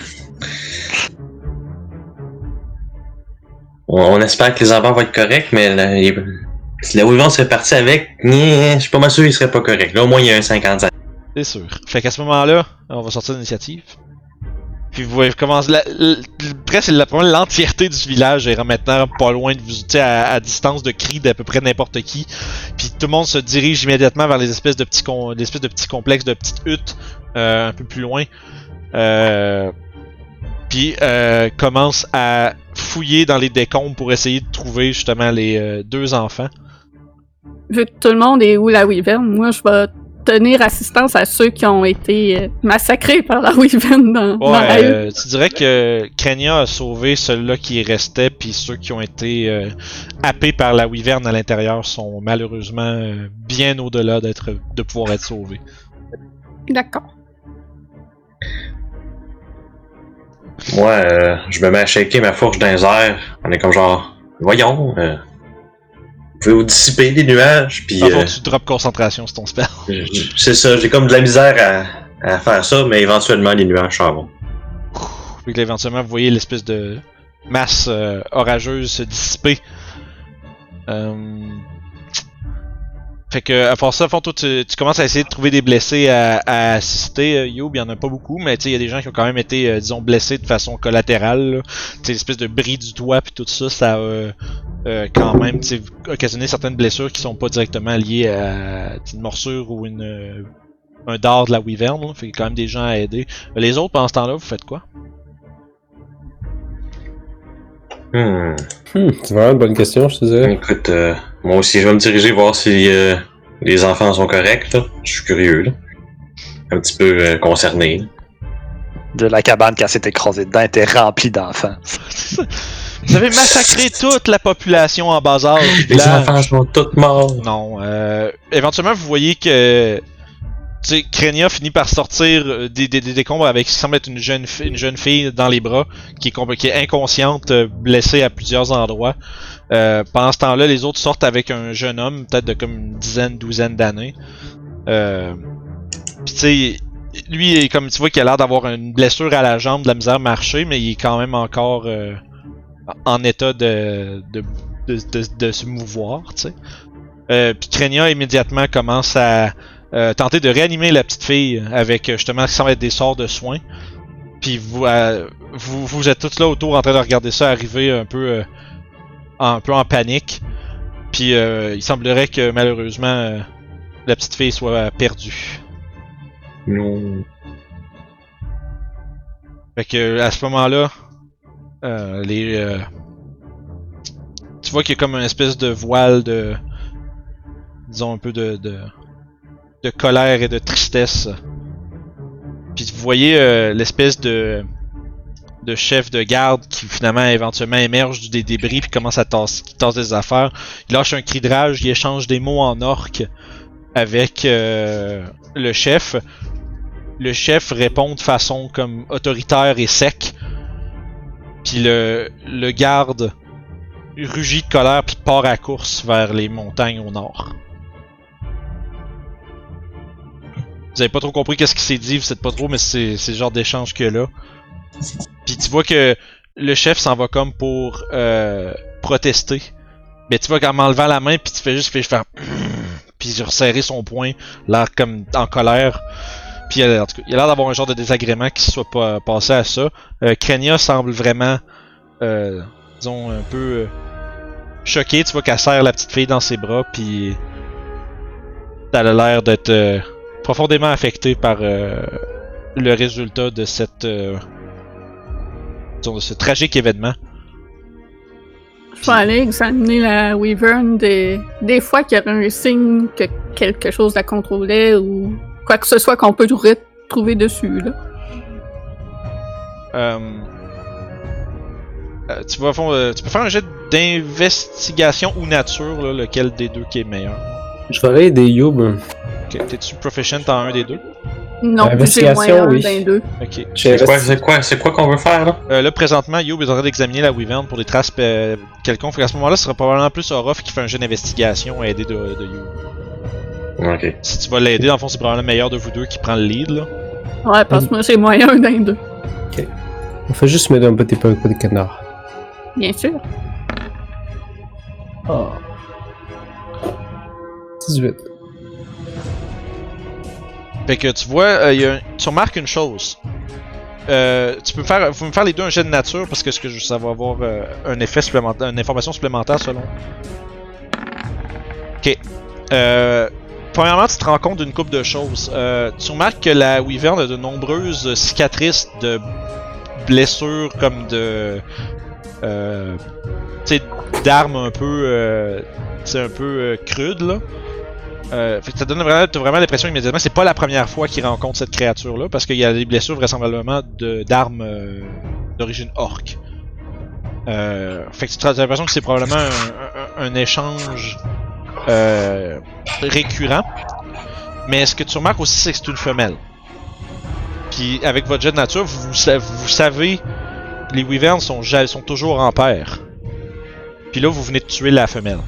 on, espère que les enfants vont être corrects, mais les- si la Wyvern serait partie avec, je suis pas mal sûr qu'il serait pas correct. Là, au moins, il y a un 55. C'est sûr. Fait qu'à ce moment-là, on va sortir l'initiative. Puis vous voyez commencer la, presque l'entièreté du village est maintenant pas loin de vous, à, à distance de cri d'à peu près n'importe qui. Puis tout le monde se dirige immédiatement vers les espèces de petits de petits complexes de petites huttes euh, un peu plus loin. Euh, puis euh, commence à fouiller dans les décombres pour essayer de trouver justement les euh, deux enfants. Vu que tout le monde est où la Wyvern, moi je vais tenir assistance à ceux qui ont été euh, massacrés par la Wyvern dans, dans la Ouais, euh, tu dirais que Krenia a sauvé ceux-là qui restaient, puis ceux qui ont été euh, happés par la wyvern à l'intérieur sont malheureusement euh, bien au-delà d'être de pouvoir être sauvés. D'accord. Moi, euh, je me mets à shaker ma fourche dans les airs. On est comme genre, voyons, euh, vous pouvez vous dissiper des nuages, puis euh, tu drop concentration sur ton spell. c'est ça, j'ai comme de la misère à, à faire ça, mais éventuellement, les nuages s'en vont. Puis là, éventuellement, vous voyez l'espèce de masse euh, orageuse se dissiper. Euh, Fait que, à part ça, à fond, toi, tu, tu commences à essayer de trouver des blessés à, à assister. Euh, Youb, il y en a pas beaucoup, mais tu sais, il y a des gens qui ont quand même été, euh, disons, blessés de façon collatérale. Tu sais, l'espèce de bris du toit, puis tout ça, ça a euh, euh, quand même tu sais, occasionné certaines blessures qui sont pas directement liées à une morsure ou une, euh, un dard de la wyvern. Là. Fait qu'il y a quand même des gens à aider. Les autres, pendant ce temps-là, vous faites quoi? Hmm. Hmm, c'est vraiment une bonne question, je te dirais. Écoute, euh, moi aussi, je vais me diriger voir si euh, les enfants sont corrects. Là. Je suis curieux. Là. Un petit peu euh, concerné. là. De la cabane qui s'est écrasée dedans était remplie d'enfants. Vous avez massacré toute la population en bas âge Les enfants sont tous morts. Non. Euh, éventuellement, vous voyez que tu sais, Krenia finit par sortir euh, des, des, des décombres avec ce qui semble être une jeune, une jeune fille dans les bras, qui est, compl- qui est inconsciente, blessée à plusieurs endroits. Euh, pendant ce temps-là, les autres sortent avec un jeune homme, peut-être de comme une dizaine, douzaine d'années. Euh, tu sais, lui, comme tu vois qu'il a l'air d'avoir une blessure à la jambe, de la misère à marcher, mais il est quand même encore euh, en état de, se mouvoir, tu sais. Euh, Puis immédiatement commence à tenter de réanimer la petite fille avec justement qui semble être des sorts de soins. Puis vous, vous, vous êtes tous là autour en train de regarder ça arriver un peu, un peu en panique. Puis euh, il semblerait que malheureusement euh, la petite fille soit perdue. Non. Fait que à ce moment-là, euh, les, euh, tu vois qu'il y a comme une espèce de voile de, disons un peu de, de, de colère et de tristesse. Puis vous voyez euh, l'espèce de, de chef de garde qui finalement éventuellement émerge des débris puis commence à tasser, des affaires. Il lâche un cri de rage, il échange des mots en orque avec euh, le chef le chef répond de façon comme autoritaire et sec. Puis le, le garde rugit de colère puis part à course vers les montagnes au nord. Vous avez pas trop compris qu'est-ce qui s'est dit, vous savez pas trop, mais c'est c'est le genre d'échange a là. Puis tu vois que le chef s'en va comme pour euh, protester. Mais tu vois qu'en m'enlevant la main, puis tu fais juste fais faire puis resserrer son poing, l'air comme en colère. Puis euh, il a l'air d'avoir un genre de désagrément qui soit pas passé à ça. Euh, Krenia semble vraiment, euh, disons, un peu euh, choqué. Tu vois qu'elle serre la petite fille dans ses bras, puis elle a l'air d'être profondément affectée par le résultat de cette, de ce tragique événement. Je vais aller examiner la Wyvern des, des fois qu'il y aurait un signe que quelque chose la contrôlait ou quoi que ce soit qu'on peut trouver, trouver dessus. Là. Euh, euh, tu, vas, fond- euh, tu peux faire un jet d'investigation ou nature, là, lequel des deux qui est meilleur. Je aller des Youb. Ok, T'es-tu proficient en un des deux? Non, j'ai Investigation, moins un oui. d'un deux. Ok. C'est quoi, c'est quoi, c'est quoi qu'on veut faire là? Euh, là, présentement, Youb est en train d'examiner la Wyvern pour des traces euh, quelconques. Fait qu'à ce moment-là, ce sera probablement plus Orof qui fait un jeu d'investigation à aider de, de Youb. Ok. Si tu vas l'aider, dans le fond, c'est probablement le meilleur de vous deux qui prend le lead, là. Ouais, parce que moi j'ai moins un d'un deux. On fait juste mettre un petit peu un coup de canard. Bien sûr. Oh. 18. Fait que tu vois, euh, y a tu remarques une chose. Euh, tu peux faire, vous me faire les deux un jet de nature parce que ce que je, ça va avoir euh, un effet supplémentaire, une information supplémentaire selon. Ok. Euh, premièrement, tu te rends compte d'une couple de choses. Euh, tu remarques que la Wyvern a de nombreuses cicatrices de blessures comme de, tu sais, d'armes un peu, sais, un peu crudes là. Euh, ça donne vraiment, vraiment l'impression immédiatement c'est pas la première fois qu'il rencontre cette créature-là, parce qu'il y a des blessures vraisemblablement d'armes euh, d'origine orque. Euh, fait tu as l'impression que c'est probablement un, échange euh, récurrent. Mais ce que tu remarques aussi, c'est que c'est une femelle. Puis avec votre jet de nature, vous, vous sa- vous savez, les wyverns sont toujours en paire. Puis là, vous venez de tuer la femelle.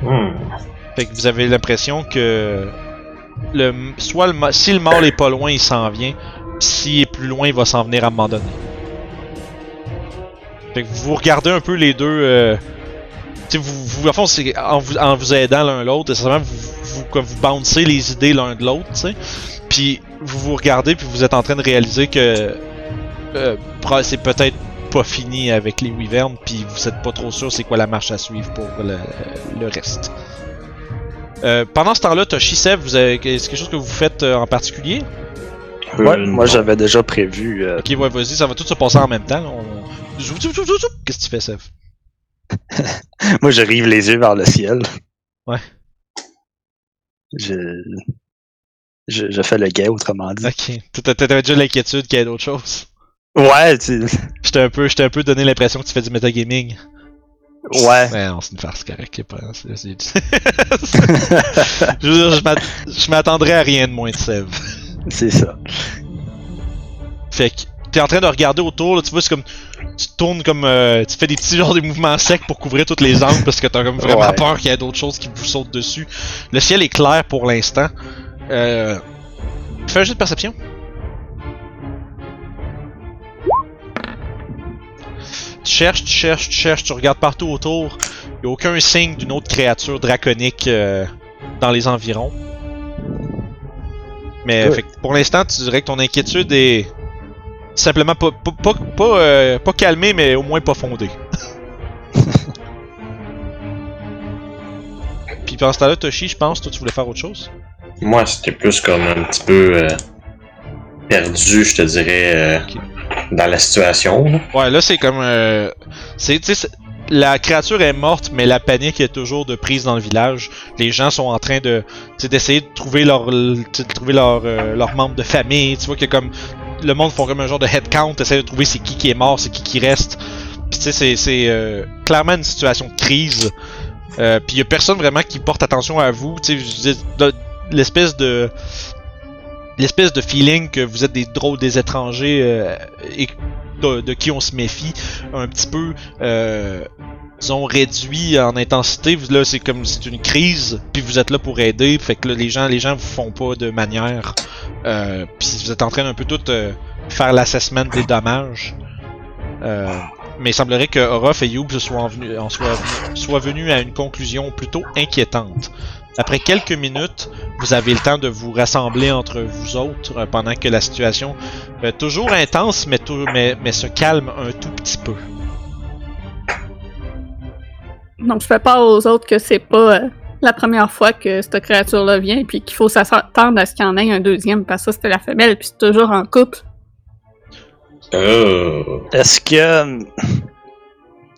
Hmm. Fait que vous avez l'impression que le soit le si le mâle est pas loin, il s'en vient. S'il est plus loin, il va s'en venir à un moment donné. Fait que vous regardez un peu les deux. Euh, vous, vous, en vous, aidant l'un l'autre, vous, vous, vous bouncez les idées l'un de l'autre. Puis vous vous regardez, puis vous êtes en train de réaliser que euh, c'est peut-être pas fini avec les wyverns, puis vous êtes pas trop sûr c'est quoi la marche à suivre pour le reste. Euh, pendant ce temps-là, Toshisev, vous avez est-ce quelque chose que vous faites euh, en particulier? Ouais, Euh, moi non. j'avais déjà prévu. euh, Ok, ouais, vas-y, ça va tout se passer en même temps. là. On... Zou, zou, zou, zou, zou. Qu'est-ce que tu fais, Sev Moi je rive les yeux vers le ciel. Ouais. Je. Je, je fais le gay, autrement dit. Ok, T'as- t'avais déjà l'inquiétude qu'il y ait d'autres choses? Ouais, tu... J'étais un peu, j'étais un peu donné l'impression que tu fais du metagaming. Ouais. Mais non, c'est une farce, correct. y a pas- je veux dire, je m'att- je m'attendrais à rien de moins de Sève. C'est ça. Fait que t'es en train de regarder autour, là, tu vois, c'est comme. Tu tournes comme. euh, tu fais des petits genres de mouvements secs pour couvrir toutes les angles parce que t'as comme vraiment Ouais. peur qu'il y ait d'autres choses qui vous sautent dessus. Le ciel est clair pour l'instant. Euh. Fais un jeu de perception. Tu cherches, tu cherches, tu cherches, tu regardes partout autour. Il a aucun signe d'une autre créature draconique euh, dans les environs. Mais fait pour l'instant, tu dirais que ton inquiétude est simplement pas, pas, pas, pas, euh, pas calmée, mais au moins pas fondée. Puis pendant ce temps-là, Toshi, je pense, toi, tu voulais faire autre chose? Moi, c'était plus comme un petit peu euh, perdu, je te dirais, euh. Dans la situation. Ouais, là, c'est comme. Euh, c'est, la créature est morte, mais la panique est toujours de prise dans le village. Les gens sont en train de, d'essayer de trouver leur, de trouver leur, euh, leurs membres de famille. Tu vois que comme le monde font comme un genre de head count, essaie de trouver c'est qui qui est mort, c'est qui qui reste. Tu sais, c'est, c'est euh, clairement une situation de crise. Euh, puis y a personne vraiment qui porte attention à vous. Tu sais, l'espèce de l'espèce de feeling que vous êtes des drôles des étrangers euh, et de, de qui on se méfie un petit peu euh, disons réduit en intensité. Là c'est comme c'est une crise puis vous êtes là pour aider. Fait que là, les gens les gens vous font pas de manière euh, puis vous êtes en train d'un peu tout euh, faire l'assessment des dommages. Euh, mais il semblerait que Orof et Youb soient, en soient, soient venus à une conclusion plutôt inquiétante. Après quelques minutes, vous avez le temps de vous rassembler entre vous autres euh, pendant que la situation euh, toujours intense, mais, tou- mais, mais se calme un tout petit peu. Donc, je fais part aux autres que c'est pas euh, la première fois que cette créature-là vient, puis qu'il faut s'attendre à ce qu'il y en ait un deuxième, parce que ça, c'était la femelle, puis c'est toujours en couple. Euh, Est-ce que.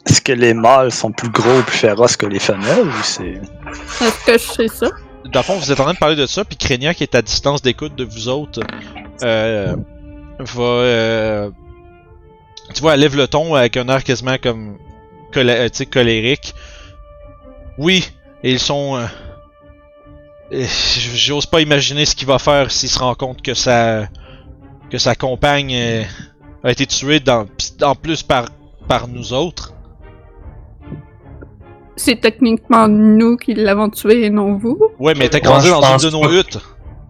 Est-ce que les mâles sont plus gros, plus féroces que les femelles ou c'est. Est-ce que je sais ça? Dans le fond, vous êtes en train de parler de ça, puis Krenia, qui est à distance d'écoute de vous autres, euh, va... euh, tu vois, elle lève le ton avec un air quasiment comme... colé- euh, tu sais, colérique. Oui, et ils sont... euh, J'ose pas imaginer ce qu'il va faire s'il se rend compte que sa... que sa compagne euh, a été tuée dans, en plus par, par nous autres. C'est techniquement nous qui l'avons tué et non vous. Ouais, mais t'es Ouais, grandi dans une de nos pas. huttes.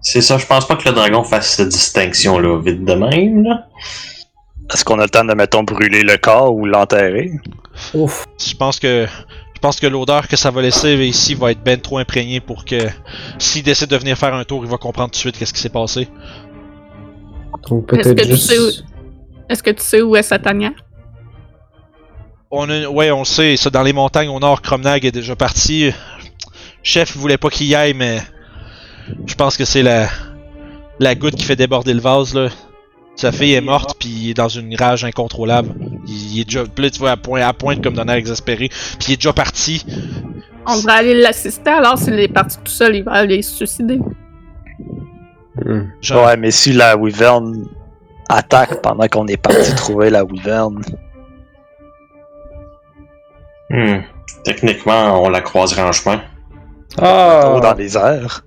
c'est ça, je pense pas que le dragon fasse cette distinction-là vite de même. Là. Est-ce qu'on a le temps de, mettons, brûler le corps ou l'enterrer? Ouf. Je pense que je pense que l'odeur que ça va laisser ici va être ben trop imprégnée pour que s'il décide de venir faire un tour, il va comprendre tout de suite qu'est-ce qui s'est passé. Donc Est-ce que tu sais où- Est-ce que tu sais où est sa tanière? On a, ouais, on le sait, ça dans les montagnes au nord, Cromnag est déjà parti. Chef il voulait pas qu'il y aille, mais je pense que c'est la la goutte qui fait déborder le vase là. Sa fille est morte puis il est dans une rage incontrôlable. Il, il est déjà, puis là tu vois à point à pointe comme d'un air exaspéré. Puis il est déjà parti. On devrait aller l'assister, alors s'il est parti tout seul, il va aller se suicider. Hmm. Genre, Ouais, mais si la Wyvern attaque pendant qu'on est parti trouver la Wyvern. Hmm. Techniquement, on la croiserait en chemin. Ah dans les airs.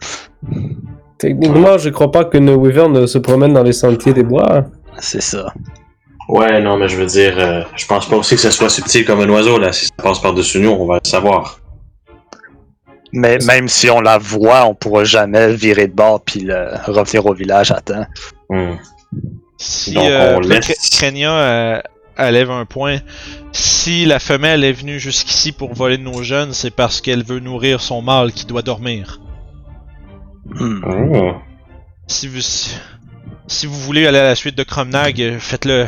Techniquement, je crois pas qu'une wyvern se promène dans les sentiers des bois. C'est ça. Ouais, non, mais je veux dire, euh, je pense pas aussi que ce soit subtil comme un oiseau, là. Si ça passe par-dessus nous, on va le savoir. Mais même si on la voit, on pourra jamais virer de bord puis le- revenir au village à temps. Hmm. Si Donc, euh, on là, laisse- euh, elle lève un point, si la femelle est venue jusqu'ici pour voler nos jeunes, c'est parce qu'elle veut nourrir son mâle qui doit dormir. Hmm. Hmm. Si vous si, si vous voulez aller à la suite de Cromnag, faites-le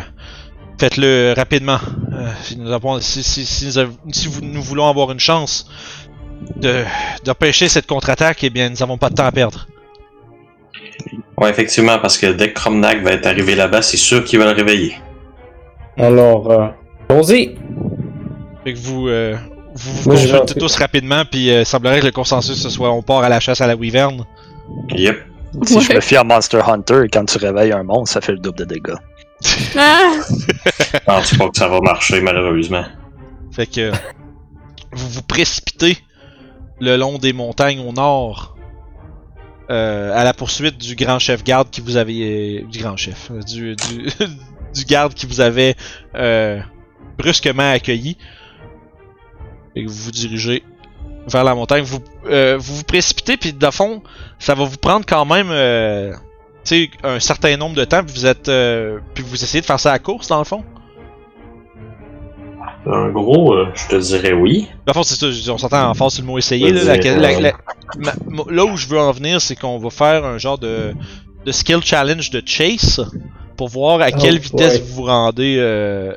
faites-le rapidement. Euh, si nous avons si, si, si nous, av- si vous- nous voulons avoir une chance de d'empêcher cette contre-attaque, eh bien nous n'avons pas de temps à perdre. Ouais, effectivement, parce que dès que Cromnag va être arrivé là-bas, c'est sûr qu'il va le réveiller. Alors, euh, allons-y. Fait que vous euh, vous, vous Moi, je vais consultez en- tous rapidement, puis euh, il semblerait que le consensus ce soit on part à la chasse à la wyvern. Yep. Si je me fie à Monster Hunter, quand tu réveilles un monstre, ça fait le double de dégâts. Ah! Je pense pas que ça va marcher, malheureusement. Fait que vous vous précipitez le long des montagnes au nord euh, à la poursuite du grand chef garde qui vous avait euh, du grand chef euh, du, du, du garde qui vous avait euh, brusquement accueilli et que vous vous dirigez vers la montagne vous euh, vous, vous précipitez puis de fond ça va vous prendre quand même euh, un certain nombre de temps puis vous êtes euh, puis vous essayez de faire ça à la course dans le fond En gros, euh, je te dirais oui. Le fond, c'est ça, on s'entend en face sur le mot essayer. Là, Vas-y, La- la- ouais. la- ma- mo- là où je veux en venir, c'est qu'on va faire un genre de, de skill challenge de chase pour voir à quelle Oh, vitesse ouais. vous vous rendez euh,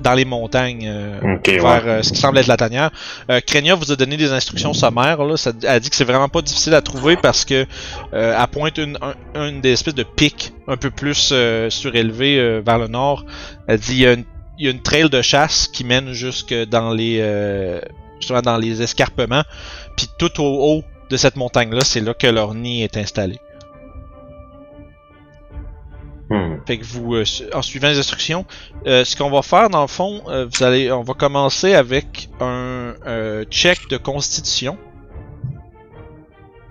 dans les montagnes euh, vers euh, ce qui semble être la tanière. Euh, Krenia vous a donné des instructions sommaires. Là, ça, elle a dit que c'est vraiment pas difficile à trouver parce que euh, elle pointe une, un- une des espèces de pics un peu plus euh, surélevés euh, vers le nord. Elle dit il y, a une, il y a une trail de chasse qui mène jusque dans les euh, justement dans les escarpements. Puis tout au haut de cette montagne-là, c'est là que leur nid est installé. Hmm. Fait que vous, euh, en suivant les instructions, euh, ce qu'on va faire dans le fond, euh, vous allez, on va commencer avec un euh, check de constitution.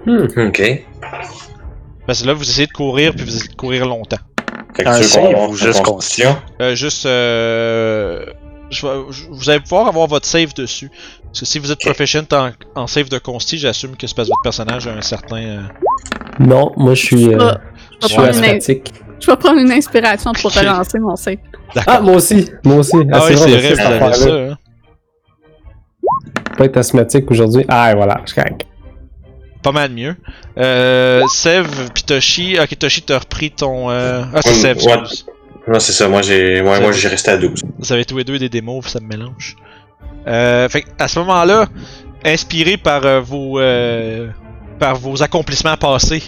Hmm. Ok. Parce que là, vous essayez de courir, puis vous essayez de courir longtemps. Un save ou la juste constitution? Euh, juste, euh, je vais- je- vous allez pouvoir avoir votre save dessus. Parce que si vous êtes Ok. proficient en, en save de consti, j'assume que c'est parce que votre personnage a un certain. euh, Non, moi je suis, euh, Ah, je suis asthmatique. Je vais prendre une inspiration pour Ok. relancer mon save. Ah, moi aussi, moi aussi. Ah, oui, on c'est vrai, ça. Hein. Pas être asthmatique aujourd'hui. Ah, et voilà, je craque. Pas mal mieux. Euh, Sev, puis Toshi. Ok, Toshi, t'as repris ton. Euh... Ah, c'est Sev, ouais. excuse. Non, c'est ça. Moi, j'ai ouais, Ça- moi, j'ai resté à 12. Vous avez tous les deux des démos, ça me mélange. Euh, fait que, à ce moment-là, inspiré par euh, vos euh, par vos accomplissements passés,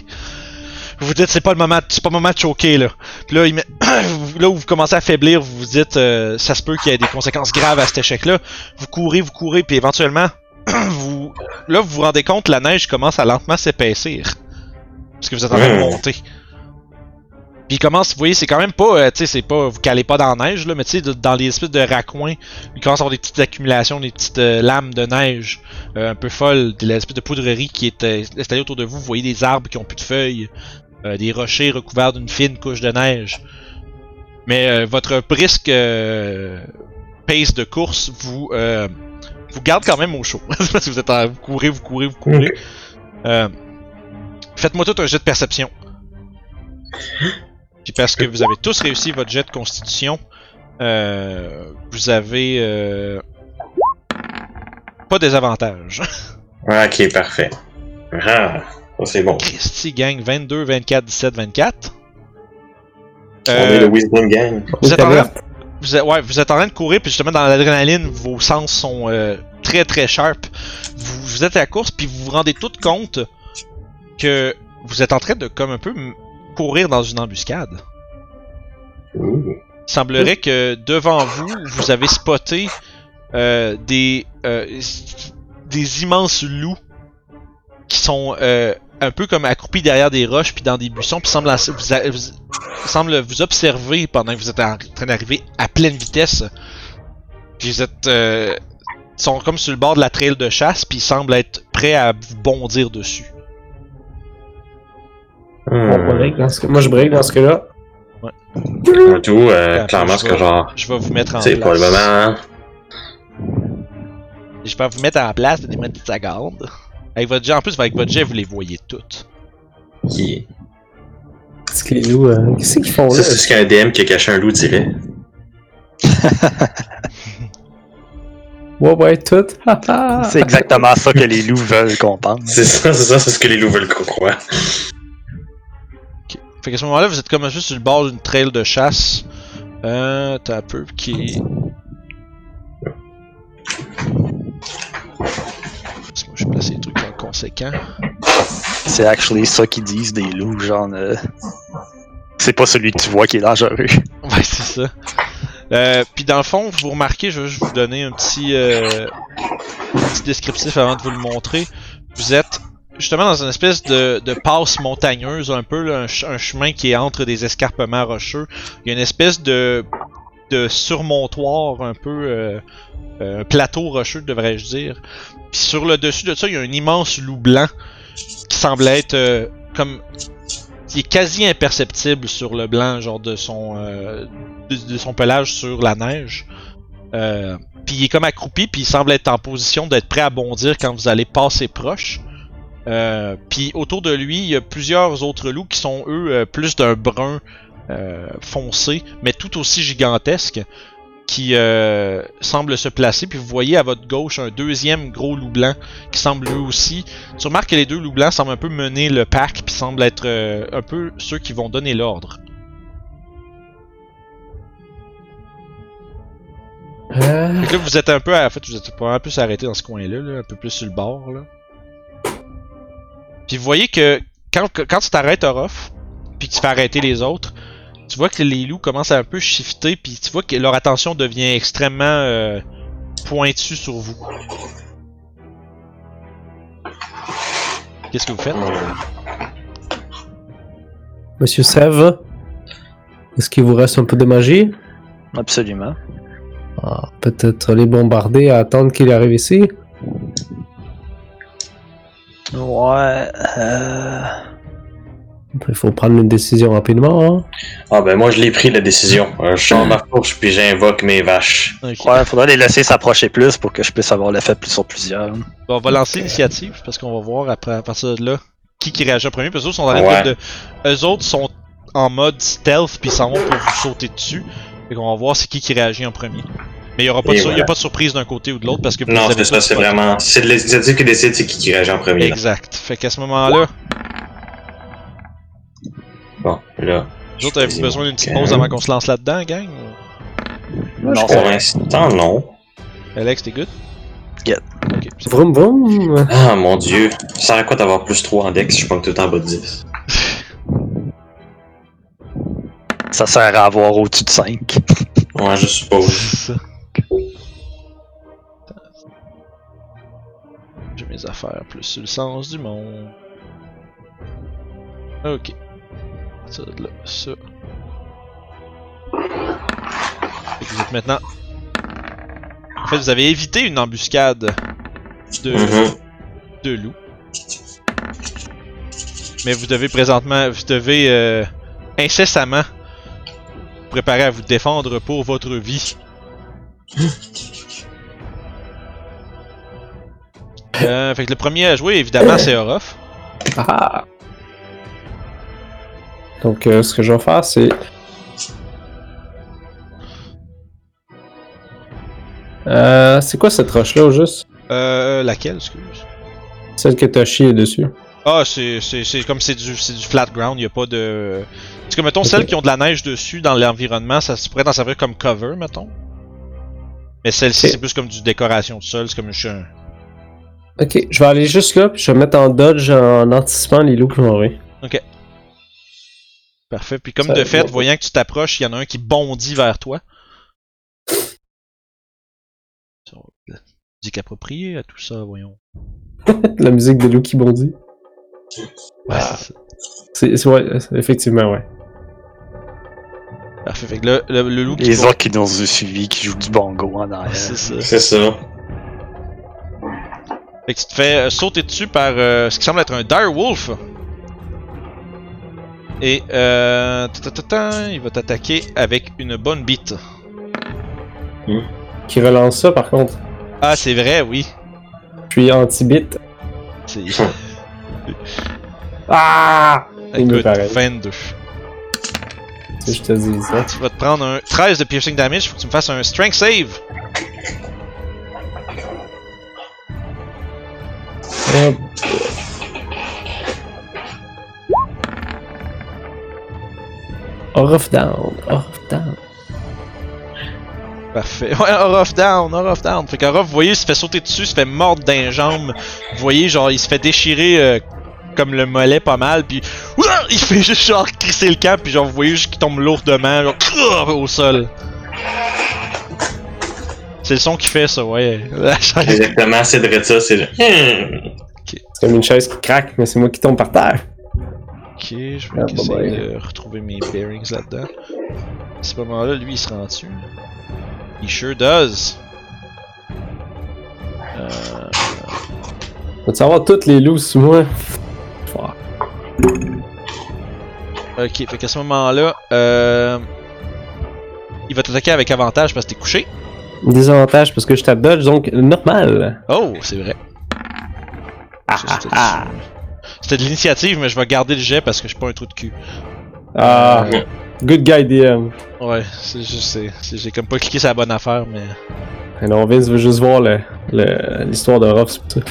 vous vous dites c'est pas le moment, c'est pas le moment de choquer là. Puis là, il met- là où vous commencez à faiblir, vous vous dites euh, ça se peut qu'il y ait des conséquences graves à cet échec-là. Vous courez, vous courez, puis éventuellement, vous là vous vous rendez compte la neige commence à lentement s'épaissir parce que vous êtes en train de monter. Puis il commence, vous voyez, c'est quand même pas, euh, tu sais, c'est pas, vous calez pas dans la neige, là, mais tu sais, dans les espèces de raccoins, il commence à avoir des petites accumulations, des petites euh, lames de neige euh, un peu folles, de l'espèce de poudrerie qui est installée autour de vous. Vous voyez des arbres qui ont plus de feuilles, euh, des rochers recouverts d'une fine couche de neige. Mais euh, votre brisque euh, pace de course vous euh, vous garde quand même au chaud. Parce que vous êtes en, vous courez, vous courez, vous courez. Euh, Faites-moi tout un jet de perception. Puis parce que vous avez tous réussi votre jet de constitution, euh, vous avez euh, pas des avantages. Ok, parfait. Ah, ça, c'est bon. Christy gang 22, 24, 17, 24. On Euh, est le Wisdom Gang. vous êtes en train, alerte. vous êtes, ouais, vous êtes en train de courir, puis justement dans l'adrénaline, vos sens sont euh, très très sharp. Vous, vous êtes à la course, puis vous vous rendez tout compte que vous êtes en train de comme un peu courir dans une embuscade. Ouh. Il semblerait que devant vous, vous avez spoté euh, des euh, des immenses loups qui sont euh, un peu comme accroupis derrière des roches puis dans des buissons puis semblent as- vous, a- vous- observer pendant que vous êtes en train d'arriver à pleine vitesse. Puis vous êtes euh, ils sont comme sur le bord de la trail de chasse puis ils semblent être prêts à vous bondir dessus. Hmm. On break dans ce... Moi je break dans ce cas-là. Moi, tout, euh, clairement, je c'est vais- que genre, Je vais vous mettre en c'est place. pas le moment, hein. Je vais vous mettre en place, donnez-moi une petite seconde. Avec votre jet, en plus, avec votre jet, vous les voyez toutes. Qui- Qu'est-ce que les loups. euh, Qu'est-ce qu'ils font Ça, là? c'est ce qu'un DM qui a caché un loup dirait. Ouais, ouais, tout. C'est exactement ça que les loups veulent qu'on pense. C'est ça, c'est ça, c'est ce que les loups veulent qu'on croit. Fait qu'à ce moment-là, vous êtes comme juste sur le bord d'une trail de chasse. Euh, t'as un peu qui. Laisse-moi je placer les trucs conséquent. C'est actually ça qu'ils disent des loups, genre. euh, C'est pas celui que tu vois qui est dangereux. Ouais, c'est ça. Euh, puis dans le fond, vous remarquez, je vais vous donner un petit, euh, un petit descriptif avant de vous le montrer. Vous êtes justement dans une espèce de, de passe montagneuse un peu, là, un, ch- un chemin qui est entre des escarpements rocheux. Il y a une espèce de de surmontoir un peu, euh, euh, plateau rocheux devrais-je dire. Puis sur le dessus de ça, il y a un immense loup blanc qui semble être euh, comme qui est quasi imperceptible sur le blanc, genre de son de, de son pelage sur la neige. Puis il est comme accroupi, puis il semble être en position d'être prêt à bondir quand vous allez passer proche. Puis autour de lui, il y a plusieurs autres loups qui sont eux plus d'un brun foncé, mais tout aussi gigantesque, qui euh, semble se placer. Puis vous voyez à votre gauche un deuxième gros loup blanc qui semble lui aussi. Tu remarques que les deux loups blancs semblent un peu mener le pack, puis semblent être euh, un peu ceux qui vont donner l'ordre. Euh, Fait que là, vous êtes un peu, à- en fait, vous êtes un peu arrêté dans ce coin-là, là, un peu plus sur le bord, là. Puis vous voyez que quand, quand tu t'arrêtes Orof, puis que tu fais arrêter les autres, tu vois que les loups commencent à un peu shifter, puis tu vois que leur attention devient extrêmement euh, pointue sur vous. Qu'est-ce que vous faites? Monsieur Sève, est-ce qu'il vous reste un peu de magie? Absolument. Ah, Peut-être les bombarder et attendre qu'il arrive ici? Ouais. Euh... Il faut prendre une décision rapidement. Hein? Ah ben moi je l'ai pris la décision. Euh, je sors ma fourche puis j'invoque mes vaches. Ok. Ouais, faudrait les laisser s'approcher plus pour que je puisse avoir l'effet plus sur plusieurs. Bon, on va lancer l'initiative parce qu'on va voir après à partir de là qui qui réagit en premier. Parce que eux autres sont en train Ouais. de. Eux autres sont en mode stealth puis ils s'en vont pour vous sauter dessus. Fait qu'on va voir c'est qui qui réagit en premier. Mais il y aura pas de, Et y a pas de surprise d'un côté ou de l'autre parce que vous Non, c'est ça, c'est vraiment. C'est l'initiative qui décide c'est qui qui réagit en premier. là. Exact. Fait qu'à ce moment-là, Bon, là. vous autres avez-vous besoin d'une petite pause avant qu'on se lance là-dedans, gang? Non, Pour c'est l'instant, non. Alex, t'es good? Good. Ok. c'est- Vroom vroom Ah mon dieu. Ça sert à quoi d'avoir plus 3 en dex? Je pense tout le temps en bas de 10. ça sert à avoir au-dessus de 5. Ouais, je suppose. J'ai mes affaires plus sur le sens du monde. Ok. Ça, de là, ça. Fait que vous êtes maintenant. En fait, vous avez évité une embuscade de, Mhm. de loups. Mais vous devez présentement, vous devez euh, incessamment vous préparer à vous défendre pour votre vie. Euh, fait que le premier à jouer, évidemment, c'est Orof. Ah. Donc, euh, ce que je vais faire, c'est. Euh, c'est quoi cette roche-là au juste? Euh, laquelle, excuse? Celle que t'as chié dessus. Ah, c'est, comme c'est du, c'est du flat ground, y a pas de. C'est comme, mettons, celles qui ont de la neige dessus dans l'environnement, ça se pourrait en servir comme cover, mettons. Mais celle-ci, c'est plus comme du décoration de sol, c'est comme je suis un. Ok, je vais aller juste là, puis je vais mettre en dodge en anticipant les loups qui vont arriver. Parfait. Puis comme Ça- de fait, voyant que tu t'approches, il y en a un qui bondit vers toi. Musique appropriée à tout ça, voyons. La musique de loup qui bondit. Ouais, Ah. c'est ça. Ouais, c'est- effectivement, ouais. Parfait. Fait que le, le, le loup qui Les autres qui nous ont suivis, qui jouent du bongo en arrière. C'est ça. C'est ça. Fait que tu te fais euh, sauter dessus par euh, ce qui semble être un dire wolf. Et euh, ta- ta- ta- ta, il va t'attaquer avec une bonne bite. Qui relance ça, par contre? Ah, c'est vrai, oui. Je suis anti-bit. C'est... Ah! Il me Écoute, paraît. 22. Si je te dis ça. Tu vas te prendre un 13 de piercing damage, faut que tu me fasses un strength save. Hop. Off down, off down. Parfait. Ouais, Orof down, Orof down. Fait qu'Orof, vous voyez, il se fait sauter dessus, il se fait mordre d'un jambe. Vous voyez, genre, il se fait déchirer euh, comme le mollet pas mal, puis Ouah! il fait juste genre crisser le camp, puis genre, vous voyez juste qu'il tombe lourdement, genre, au sol. C'est le son qu'il fait, ça, ouais. Exactement, c'est de ça, c'est le. Hmm. C'est comme une chaise qui craque, mais c'est moi qui tombe par terre. Ok, je vais Ah, essayer de retrouver mes bearings là-dedans. À ce moment-là, lui, il se rend dessus. He sure does. Euh, Vas-tu avoir toutes les loups sous moi? Fuck. ok, fait qu'à ce moment-là, euh, il va t'attaquer avec avantage parce que t'es couché. Désavantage parce que je tape dodge, donc normal. Oh, c'est vrai. Ah, ah, ah. C'était de l'initiative, mais je vais garder le jet parce que je suis pas un trou de cul. Ah, Euh, good guy DM. ouais, c'est juste, j'ai comme pas cliqué sur la bonne affaire, mais. Et non, Vince veut juste voir le- le- l'histoire de Ruff, c'est ça.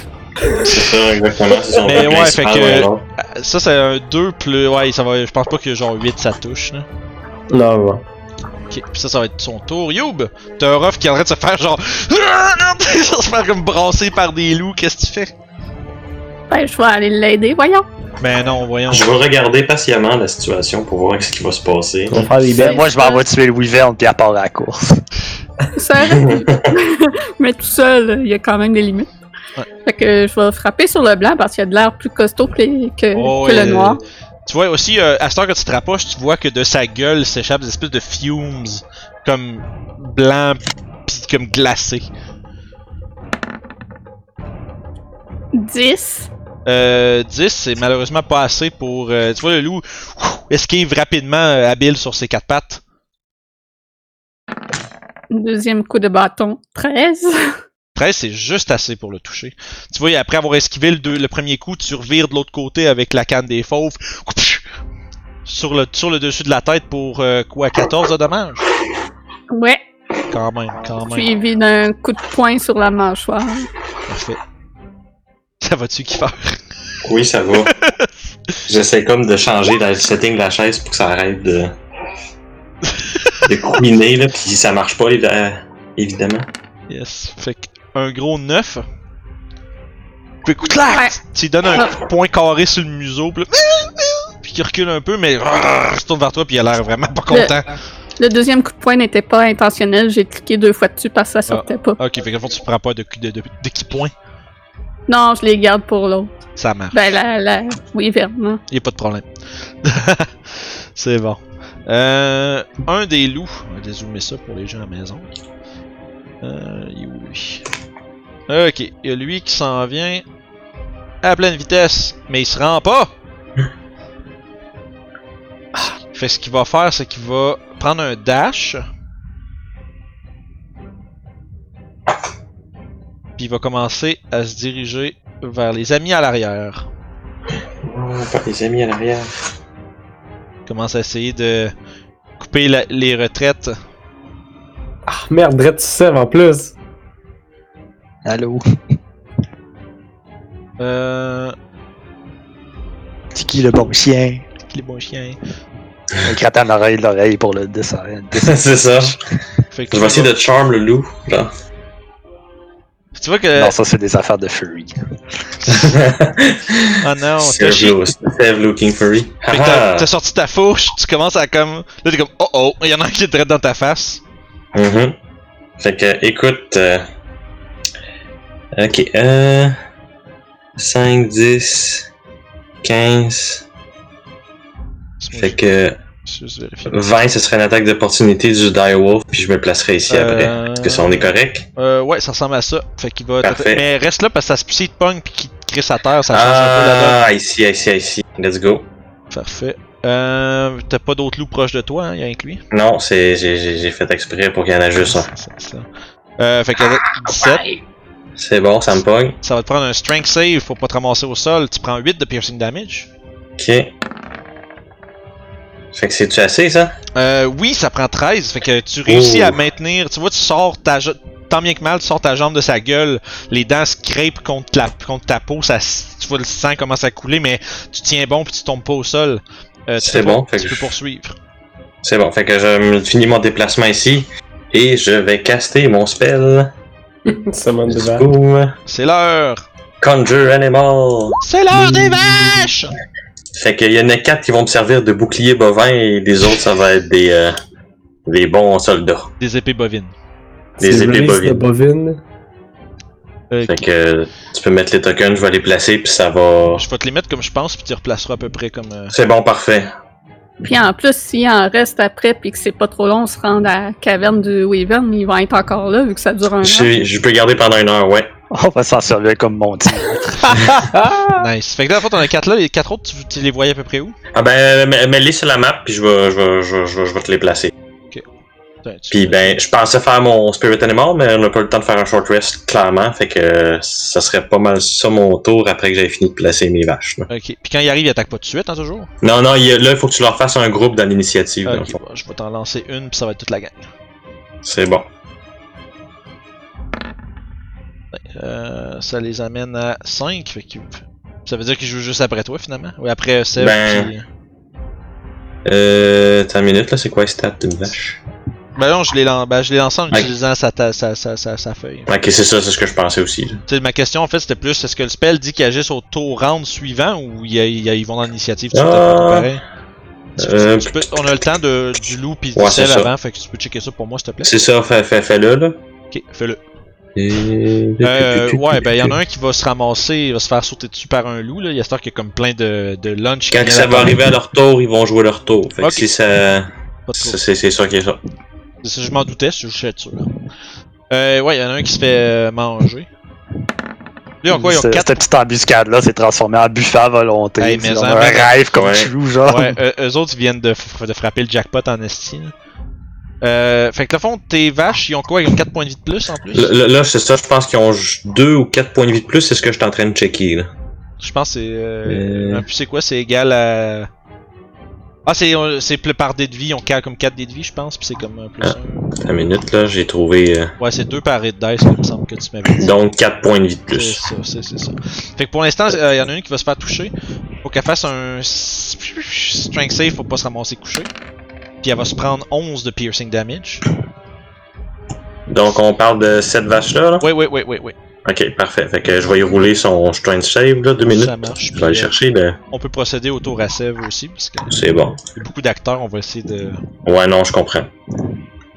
C'est ça, exactement. Son Mais ouais, fait que-. Ah, Ça, c'est un 2 plus. Ouais, ça va. Je pense pas que genre 8 ça touche, là. Non, non. Ok, pis ça, ça va être son tour. Youb! T'as un Ruff qui est en train de se faire genre. se faire comme brasser par des loups, qu'est-ce que tu fais? Ben, je vais aller l'aider, voyons. Ben non, voyons. Je vais regarder patiemment la situation pour voir ce qui va se passer. On va faire des bêtes. Moi, je m'en vais tuer le Wyvern puis à part à la course. Seul. Mais tout seul, il y a quand même des limites. Ouais. Fait que je vais frapper sur le blanc parce qu'il a de l'air plus costaud que, les- que, Oh, que le noir. Tu vois aussi, euh, à cette heure que tu te rapproches, tu vois que de sa gueule s'échappent des espèces de fumes, comme blanc pis comme glacé. 10. Euh, 10, c'est malheureusement pas assez pour. euh, tu vois, le loup ouf, esquive rapidement, euh, habile sur ses quatre pattes. Deuxième coup de bâton. 13. 13, c'est juste assez pour le toucher. Tu vois, après avoir esquivé le, deux- le premier coup, tu revires de l'autre côté avec la canne des fauves. Sur le, sur le dessus de la tête pour euh, quoi 14 de dommages? Ouais. Quand même, quand même. Suivi d'un coup de poing sur la mâchoire. Parfait. Ça va-tu qui faire Oui, ça va. J'essaie comme de changer le setting de la chaise pour que ça arrête de. de couiner, là, pis ça marche pas, évi- évidemment. Yes. Fait que un gros 9. Puis écoute là, Ouais. tu lui donnes un coup de poing carré sur le museau, puis là, puis il recule un peu, mais il se tourne vers toi, puis il a l'air vraiment pas content. Le deuxième coup de poing n'était pas intentionnel. J'ai cliqué deux fois dessus parce que ça sortait pas. Ok, fait que fond, tu prends pas de, de, de, de qui point. Non, je les garde pour l'autre. Ça marche. Ben, la, la... Oui, vraiment. Y a pas de problème. C'est bon. Euh, un des loups. On va dézoomer ça pour les gens à la maison. Euh, il est où lui? Ok, il y a lui qui s'en vient à pleine vitesse, mais il se rend pas! Fait ce qu'il va faire, c'est qu'il va prendre un dash. Puis il va commencer à se diriger vers les amis à l'arrière. Oh, pas les amis à l'arrière. commence à essayer de couper la- les retraites. Ah, merde, Dredd, tu sèves en plus. Allô? Euh. C'est qui le bon chien? Les bons chiens. Il gratte à l'oreille, l'oreille pour le dessin. c'est ça. Fait que Je vais essayer de charm le loup, là. Tu vois que. Non, ça, c'est des affaires de Fury. Oh non, t'as chié. Save looking furry. Fait que t'as sorti ta fourche, tu commences à comme. Là t'es comme oh oh, il y en a un qui est direct dans ta face. Mhm. Fait que, écoute. euh, Ok, euh. 5, 10, 15. Fait que Juste vérifier. 20, ce serait une attaque d'opportunité du Direwolf, puis je me placerai ici après. Euh, Est-ce que ça, on est correct? Euh, ouais, ça ressemble à ça. Fait qu'il va. Parfait. Mais reste là parce que ça se s'il te pogne pis qu'il te crisse à terre, ça change un peu la. Ah, ici, ici, ici. Let's go. Parfait. Euh, t'as pas d'autres loups proches de toi, hein, y'a que lui? Non, c'est j'ai- fait exprès pour qu'il y en ait juste un. C'est ça. Euh, fait qu'avec 17, C'est bon, ça me pogne. ça va te prendre un strength save pour pas te ramasser au sol. Tu prends 8 de piercing damage. Ok. Fait que c'est-tu assez, ça? Euh, oui, ça prend 13. Fait que tu réussis Oh. à maintenir. Tu vois, tu sors ta. Tant bien que mal, tu sors ta jambe de sa gueule. Les dents scrapent contre, la, contre ta peau. Ça, tu vois, le sang commence à couler, mais tu tiens bon puis tu tombes pas au sol. Euh, tu C'est peux bon, fait Tu que peux je- poursuivre. C'est bon, fait que je finis mon déplacement ici. Et je vais caster mon spell. C'est l'heure. Conjure Animal. C'est l'heure des vaches! Fait qu'il y en a quatre qui vont me servir de bouclier bovin et les autres, ça va être des, euh, des bons soldats. Des épées bovines. Des épées de bovines. bovine. Euh, Fait que tu peux mettre les tokens, je vais les placer, puis ça va. Je vais te les mettre comme je pense, puis tu replaceras à peu près comme. euh, C'est bon, parfait. Puis en plus, s'il en reste après puis que c'est pas trop long, on se rend à la caverne du Wyvern, ils vont être encore là vu que ça dure un an. Je peux garder pendant une heure, ouais. On va s'en servir comme mon tir. Nice. Fait que là, en fait, on a quatre là, les quatre autres, tu, tu les voyais à peu près où? Ah ben, mets- mets-les sur la map, puis je vais, je vais, je vais, je vais, je vais te les placer. Tu- Puis ben, je pensais faire mon Spirit Animal, mais on n'a pas eu le temps de faire un short rest, clairement. Fait que euh, ça serait pas mal ça mon tour après que j'avais fini de placer mes vaches. là. Ok. Puis quand il arrive, il attaque pas tout de suite, hein, toujours? Non, non, il là, il faut que tu leur fasses un groupe dans l'initiative. dans bon, je vais t'en lancer une, puis ça va être toute la gang. C'est bon. Euh, ça les amène à 5. Fait que... Ça veut dire qu'ils jouent juste après toi, finalement? Oui, après Seb, Ben- puis- Euh, t'as une minute, là, c'est quoi les stats d'une vache? Ben non, je l'ai lan- ben, lancé en utilisant sa, ta- sa, sa, sa, feuille. Ok, c'est ça, c'est ce que je pensais aussi. là. Ma question, en fait, c'était plus est-ce que le spell dit qu'ils agissent au tour round suivant ou ils, vont dans l'initiative tout Ah. Euh, tu peux- on a le temps de, du loup pis du Ouais, sel avant, fait que tu peux checker ça pour moi, s'il te plaît. C'est ça, fais, fais, fais-le, là. Ok, fais-le. Et... Euh, ouais, ben il y en a un qui va se ramasser, il va se faire sauter dessus par un loup, là. Il y a qu'il y a comme plein de, de lunch. qui Quand ça va arriver à leur tour, ils vont jouer leur tour. Fait que si ça... C'est c'est ça qui est ça. C'est ça, Je m'en doutais, je suis sûr. Là. Euh, ouais, il y en a un qui se fait euh, manger. Là, ont quoi Ils ont Ce- 4 Cette petite embuscade-là s'est transformée en buffet à volonté. Hey, C'est mais en un rêve comme Ouais. tu genre. Ouais, eux, eux autres, ils viennent de, de frapper le jackpot en esti. Euh, fait que le fond, tes vaches, ils ont quoi? Ils ont 4 points de vie de plus en plus? Là, c'est ça, je pense qu'ils ont 2 ou 4 points de vie de plus, c'est ce que je suis en train de checker, là. Je pense que c'est. Euh, Euh. c'est quoi? C'est égal à. Ah, c'est euh, c'est plus par dé de vie, ils ont ca- comme 4 dés de vie, je pense, puis c'est comme plus Ah. un. Une minute, là, j'ai trouvé... euh, Ouais, c'est 2 par hit dice, il me semble que tu m'avais dit. donc 4 points de vie de C'est plus. ça, c'est c'est ça. Fait que pour l'instant, il y en a une qui va se faire toucher. Faut qu'elle fasse un strength save pour pas se ramasser couché. Puis elle va se prendre 11 de piercing damage. Donc on parle de cette vache-là, là? Oui, oui, oui, oui, oui. Ok, parfait. Fait que je vais y rouler son strength save, là, 2 minutes. Ça marche. Je vais aller euh, chercher, ben, On peut procéder au tour à Sève aussi, parce qu'il c'est bon. y a beaucoup d'acteurs, on va essayer de Ouais, non, je comprends.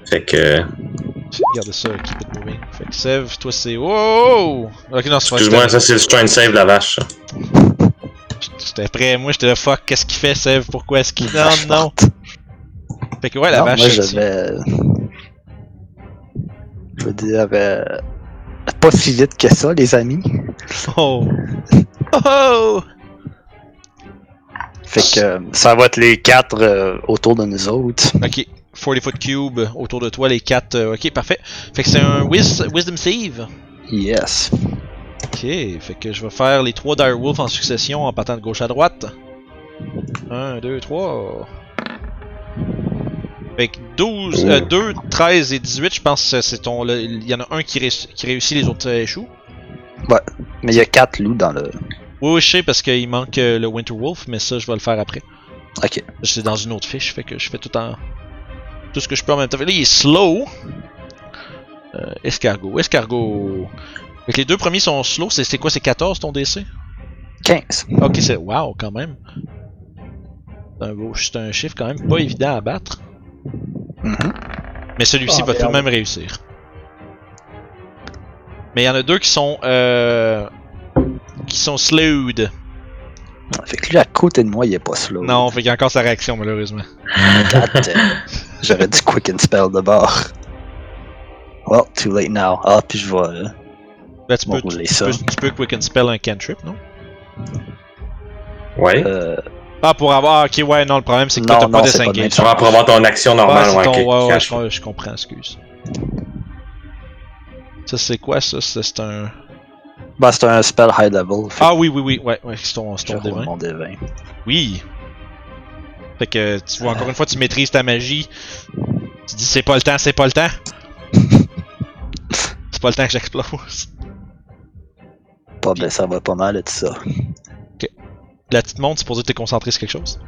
Fait que... garder ça, keep it moving. Fait que Sève, toi c'est. Wow! Ok, non, c'est Excuse-moi, ça c'est le strength save de la vache. ça. J'étais prêt, moi j'étais là, fuck, qu'est-ce qu'il fait, Sève? Pourquoi est-ce qu'il. Non, non! Fait que ouais, la Non, vache. moi, je veux dire, euh, pas si vite que ça, les amis. Oh! Oh! Fait que euh, ça va être les quatre euh, autour de nous autres. Ok, 40 foot cube autour de toi, les 4. ok, parfait. Fait que c'est un wis- Wisdom Save. Yes. Ok, fait que je vais faire les 3 Direwolf en succession en partant de gauche à droite. 1, 2, 3. Que 12, euh, 2, 13 et 18, je pense que c'est ton. Il y en a un qui, réussit- qui réussit, les autres euh, échouent. Mais il y a quatre loups dans le. Oui, oui, je sais parce qu'il manque euh, le Winter Wolf, mais ça, je vais le faire après. Ok. C'est dans une autre fiche, fait que je fais tout en. Tout ce que je peux en même temps. Là, il est slow. Euh, escargot, escargot. Fait que les deux premiers sont slow. C'est quoi, c'est 14 ton DC 15. Ok, c'est. Wow, quand même. C'est un, beau- c'est un chiffre quand même pas évident à battre. Mhm. Mais celui-ci Ah, va tout de même réussir. Mais il y en a deux qui sont. Euh, qui sont slowed. Fait que lui, à côté de moi, il est pas slow. Non, fait qu'il y a encore sa réaction, malheureusement. Damn. J'aurais dû quick and spell de bord. Well, too late now. Ah, puis je euh, Là, tu va peux, tu, peux, tu peux quick and spell un cantrip, non? Ouais. euh, Ah, pour avoir. Ok, ouais, non, le problème c'est que toi t'as pas de. Tu vas pour avoir ton action Ah, normale, ouais, ton- ouais, ouais, je, je comprends, excuse. Ça, c'est quoi ça? C'est un. bah, c'est un spell high level. Fait Ah, oui, oui, oui, ouais, ouais, c'est ton, ton je roule D20. mon D20. Oui! Fait que, tu vois, encore une fois, tu maîtrises ta magie. Tu dis, c'est pas le temps, c'est pas le temps. c'est pas le temps que j'explose. Pas ben, ça va pas mal et tout ça. La petite montre, c'est pour dire que t'es concentré sur quelque chose?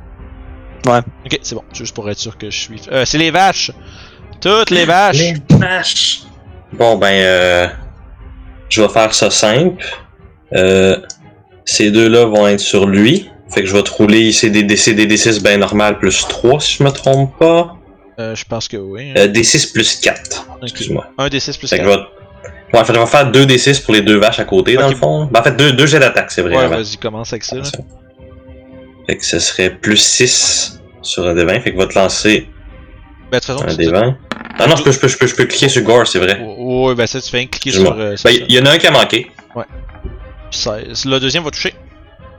Ouais. Ok, c'est bon, juste pour être sûr que je suis. Euh, c'est les vaches! Toutes les vaches! Les vaches! Bon, ben, euh, je vais faire ça simple. Euh, ces deux-là vont être sur lui. Fait que je vais te rouler, c'est des, D- c'est des D6 bien normal plus 3 si je me trompe pas. Euh, je pense que oui. Euh, D6 plus 4, Ok. excuse-moi. Un des 6 plus Fait que 4. je vais, Ouais, en fait, on va faire 2d6 pour les deux vaches à côté, dans le fond. Ben, en fait, deux, deux jets d'attaque, c'est vrai. Ouais, vas-y, commence avec ça. là. Fait que ce serait plus 6 sur un des 20. Fait que va te lancer Ben, un des te- 20. Ah non, je peux, je peux, je peux, je peux cliquer sur Gore, c'est vrai. Ouais, ben ça, tu fais un cliquer Je sur. euh, Ben, il y en a un qui a manqué. ça. 16. Le deuxième va toucher.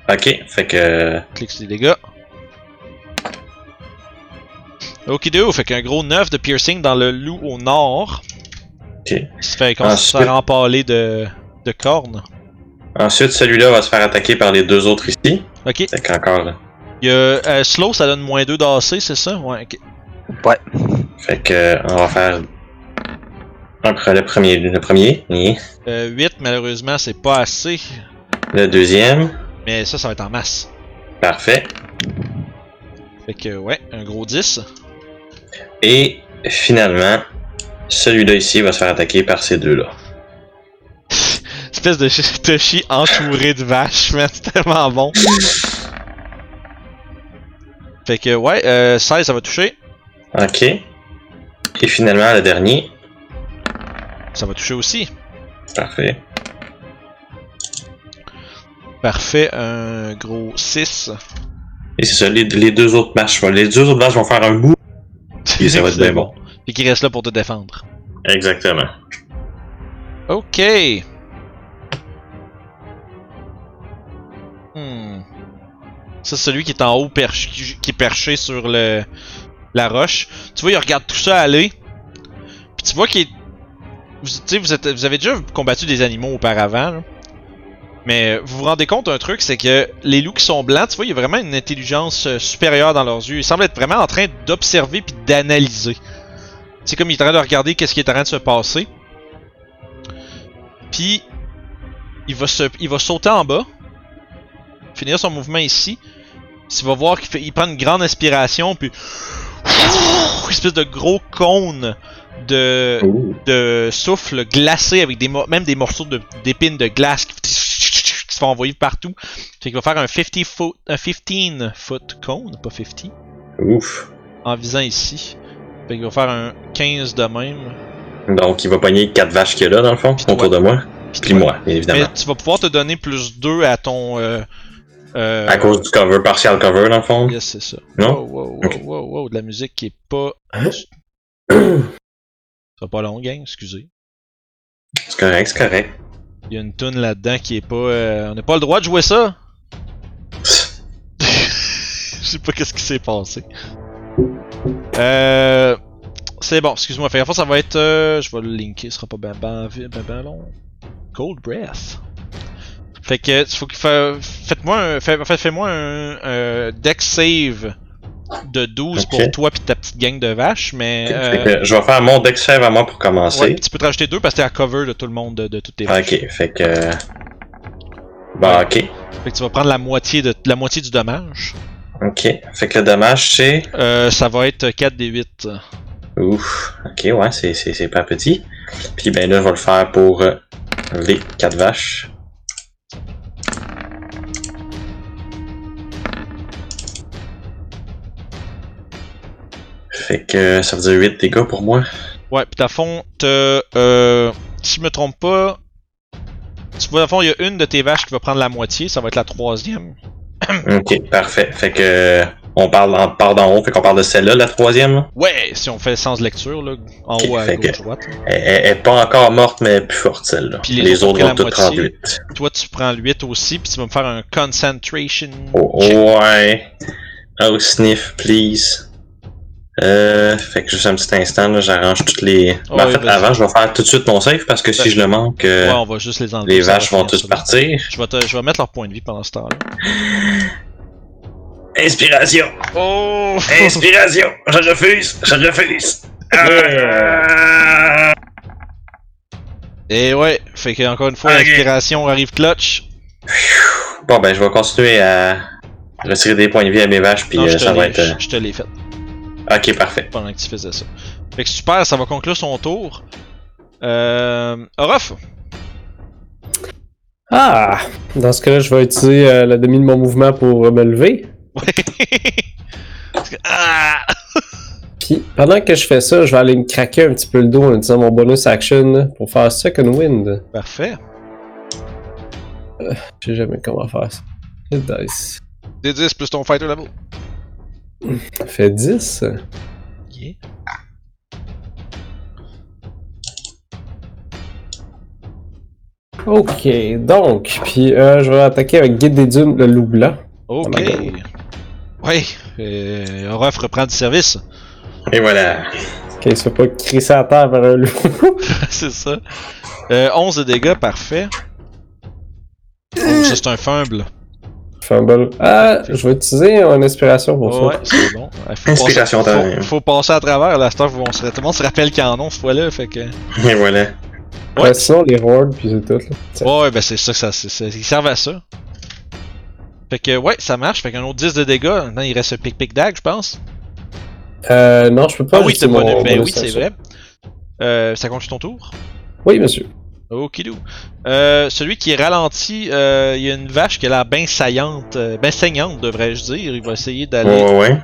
Ok, fait que. Clique sur les dégâts. Okido, fait qu'un gros 9 de piercing dans le loup au nord. Ok. Il se fait, commence à se Ensuite- faire empaler de, de cornes. Ensuite, celui-là va se faire attaquer par les deux autres ici. Ok. Fait qu'encore là. Il y a, euh, slow, ça donne moins 2 d'AC, c'est ça? Ouais, ok. Ouais. Fait que on va faire. Encore le premier. Le premier. Euh, 8, malheureusement, c'est pas assez. le deuxième. Mais ça, ça va être en masse. Parfait. Fait que, ouais, un gros 10. Et finalement, celui-là ici va se faire attaquer par ces deux-là. Espèce de Toshi entouré de vaches, man, c'est tellement bon. Fait que, ouais, euh, 16, ça va toucher. Ok. Et finalement, le dernier. Ça va toucher aussi. Parfait. Parfait, un gros 6. Et c'est ça, les, les deux autres matchs. Les deux autres matchs vont faire un bout. Et ça va être bien bon. Puis qui reste là pour te défendre. Exactement. Ok. Hmm. Ça, c'est celui qui est en haut, qui est perché sur le la roche. Tu vois, il regarde tout ça aller. Puis tu vois qu'il est. Vous, vous, avez déjà combattu des animaux auparavant. Mais vous vous rendez compte d'un truc, c'est que les loups qui sont blancs, tu vois, il y a vraiment une intelligence euh, supérieure dans leurs yeux. Ils semblent être vraiment en train d'observer puis d'analyser. C'est comme il est en train de regarder qu'est-ce qui est en train de se passer. Puis il va se, il va sauter en bas, finir son mouvement ici. Il va voir qu'il prend une grande inspiration puis une espèce de gros cône de, de souffle glacé avec des même des morceaux d'épines de glace qui, qui se font envoyer partout. Fait qu'il va faire un 50 foot, un 15 foot cone, pas 50, Ouf. en visant ici. Fait qu'il va faire un 15 de même. Donc, il va pogner quatre vaches qu'il y a là, dans le fond, autour de moi. Puis moi, évidemment. Mais tu vas pouvoir te donner plus 2 à ton. Euh, euh, À cause du cover, partial cover, dans le fond? Yes, c'est ça. Non? Wow, wow, wow, wow, wow, de la musique qui est pas. Hein? C'est pas long, gang, excusez. C'est correct, c'est correct. Il y a une tune là-dedans qui est pas. euh, on n'a pas le droit de jouer ça! Je sais pas qu'est-ce qui s'est passé. Euh. C'est bon, excuse-moi. Fait ça va être. euh, je vais le linker, ce sera pas ben, ben, ben, ben long. Cold Breath. Fait que, faut fa... Faites-moi un. Fait, fais-moi un, un deck save de 12 pour toi pis ta petite gang de vaches, mais. Euh, je vais faire mon deck save à moi pour commencer. ouais, tu peux te rajouter deux parce que t'es à cover de tout le monde, de, de toutes tes vaches. Ok, fait que. Bah, ok. Fait que tu vas prendre la moitié de la moitié du dommage. Ok. Fait que le dommage, c'est? Euh, ça va être 4 des 8. Ouf. Ok, ouais, c'est, pas petit. Puis ben là, je vais le faire pour euh, les quatre vaches. Fait que ça veut dire 8 dégâts pour moi. Ouais, pis à fond. Euh, si je me trompe pas. Tu vois, à fond, il y a une de tes vaches qui va prendre la moitié, ça va être la troisième. Ok, parfait. Fait que on parle d'en haut, fait qu'on parle de celle-là, la troisième. là? Ouais, si on fait sens lecture, là, en haut à gauche, droite. Elle, est pas encore morte, mais elle est plus forte celle-là. Puis les les, autres vont toutes prendre moitié. 8. Toi, tu prends le 8 aussi, puis tu vas me faire un concentration. Oh, check. ouais. Oh, sniff, please. Euh, fait que juste un petit instant, là, j'arrange toutes les. Oh, Ben, en oui, fait, vas-y. avant, je vais faire tout de suite mon save parce que Ben, si je le manque, euh, Ouais, on va juste les enlever. les vaches vont là. partir. Je vais, te, je vais mettre leur point de vie pendant ce temps-là. Inspiration! Oh! Inspiration! Je refuse! Je refuse! Ah! Et ouais, fait que encore une fois, l'inspiration arrive clutch. Bon, ben, je vais continuer à retirer des points de vie à mes vaches, puis Non, euh, ça va être. euh, je- je te l'ai fait. Ok, parfait. pendant que tu faisais ça. Fait que super, ça va conclure son tour. Euh. Orof! Ah! Dans ce cas-là, je vais utiliser euh, la demi de mon mouvement pour euh, me lever. Ah! Puis pendant que je fais ça, je vais aller me craquer un petit peu le dos en utilisant mon bonus action pour faire second wind. Parfait. Je sais jamais comment faire ça. Dice. D10 plus ton fighter level. Ça fait 10. Yeah. Ok, donc, puis euh, je vais attaquer avec Guide des Dunes, le loup blanc. Ok. Oh. Ouais. Euh, Orof reprend du service. Et voilà. Ok, il se fait pas crisser à terre par un loup. c'est ça. Euh, 11 de dégâts, parfait. Oh, ça c'est un fumble. Fumble. Ah, je vais utiliser une inspiration pour Ouais, ça. c'est bon. Ouais, faut Inspiration passer- time. faut, faut passer à travers, là, cette heure, on se- tout le monde se rappelle qu'il y en a cette fois-là, fait que... Et voilà. Ouais. Ouais, sinon, les hordes, puis c'est tout. Là. Ouais, ben c'est ça que ça, c'est ça. Ils servent à ça. Fait que, ouais, ça marche. Fait qu'un autre 10 de dégâts. Maintenant, il reste un pic-pic-dag, je pense. Euh, non, je peux pas. Ah oui, c'est bon. Ben oui, c'est vrai. Euh, ça continue ton tour? Oui, monsieur. Okidou. Euh, celui qui est ralenti, euh, il y a une vache qui a l'air bien saillante, euh, bien saignante, devrais-je dire. Il va essayer d'aller Ouais, ouais, ouais.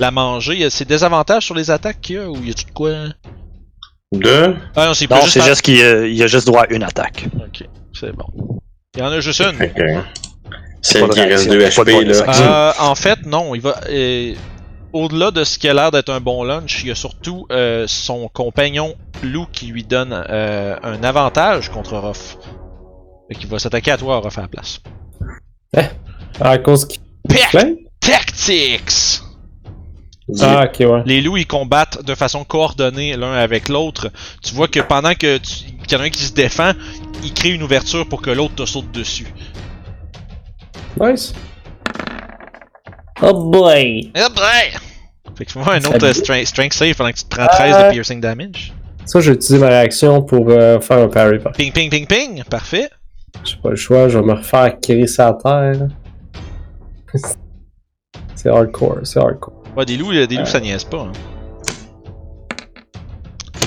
la manger. Il y a ses désavantages sur les attaques qu'il y a ou y a-tu de quoi? Deux. Ah non, c'est juste. c'est juste qu'il euh, il a juste droit à une attaque. Ok, c'est bon. Il y en a juste une. Que. Celle qui reste réaction, 2 pas de HP, là. Euh, en fait, non, il va. Au-delà de ce qui a l'air d'être un bon lunch, il y a surtout euh, son compagnon loup qui lui donne euh, un avantage contre Ruff. Fait qu'il va s'attaquer à toi, Ruff, à la place. Ah, à cause Plein? Tactics! Ah, ok, ouais. Les loups ils combattent de façon coordonnée l'un avec l'autre. Tu vois que pendant que tu- qu'il y en a un qui se défend, il crée une ouverture pour que l'autre te saute dessus. Nice. Oh boy! Eh ben! Fait que fais-moi un Ça autre euh, strength, strength save pendant que tu te prends 13 Euh. de piercing damage. Ça, j'ai utilisé ma réaction pour euh, faire un parry. Par... Ping ping ping ping! Parfait! J'ai pas le choix, je vais me refaire crisser à terre. c'est hardcore, c'est hardcore. Ouais, des loups, euh, des loups ça niaise pas. Hein.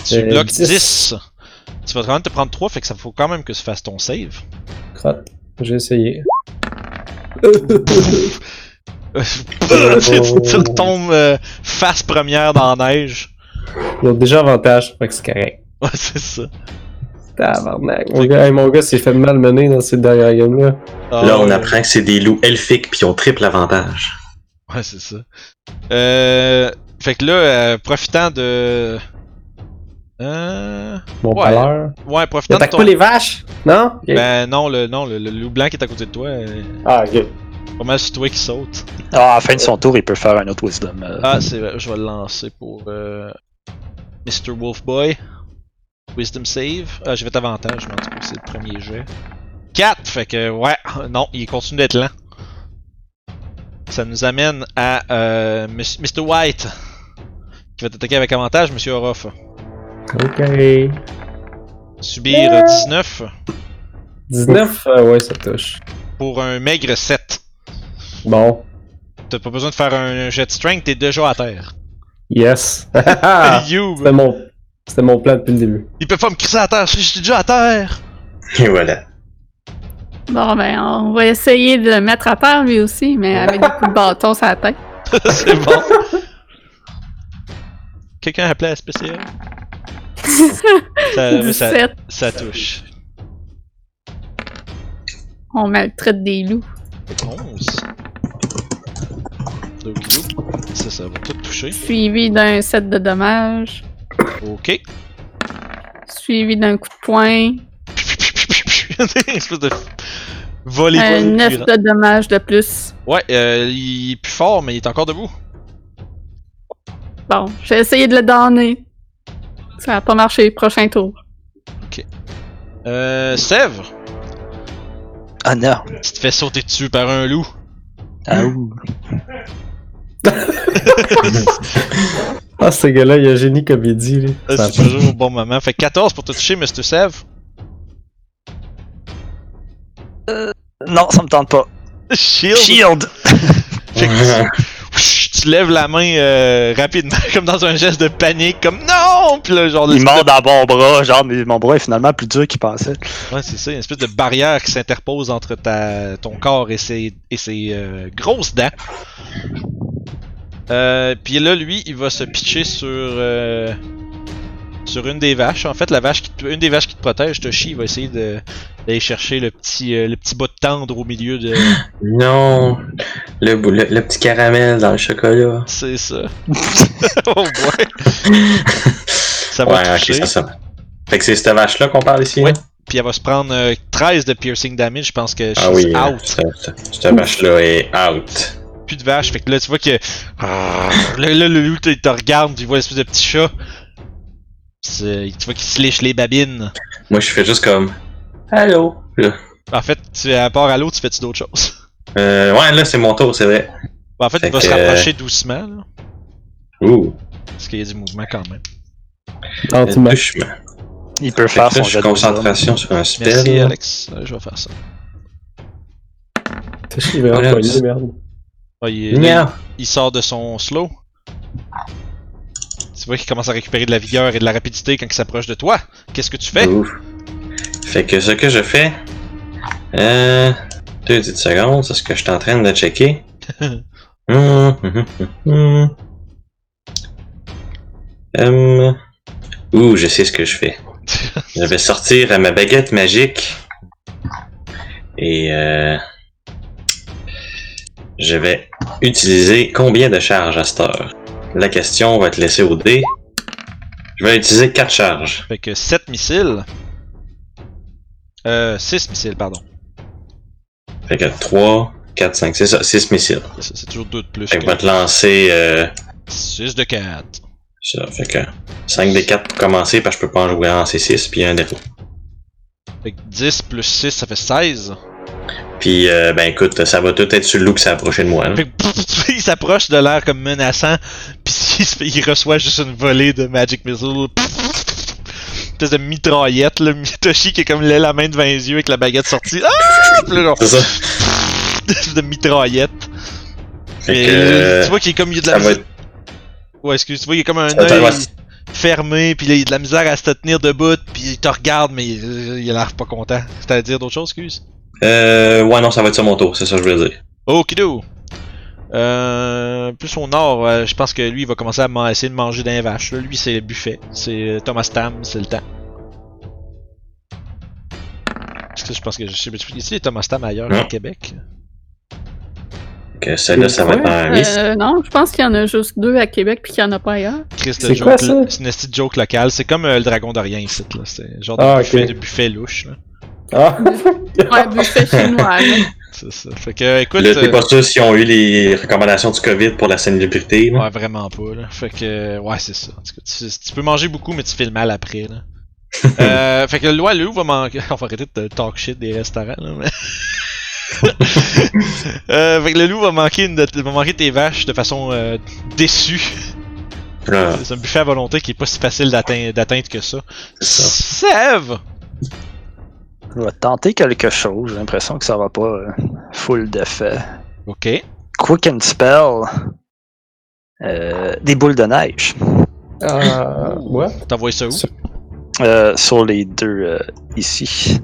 Tu Euh, bloques 10. 10. Tu vas quand même te prendre 3, fait que ça faut quand même que tu fasses ton save. Crotte. J'ai essayé. tu retombes euh, face première dans la neige. Ils ont déjà avantage, fait que c'est correct. Ouais, c'est ça. Tabarnak. Mon gars, hey, mon gars s'est fait malmener dans cette dernière game-là. Ah, Là, on ouais. apprend que c'est des loups elfiques puis ils ont triple avantage. Ouais, c'est ça. Euh, fait que là, euh, profitant de. Euh... Mon Ouais. paleur. Ouais, profitant de ton. pas les vaches? Non? Ben non, le, non le, le loup blanc qui est à côté de toi, euh, Ah, ok. Pas mal sur toi qui saute? Ah, à la fin de son tour, il peut faire un autre wisdom. euh. Ah, c'est vrai, je vais le lancer pour euh, Mr. Wolfboy. Wisdom save. Ah, j'ai fait avantage, mais en tout cas, c'est le premier jet. 4! Fait que, ouais, non, il continue d'être lent. Ça nous amène à euh, Mr. White. Qui va t'attaquer avec avantage, Monsieur Orof. Ok. Subir euh, 19 19, euh, ouais, ça touche. pour un maigre 7. Bon. T'as pas besoin de faire un jet de strength, t'es déjà à terre. Yes. You! C'était mon... C'était mon plan depuis le début. Il peut pas me crisser à terre, je suis déjà à terre! Et voilà. Bon, ben, on va essayer de le mettre à terre lui aussi, mais avec des coups de bâton sur la tête. c'est bon. Quelqu'un a appelé à spécial? ça, mais ça, 17. ça touche. On maltraite des loups. 11. Ça, ça va tout toucher. Suivi d'un set de dommages. Ok. Suivi d'un coup de poing. Espèce de volley Un 9 de dommages de plus. Ouais, euh, il est plus fort, mais il est encore debout. Bon, j'ai essayé de le donner. Ça a pas marché. Prochain tour. Euh, Sèvres, Ah non. tu te fais sauter dessus par un loup. Ah ouh. Ah, ce gars-là, il y a génie là. Euh, Ça- C'est toujours au bon moment. Fait 14 pour te toucher, Mr. Sèvres. Non, ça me tente pas. Shield. Shield! Tu, lèves la main euh, rapidement, comme dans un geste de panique, comme non! Puis là, genre, Il mord dans mon bras, genre, mais mon bras est finalement plus dur qu'il pensait. de- Ouais, c'est ça, une espèce de barrière qui s'interpose entre ta, ton corps et ses, et ses euh, grosses dents. Euh, puis là, lui, il va se pitcher sur euh, sur une des vaches. En fait, la vache qui te- une des vaches qui te protège, Toshi, il va essayer d'aller chercher le petit euh, le petit bout de tendre au milieu de. Non, le, le, le petit caramel dans le chocolat. C'est ça. oh boy. Ça va ouais, toucher. ça. Fait que c'est cette vache-là qu'on parle ici? Ouais. là? Puis elle va se prendre euh, 13 de piercing damage. Je pense que Ah she's oui, euh, out. cette vache-là est out. Plus de vache. Fait que là, tu vois que. Ah, Là, là, le loup, te- il te regarde, tu vois l'espèce de petit chat. Tu vois qu'il se liche les babines. Moi, je fais juste comme. Allô? Là. En fait, tu, à part à l'autre, tu fais-tu d'autres choses? Euh, ouais, là, c'est mon tour, c'est vrai. en fait, Fait il va que- se rapprocher doucement, là. Ouh. Parce qu'il y a du mouvement quand même. Anti-match. Touchement. Il peut Fait faire son je jet de concentration sur un spell. Merci, Alex. Euh, je vais faire ça. Empoigner, merde. Ah, il, là, Nya. il sort de son slow. Tu vois qu'il commence à récupérer de la vigueur et de la rapidité quand il s'approche de toi. Qu'est-ce que tu fais? Ouf. Fait que ce que je fais. Euh. Deux petites secondes, c'est ce que je suis en train de checker. Hum. Ouh, je sais ce que je fais. Je vais sortir ma baguette magique. Et euh, je vais utiliser combien de charges à cette heure? La question va être laissée au dé. Je vais utiliser 4 charges. Fait que 7 missiles. Euh, 6 missiles, pardon. Fait que 3, 4, 5, c'est ça, 6 missiles. C'est toujours 2 de plus. Fait que je que vais te lancer euh, 6 de 4. ça. Fait que 5 des 4 pour commencer, parce que je peux pas en jouer en C6, puis un défaut. Fait que 10 plus 6, ça fait 16. Puis, euh, ben écoute, ça va tout être sur le loup qui s'est approché de moi. que il s'approche de l'air comme menaçant, pis il, il reçoit juste une volée de Magic Missile. Espèce de mitraillette, là. Mitoshi qui est comme la main devant les yeux avec la baguette sortie. Ah! Pis là, genre, ça. de mitraillette. Que, euh, tu vois qu'il est comme il y a de la misère. être... Ouais, excuse, tu vois, il a comme un œil fermé, puis là, il a de la misère à se tenir debout, puis il te regarde, mais il, il a l'air pas content. C'est à dire d'autres choses, excuse? Euh, ouais, non, ça va être sur mon tour, c'est ça que je voulais dire. Okido! Euh, plus au nord, euh, je pense que lui, il va commencer à essayer de manger d'un vache. Là. Lui, c'est le buffet. C'est euh, Thomas Tam, c'est le temps. Parce que je pense que je sais, ici les Thomas Tam ailleurs au Québec? Que celle-là, ça va être un miss. Euh, non, je pense qu'il y en a juste deux à Québec puis qu'il y en a pas ailleurs. Chris, C'est le joke, quoi, ça? C'est une petite joke locale. C'est comme euh, le dragon d'Orient ici. là. C'est genre de, Ah, buffet, de buffet louche. Là. Ah! Ouais, buffet chinois. C'est ça. Fait que, écoute. Là, t'es euh, pas sûr s'ils ont eu les recommandations du COVID pour la salubrité. là. Ouais, vraiment pas, là. Fait que, ouais, c'est ça. En tout cas, tu, tu peux manger beaucoup, mais tu fais le mal après, là. euh, fait que le loi, le loup va manquer. On va arrêter de talk shit des restaurants, là, mais. euh, fait que le loup va manquer, une de- va manquer tes vaches de façon euh, déçue. C'est un buffet à volonté qui est pas si facile d'atteindre que ça. Sève! Je vais tenter quelque chose. J'ai l'impression que ça va pas euh, full d'effet. Ok. Quick and Spell. Euh, des boules de neige. Ah, what? T'envoies ça où? Sur- Euh, sur les deux euh, ici.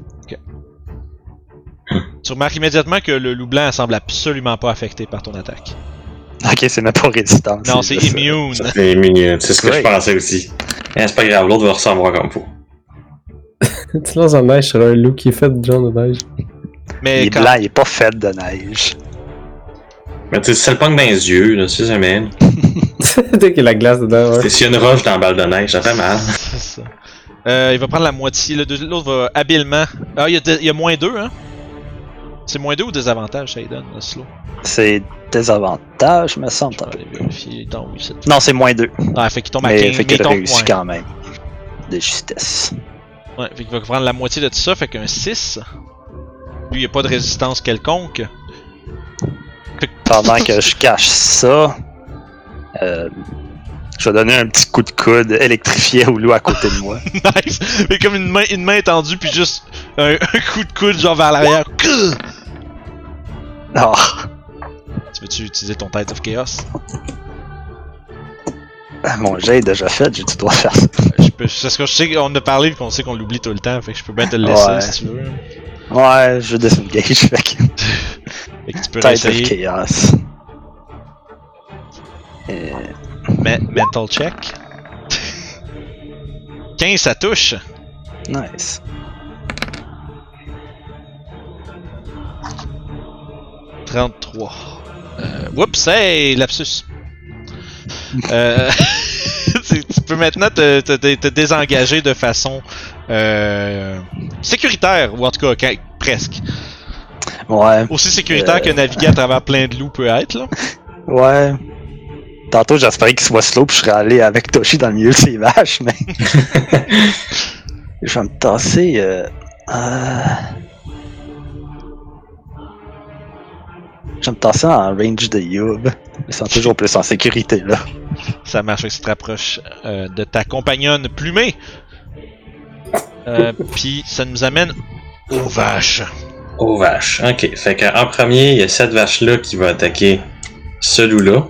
Tu remarques immédiatement que le loup blanc semble absolument pas affecté par ton attaque. Ok, c'est même pas résistance. Non, c'est euh, immune. Fait mignon, c'est ce que je Ouais. pensais aussi. Eh, c'est pas grave, l'autre va ressembler comme faut. tu lances en neige sur un loup qui est fait de genre de neige. Mais Il est quand, blanc, il est pas fait de neige. Mais tu sais, c'est le punk dans les yeux, là, tu sais jamais. Dès qu'il y a la glace dedans, ouais. S'il y a une roche dans la balle de neige, ça fait mal. C'est ça. Euh, il va prendre la moitié. le deux- L'autre va habilement. Ah, il y a, de- il y a moins 2, hein? C'est moins 2 ou des avantages, ça donne, le slow? C'est désavantage, me semble. Je vais aller vérifier. Non, c'est. Non, c'est moins 2. Ah, fait qu'il tombe à Mais 15. fait qu'il il tombe réussit ouais. quand même. De justesse. Ouais, fait qu'il va prendre la moitié de tout ça, fait qu'un 6. Lui, il n'y a pas de résistance quelconque. Pendant que je cache ça, euh, je vais donner un petit coup de coude électrifié au loup à côté de moi. nice! Mais comme une main, une main étendue, puis juste un, un coup de coude, genre vers l'arrière. Kuh! Ah, Tu veux-tu utiliser ton Tide of Chaos? Mon jet est déjà fait, j'ai du droit de faire ça. Je peux, c'est ce que je sais qu'on a parlé, puis qu'on sait qu'on l'oublie tout le temps, fait que je peux bien te le laisser Ouais. si tu veux. Ouais, je disengage, fait que Fait que tu peux Tide of réessayer. Chaos. Euh, Me- mental check. 15, ça touche. nice. « 33. Euh, whoops, hey, lapsus. Euh, tu peux maintenant te, te- te- te désengager de façon euh, sécuritaire, ou en tout cas quand- presque. Ouais, Aussi sécuritaire que naviguer à travers plein de loups peut être. Là. ouais. Tantôt, j'espérais qu'il soit slow, puis je serais allé avec Toshi dans le milieu de ses vaches, mais. je vais me tasser. Euh... euh, Je vais me tasser en range de Youb. Ils sont toujours plus en sécurité, là. Ça marche, que tu te rapproches euh, de ta compagnonne plumée. Euh, Puis ça nous amène aux vaches. Aux vaches. Ok. Fait qu'en premier, il y a cette vache-là qui va attaquer ce loup-là.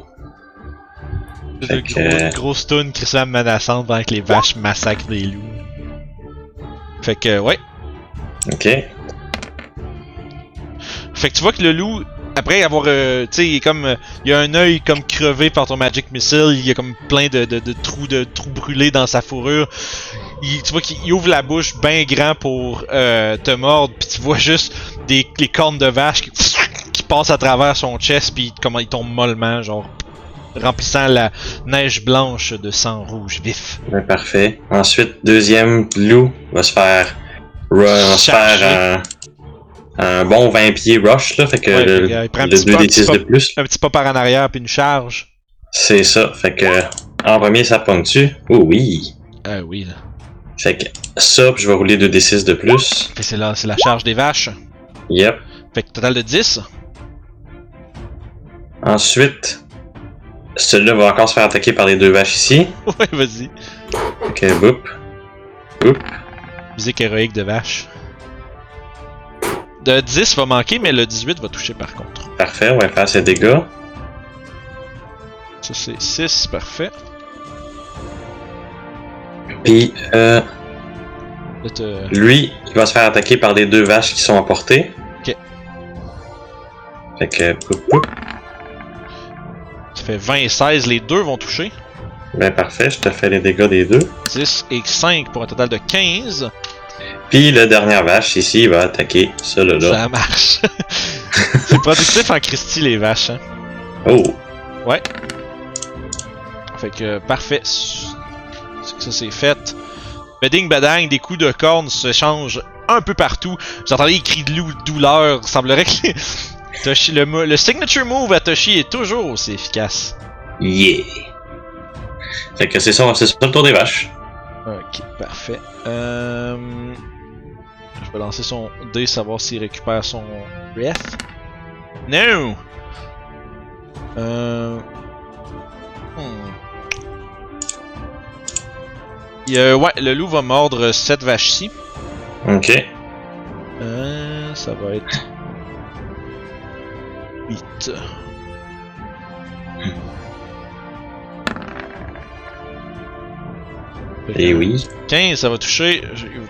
De Fait gros, que- une grosse toune qui semble menaçante pendant que les vaches massacrent des loups. Fait que, ouais. Ok. Fait que tu vois que le loup, après avoir, euh, tu sais, comme, euh, il a un œil comme crevé par ton magic missile, il y a comme plein de, de, de trous de trous brûlés dans sa fourrure. Il, tu vois qu'il il ouvre la bouche bien grand pour euh, te mordre, puis tu vois juste des les cornes de vache qui, qui passent à travers son chest, puis comment il tombe mollement, genre remplissant la neige blanche de sang rouge vif. Ben, parfait. Ensuite, deuxième loup va se faire. va se faire un, bon 20 pieds rush, là. Fait que Ouais, le, il prend un le petit pas- un 2 petit d 6 pas- de plus. Un petit pas par en arrière, puis une charge. C'est ça. Fait que. En premier, ça ponctue. Oh oui. Ah oui, là. Fait que ça, puis je vais rouler 2 d 6 de plus. C'est la, c'est la charge des vaches. Yep. Fait que total de 10. Ensuite, celui-là va encore se faire attaquer par les deux vaches ici. ouais, vas-y. Que boop. Boop. Musique héroïque de vache. De 10 va manquer, mais le 18 va toucher par contre. Parfait, on va faire ses dégâts. Ça c'est 6, parfait. Puis, euh, lui, il va se faire attaquer par les deux vaches qui sont à portée. Ok. Fait que. Ça fait 20 et 16, les deux vont toucher. Ben parfait, je te fais les dégâts des deux. 10 et 5 pour un total de 15. Puis la dernière vache ici va attaquer celui-là. Ça marche. c'est productif en Christie les vaches. Hein? Oh! Fait que parfait. C'est que ça c'est fait. Beding badang, des coups de cornes se changent un peu partout. Vous entendez les cris de loup, de douleur. Il semblerait que les- Toshi, le, mo- le signature move à Toshi est toujours aussi efficace. Yeah! Fait que c'est ça, c'est ça le tour des vaches. Ok, parfait. Euh... Je vais lancer son dé, savoir s'il récupère son breath. No! Euh... hmm. Ouais, le loup va mordre cette vache-ci. Ok. Euh, ça va être 8. Et oui. 15, ça va toucher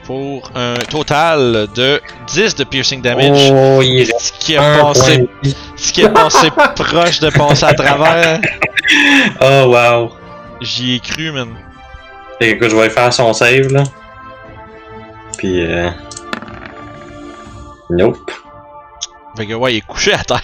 pour un total de 10 de piercing damage. Oh, il Ce qui a un passé, ce qui a passé proche de passer à travers. Oh wow! J'y ai cru, man. Écoute, je vais faire son save là. Puis euh... Nope. Fait que ouais, il est couché à terre.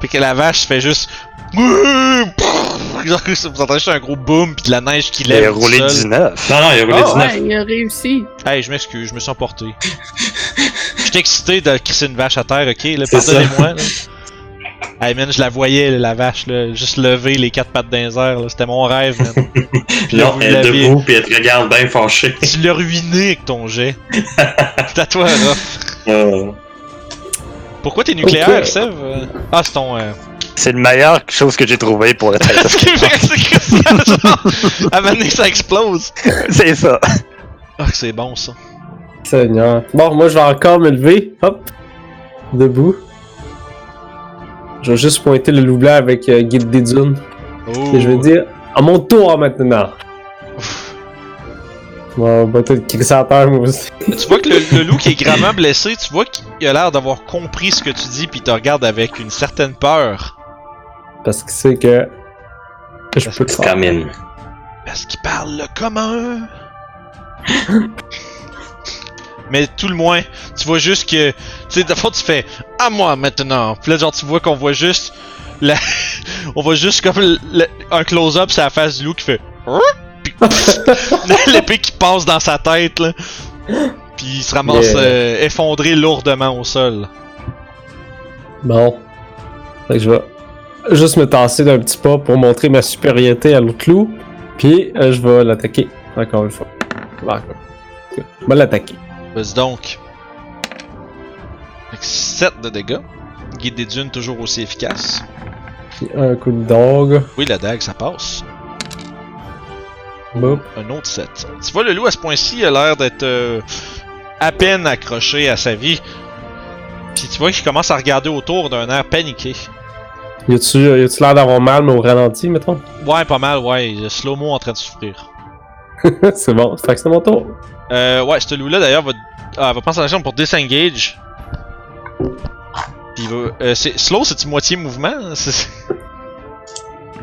Puis que la vache fait juste. Genre, Vous entendez juste un gros boom, puis de la neige qui Il a lève. roulé sol. 19. Non, non, il a roulé Oh, 19. Ouais, il a réussi. Hey, je m'excuse, je me suis emporté. J'étais excité de crisser une vache à terre, ok? Là, pardonnez-moi. là. Hey man, je la voyais, là, la vache, là, juste lever les quatre pattes airs, là. C'était mon rêve, man. Non, vous elle est debout puis elle te regarde bien fâchée. tu l'as ruiné avec ton jet. C'est à toi, Ruff. Oh. Pourquoi t'es nucléaire, Ok. Sev? Euh, Ah, c'est ton. Euh... C'est la meilleure chose que j'ai trouvé pour le c'est que ça, genre, à un moment donné, ça explose. C'est ça. Ah, que c'est bon, ça. Seigneur. Bon, moi je vais encore me lever. Hop. Debout. Je vais juste pointer le loup blanc avec euh, Guide des dunes. Oh. Et je vais dire à mon tour maintenant. Bon, bah toi, crisser à terre, moi aussi. Tu vois que le, le loup qui est gravement blessé, tu vois qu'il a l'air d'avoir compris ce que tu dis, puis il te regarde avec une certaine peur. Parce que c'est que que je peux comme une. Parce qu'il parle le commun. Mais tout le moins, tu vois juste que. Tu sais, de fois, tu fais À moi maintenant. Puis là, genre, tu vois qu'on voit juste. La... On voit juste comme le- le- un close-up sur la face du loup qui fait. Puis l'épée qui passe dans sa tête, là. Puis il se ramasse Yeah. euh, effondré lourdement au sol. Bon. Fait que je vais juste me tasser d'un petit pas pour montrer ma supériorité à l'autre loup. Puis euh, je vais l'attaquer encore une fois. Bon, Je vais l'attaquer. Vas-y donc. Avec 7 de dégâts. Guide des dunes toujours aussi efficace. Puis un coup de dog. Oui, la dague, ça passe. Boop. Un autre 7. Tu vois, le loup à ce point-ci a l'air d'être euh, à peine accroché à sa vie. Puis tu vois qu'il commence à regarder autour d'un air paniqué. Y a-tu y a-tu l'air d'avoir mal, mais au ralenti, mettons? Ouais, pas mal, ouais. Slow-mo en train de souffrir. c'est bon. Fait que c'est mon tour. Euh, ouais, ce loup-là d'ailleurs va, ah, va prendre son action pour disengage. Puis il va. Euh, c'est- slow, c'est-tu moitié mouvement? hein? C'est-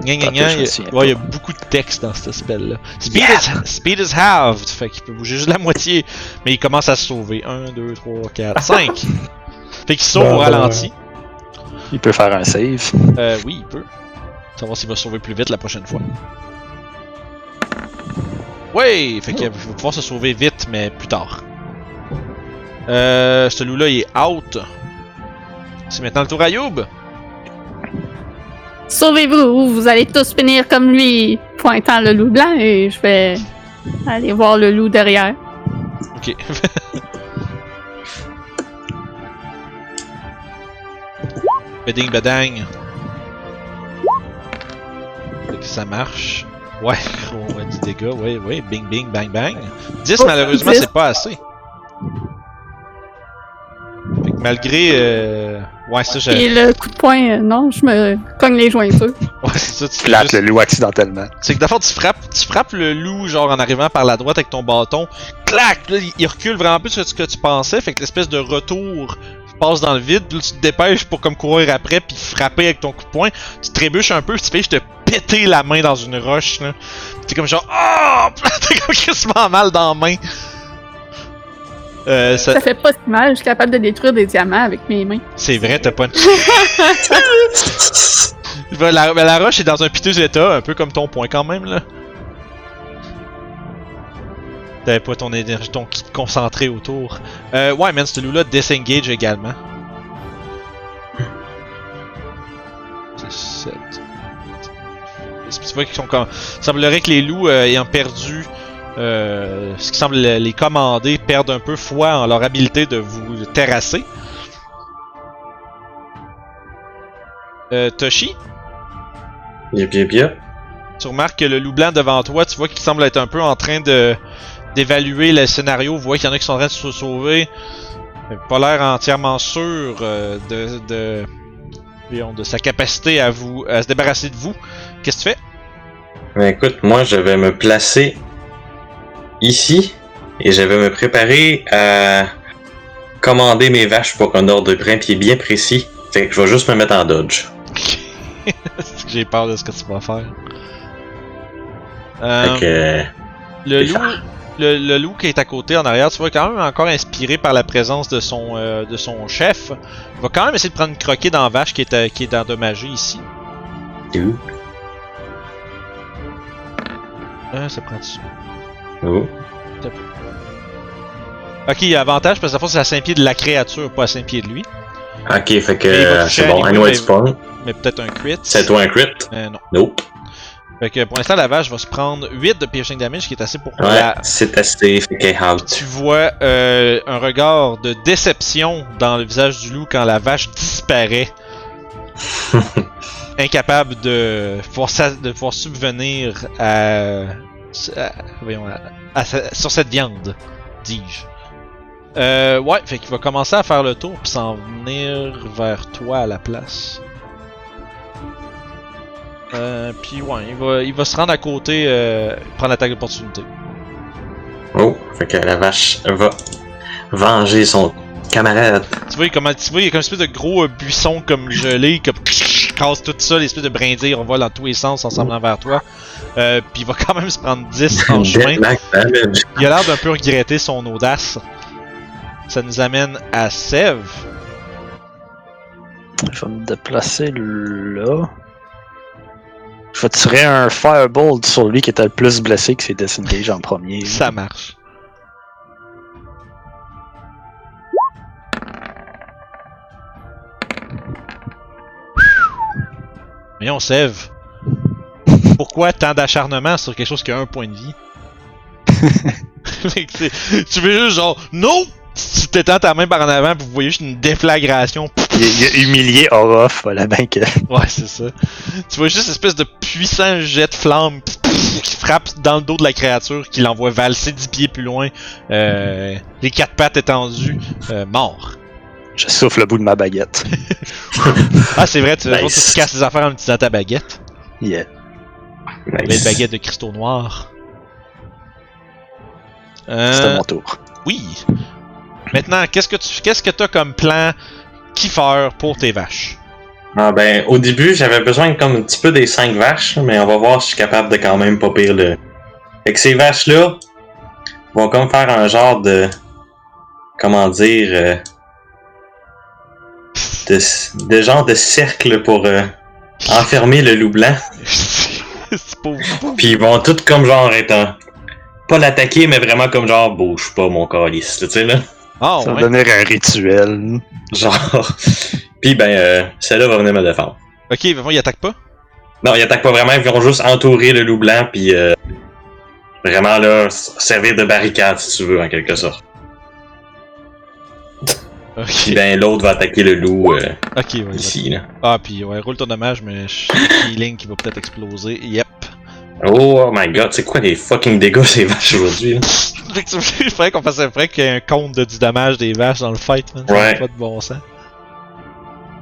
Gna, gna, gna, il ouais, il y a beaucoup de texte dans ce spell-là. Speed, is, speed is halved, fait qu'il peut bouger juste la moitié, mais il commence à se sauver. 1, 2, 3, 4, 5. fait qu'il se sauve au ben, ralenti. Il peut faire un save. Euh, oui, il peut. Savoir s'il va se sauver plus vite la prochaine fois. Ouais, fait qu'il va pouvoir se sauver vite, mais plus tard. Euh, ce loup-là, il est out. C'est maintenant le tour à Youb. Sauvez-vous ou vous allez tous finir comme lui, pointant le loup blanc, et je vais aller voir le loup derrière. Ok. Beding bedang. Ça marche. Ouais, on va 10 dégâts, ouais, ouais, bing bing bang bang. 10 Oh, malheureusement 10. c'est pas assez. Fait que malgré euh... Ouais ça j'ai. Et le coup de poing, euh, non, je me cogne les jointures. Ouais c'est ça, tu fais Plate juste- le loup accidentellement. C'est que d'abord tu frappes, tu frappes le loup genre en arrivant par la droite avec ton bâton, clac, là, il- il recule vraiment plus que ce que tu pensais, fait que l'espèce de retour passe dans le vide, là, tu te dépêches pour comme courir après puis frapper avec ton coup de poing, tu trébuches un peu, tu fais juste te péter la main dans une roche là. T'es comme genre ah, t'es comme quasiment mal dans la main. Euh, ça- Ça fait pas si mal, je suis capable de détruire des diamants avec mes mains. c'est vrai, t'as pas une... La, la roche est dans un piteux état, un peu comme ton point quand même là. T'avais pas ton énergie, ton kit concentré autour. Euh, ouais, man, ce loup-là disengage également. C'est 7. Tu vois qu'ils sont comme. Il semblerait que les loups euh, ayant perdu. euh, ce qui semble les commander perdent un peu foi en leur habilité de vous terrasser. Euh, Toshi, Yep, yep, yep. tu remarques que le loup blanc devant toi, tu vois qu'il semble être un peu en train de d'évaluer le scénario. Vous voyez qu'il y en a qui sont en train de se sauver. Pas l'air entièrement sûr euh, de, de, sa capacité à vous à se débarrasser de vous. Qu'est-ce que tu fais? Ben écoute, moi je vais me placer ici et je vais me préparer à commander mes vaches pour un ordre de principe bien précis. Fait que je vais juste me mettre en dodge. J'ai peur de ce que tu vas faire. Euh, que le, loup. Le, le loup qui est à côté en arrière, tu vois quand même encore inspiré par la présence de son, euh, de son chef. Il va quand même essayer de prendre une croquée dans la vache qui est, euh, qui est endommagée ici. euh, Euh, ça prend dessus. oh. Ok, il y a avantage parce que la fois c'est à 5 pieds de la créature, pas à 5 pieds de lui. Ok, fait que euh, c'est à bon, niveau, anyway, pas. Mais peut-être un crit. C'est toi un crit? Euh, non. Nope. Fait que pour l'instant, la vache va se prendre 8 de piercing damage, qui est assez pour Ouais, la... c'est assez, fait out. Tu vois euh, un regard de déception dans le visage du loup quand la vache disparaît. Incapable de pouvoir, de pouvoir subvenir à, à- voyons, à- à sur cette viande, dis-je. Euh, ouais, fait qu'il va commencer à faire le tour puis s'en venir vers toi à la place. Euh, puis ouais, il va, il va se rendre à côté, euh, prendre l'attaque d'opportunité. Oh, fait que la vache va venger son camarade. Tu vois, comment, tu vois, il y a comme une espèce de gros euh, buisson comme gelé, comme casse tout ça, l'espèce de brindilles revole dans tous les sens en s'en vers toi. Euh, puis il va quand même se prendre 10 en chemin. Il a l'air d'un peu regretter son audace. Ça nous amène à Sève. Je vais me déplacer là. Je vais tirer un Firebolt sur lui qui était le plus blessé, qui s'est disengage en premier. Ça marche. Voyons, Sève. Pourquoi tant d'acharnement sur quelque chose qui a un point de vie? Tu veux juste genre, non! Tu t'étends ta main par en avant, puis vous voyez juste une déflagration. Il, il a humilié Orof, voilà ben que. Ouais, c'est ça. Tu vois juste une espèce de puissant jet de flamme qui frappe dans le dos de la créature, qui l'envoie valser 10 pieds plus loin, euh, les quatre pattes étendues, euh, mort. Je souffle le bout de ma baguette. Ah, c'est vrai, tu, Nice. tu casses les affaires en utilisant ta baguette. Yeah. Belle Nice. baguette de cristaux noirs. C'était Euh, mon tour. oui. Maintenant, qu'est-ce que tu qu'est-ce que t'as comme plan kiffeur pour tes vaches? Ah ben, au début, j'avais besoin comme un petit peu des 5 vaches, mais on va voir si je suis capable de quand même pas pire le. Fait que ces vaches-là vont comme faire un genre de. Comment dire. euh, de, de genre de cercle pour euh, enfermer le loup blanc. Puis ils vont tout comme genre être un. Pas l'attaquer, mais vraiment comme genre bouge pas mon calice, tu sais là. Ah, Ça va ouais. donner un rituel. Genre. Puis ben, euh, celle-là va venir me défendre. Ok, bon, il attaque pas? Non, ils attaquent pas vraiment, ils vont juste entourer le loup blanc, puis euh, vraiment là, servir de barricade si tu veux, en quelque sorte. Ok, Puis ben, l'autre va attaquer le loup euh, ouais. ici, là. Ah, puis ouais, roule ton dommage, mais je j'ai feeling qu'il va peut-être exploser. Yep. Oh, my god, c'est quoi les fucking dégâts ces vaches aujourd'hui, là? Tu- Il faudrait qu'on fasse qu'il y ait un compte de du dommage des vaches dans le fight, man. Ça n'a Ouais. pas de bon sens.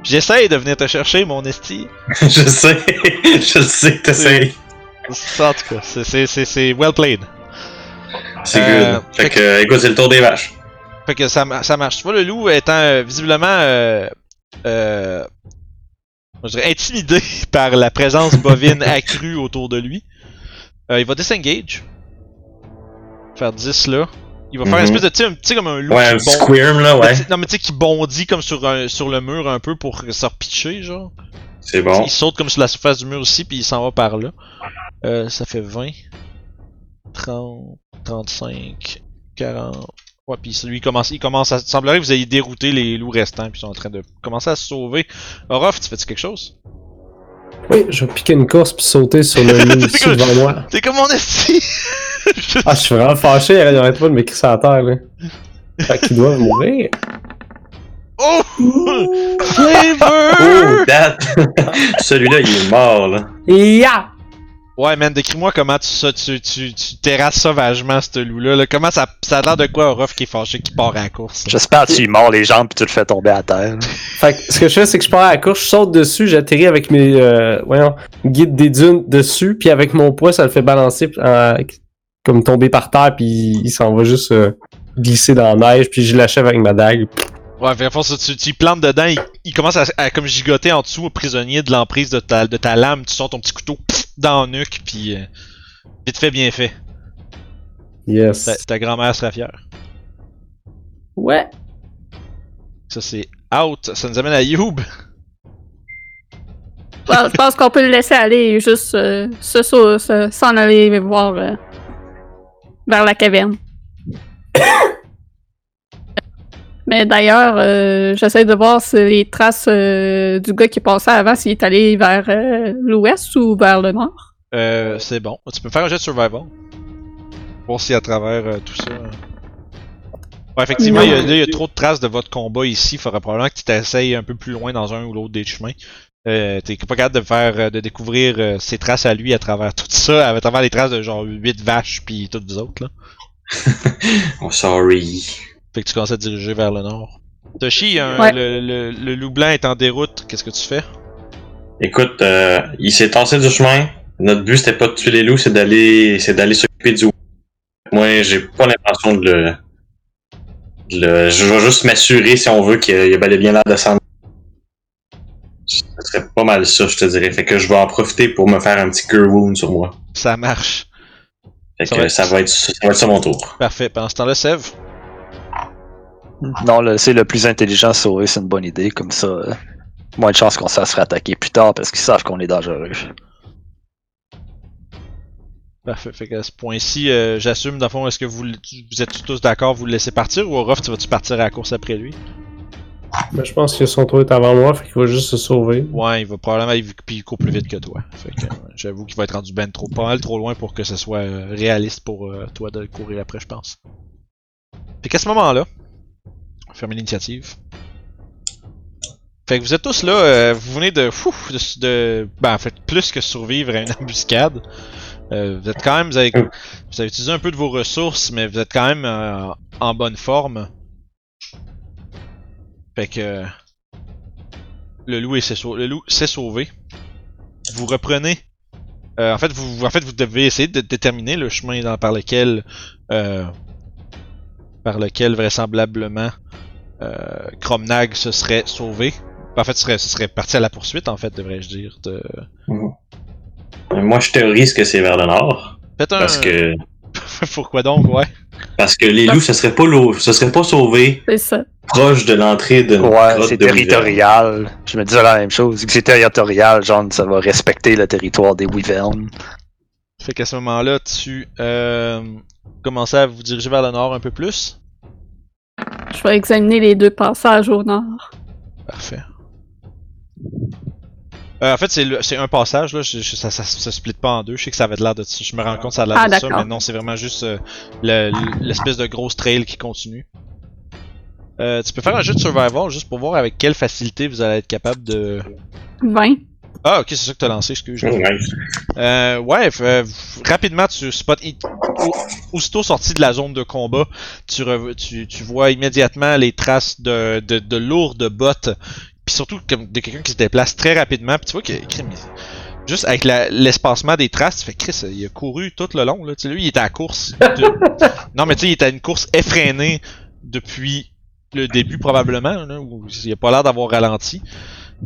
J'essaye de venir te chercher, mon esti. je sais, je sais que t'essayes. Ça, En tout cas, c'est- c'est- c'est c'est well played. C'est Euh, good. fait Fait que, euh, écoute, c'est le tour des vaches. Fait que ça, ma- ça marche. Tu vois, le loup étant euh, visiblement euh, euh, je dirais intimidé par la présence bovine accrue autour de lui, euh, il va disengage. Faire 10 là. Il va faire une Mhm. espèce de, tu sais, comme un loup Ouais, un qui petit bond- squirm, là, ouais. Non, mais tu sais, qui bondit comme sur, un, sur le mur un peu pour se repitcher, genre. C'est bon. Il saute comme sur la surface du mur aussi, puis il s'en va par là. Euh, ça fait 20, 30, 35, 40. Ouais, puis lui, il commence, il commence à. Il semblerait que vous ayez dérouté les loups restants, puis ils sont en train de commencer à se sauver. Orof, tu fais-tu quelque chose? Oui, je vais piquer une course puis sauter sur le loup devant moi. T'es comme mon esti Ah, je suis vraiment fâché, il arrête pas de m'écrire sur la terre, là. Fait qu'il doit mourir. Oh Oh, Flavor that! Celui-là, il est mort, là. Ya! Ouais, man, décris-moi comment tu, ça, tu, tu, tu terrasses sauvagement ce loup-là. là. Comment ça, ça a l'air de quoi, Orof, qui est fâché, qui part à la course J'espère que tu lui mords les jambes puis tu le fais tomber à terre. Fait que ce que je fais, c'est que je pars à la course, je saute dessus, j'atterris avec mes, euh, voyons, guides des dunes dessus, puis avec mon poids, ça le fait balancer, euh, comme tomber par terre, puis il s'en va juste euh, glisser dans la neige, puis je l'achève avec ma dague. Ouais, fait, force, tu, tu plantes dedans, il, il commence à, à comme gigoter en dessous, prisonnier de l'emprise de ta, de ta lame, tu sors ton petit couteau pff, dans le nuque, puis euh, vite fait, bien fait. Yes. Ta, ta grand-mère sera fière. Ouais. Ça, c'est out. Ça nous amène à Youb. Bon, je pense qu'on peut le laisser aller et juste euh, se, se- se- s'en aller voir euh, vers la caverne. Mais d'ailleurs, euh, j'essaie de voir si les traces euh, du gars qui passait avant, s'il est allé vers euh, l'ouest ou vers le nord. Euh, c'est bon. Tu peux faire un jet de survival. Voir si à travers euh, tout ça. Ouais, effectivement, il y, a, il y a trop de traces de votre combat ici. Il faudra probablement que tu t'essayes un peu plus loin dans un ou l'autre des chemins. Euh, T'es pas capable de faire, euh, de découvrir euh, ses traces à lui à travers tout ça, à travers les traces de genre 8 vaches puis toutes vous autres là. Oh, sorry. Fait que tu commences à te diriger vers le nord. Toshi, un- Ouais. le, le, le loup blanc est en déroute. Qu'est-ce que tu fais? Écoute, euh, il s'est tassé du chemin. Notre but, c'était pas de tuer les loups, c'est d'aller, c'est d'aller s'occuper du Moi, j'ai pas l'intention de le, de le- je vais juste m'assurer, si on veut, qu'il y a bel et bien l'air de s'en Ce serait pas mal ça, je te dirais. Fait que je vais en profiter pour me faire un petit cure wound sur moi. Ça marche. Fait Ça que va être- ça va être, ça va être ça mon tour. Parfait. Pendant ce temps-là, Sev? Non, le- c'est le plus intelligent à sauver, c'est une bonne idée. Comme ça, euh, moins de chances qu'on se fasse attaquer plus tard parce qu'ils savent qu'on est dangereux. Parfait. Fait qu'à ce point-ci, euh, j'assume, dans le fond, est-ce que vous, vous êtes tous d'accord, vous le laissez partir? Ou Orof, tu vas-tu partir à la course après lui? Ben, je pense que son tour est avant moi, fait qu'il va juste se sauver. Ouais, il va probablement il, puis il court plus vite que toi. Fait que euh, j'avoue qu'il va être rendu ben trop, pas mal trop loin pour que ce soit euh, réaliste pour euh, toi de courir après, je pense. Fait qu'à ce moment-là, on va fermer l'initiative. Fait que vous êtes tous là, euh, vous venez de, fou, de, de, ben en fait plus que survivre à une embuscade. Vous êtes quand même, vous avez, vous avez utilisé un peu de vos ressources, mais vous êtes quand même en bonne forme. Fait que le loup est- s'est sau- le loup s'est sauvé. Vous reprenez. euh, en fait, vous, en fait, vous devez essayer de déterminer le chemin dans- par lequel, euh, par lequel vraisemblablement euh, Cromnag se serait sauvé. En fait, ce serait, ce serait parti à la poursuite, en fait, devrais-je dire. De... Euh, Moi, je théorise que c'est vers le nord. Faites un. Parce que, Pourquoi donc, ouais? parce que les loups, ce serait pas ce serait pas sauvé C'est ça. proche de l'entrée de notre Ouais, grotte c'est de territorial. Je me disais la même chose. Que c'est territorial, genre, ça va respecter le territoire des Wyverns. Fait qu'à ce moment-là, tu euh, commencez à vous diriger vers le nord un peu plus? Je vais examiner les deux passages au nord. Parfait. Euh, en fait, c'est un passage, là. je- je- ça, ça se split pas en deux. Je sais que ça avait l'air de. Je me rends compte que ça a l'air Ah, de ça, mais non, c'est vraiment juste euh, le- l'espèce de grosse trail qui continue. Euh, tu peux faire un jeu de survival juste pour voir avec quelle facilité vous allez être capable de. 20. Ah, ok, c'est ça que t'as lancé, excuse. Nice. Euh, ouais, euh, rapidement, tu spots. Aussitôt sorti de la zone de combat, tu, rev- tu, tu vois immédiatement les traces de, de, de lourdes bottes. Puis surtout comme de quelqu'un qui se déplace très rapidement. Puis tu vois que. Juste avec l'espacement des traces, tu fais Chris, il a couru tout le long. Là. Tu sais, lui, il était à la course. de- non, mais tu sais, il était à une course effrénée depuis le début, probablement. Là, où il a pas l'air d'avoir ralenti.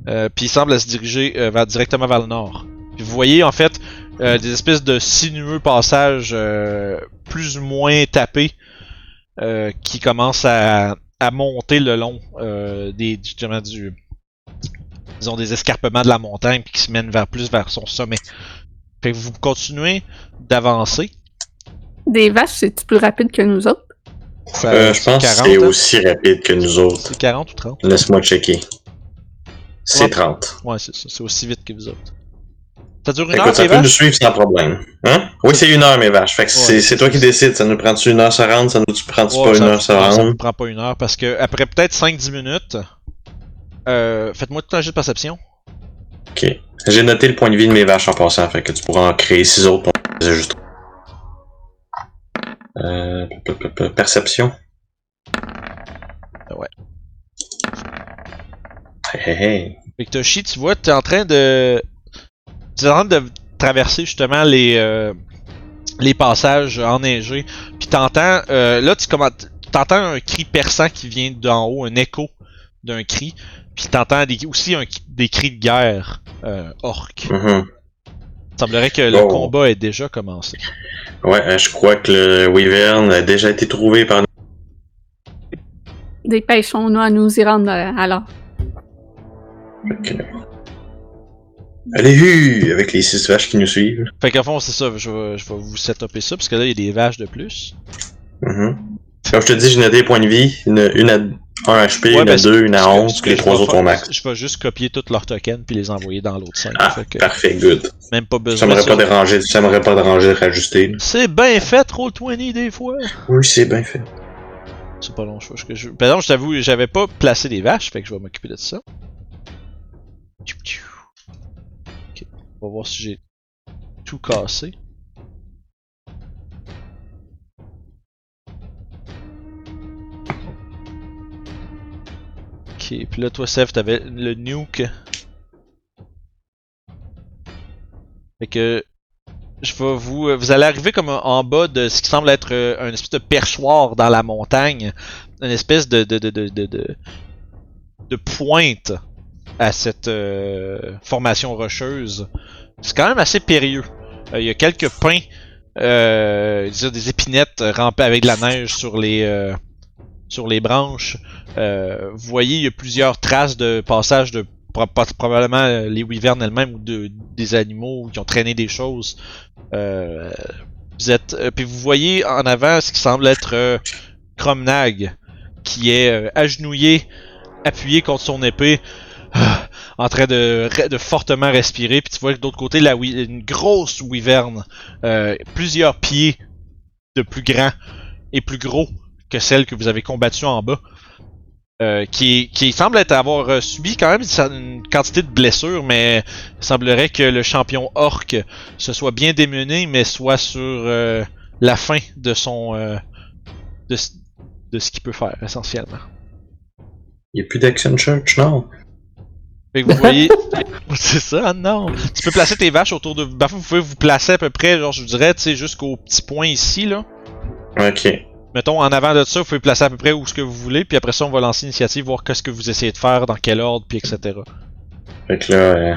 Euh, puis il semble se diriger euh, vers, directement vers le nord. Puis vous voyez en fait euh, des espèces de sinueux passages euh, plus ou moins tapés euh, qui commencent à, à monter le long euh, des justement du disons des escarpements de la montagne puis qui se mènent vers plus vers son sommet. Fait que vous continuez d'avancer. Des vaches, c'est plus rapide que nous autres? Euh, je pense que c'est hein? aussi rapide que nous autres. C'est 40 ou 30 Laisse-moi checker. C'est Ouais. 30. Ouais, c'est ça. C'est aussi vite que vous autres. Ça dure une Écoute, heure, ça peut nous suivre sans problème. Hein? Oui, c'est une heure, mes vaches. Fait que c'est Ouais. c'est toi qui décides. Ça nous prend-tu une heure se rendre? Ça nous prend-tu Ouais, pas ça- une heure se non, ça rendre? vous prend pas une heure parce que après peut-être 5-10 minutes, euh, faites-moi tout un jeu de perception. Ok. J'ai noté le point de vie de mes vaches en passant. Fait que tu pourras en créer six autres pour les ajuster. Euh, perception. Ouais. Hey, hey, hey. Fait que Toshi, tu vois, t'es en train de. Tu es en train de traverser justement les. euh, les passages enneigés. Puis t'entends. euh, là, tu commences. T'entends un cri perçant qui vient d'en haut, un écho d'un cri. Puis t'entends des, aussi un- des cris de guerre euh, orques. Mhm. Il semblerait que le Oh. combat ait déjà commencé. Ouais, euh, je crois que le Wyvern a déjà été trouvé par Dépêchons-nous à nous y rendre euh, alors. Que- Allez, hu, avec les six vaches qui nous suivent. Fait qu'à fond, c'est ça, je vais, je vais vous setuper ça, parce que là, il y a des vaches de plus. Mhm. Comme je te dis, j'ai noté les points de vie. Une, une à 1 HP, Ouais, une ben, à 2, une à que- 11, ce puis les trois autres au max. Je vais juste copier tous leurs tokens puis les envoyer dans l'autre 5. Ah, que parfait, good. même pas Ça besoin m'aurait de pas dérangé, ça m'aurait pas dérangé de rajuster. C'est bien fait, Roll20 des fois. Oui, c'est bien fait. C'est pas long, je que je. Par exemple, je t'avoue, j'avais pas placé des vaches, fait que je vais m'occuper de ça. Ok, on va voir si j'ai tout cassé. Puis là, toi, Seth, t'avais le nuke. Fait que. Je vais vous. euh, Vous allez arriver comme en bas de ce qui semble être euh, un espèce de perchoir dans la montagne. Une espèce de. de. de. de. de, de, pointe à cette euh, formation rocheuse. C'est quand même assez périlleux. Il y a quelques pins, des épinettes rampées avec de la neige sur les sur les branches. Euh, vous voyez, il y a plusieurs traces de passage de pro- pro- probablement euh, les wyvernes elles-mêmes ou de, des animaux qui ont traîné des choses. Euh, vous êtes, puis vous voyez en avant ce qui semble être Cromnag, qui est agenouillé, appuyé contre son épée, en train de, fortement respirer. Puis tu vois que de l'autre côté, la, une grosse wyverne, plusieurs pieds de plus grand et plus gros que celle que vous avez combattue en bas. euh, qui, qui semble être avoir euh, subi quand même une, quantité de blessures, mais il semblerait que le champion orc se soit bien démené, mais soit sur euh, la fin de son euh, de, ce- de ce qu'il peut faire essentiellement. Il n'y a plus d'Action Church, non? Fait que vous voyez, c'est ça, non. Tu peux placer tes vaches autour de. Ben, vous pouvez vous placer à peu près, genre je dirais, tu sais, jusqu'au petit point ici là. Ok. Mettons en avant de ça, vous pouvez placer à peu près où ce que vous voulez, puis après ça on va lancer l'initiative, voir qu'est-ce que vous essayez de faire, dans quel ordre, puis etc. Fait que là, euh...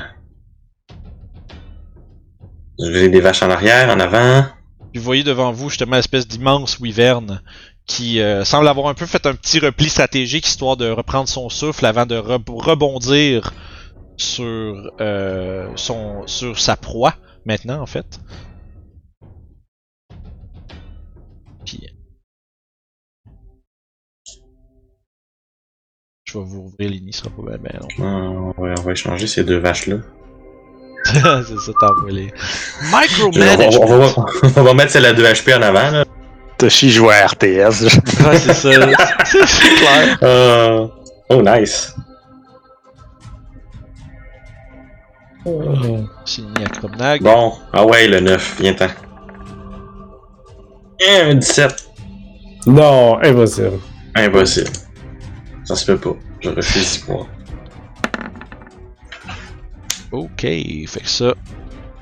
je vais des vaches en arrière, en avant. Puis vous voyez devant vous justement l'espèce d'immense wyvern qui euh, semble avoir un peu fait un petit repli stratégique histoire de reprendre son souffle avant de re- rebondir sur euh, son sur sa proie maintenant en fait. Puis je vais vous ouvrir l'ini, ce sera pas bien, long. Ah, on, va, on va échanger ces deux vaches-là. c'est ça, t'as envoyé. On va, Micromanage! on, va, on va mettre celle à 2 HP en avant, là. Toshi joue à RTS. Ouais, c'est ça. c'est clair. Euh, Oh, nice. Signé à Kromnag. Bon, ah ouais, le 9, viens-t'en. Eh, un 17. Non, impossible. Impossible. Ça se peut pas. Je refuse 6 points. Ok, fait que ça,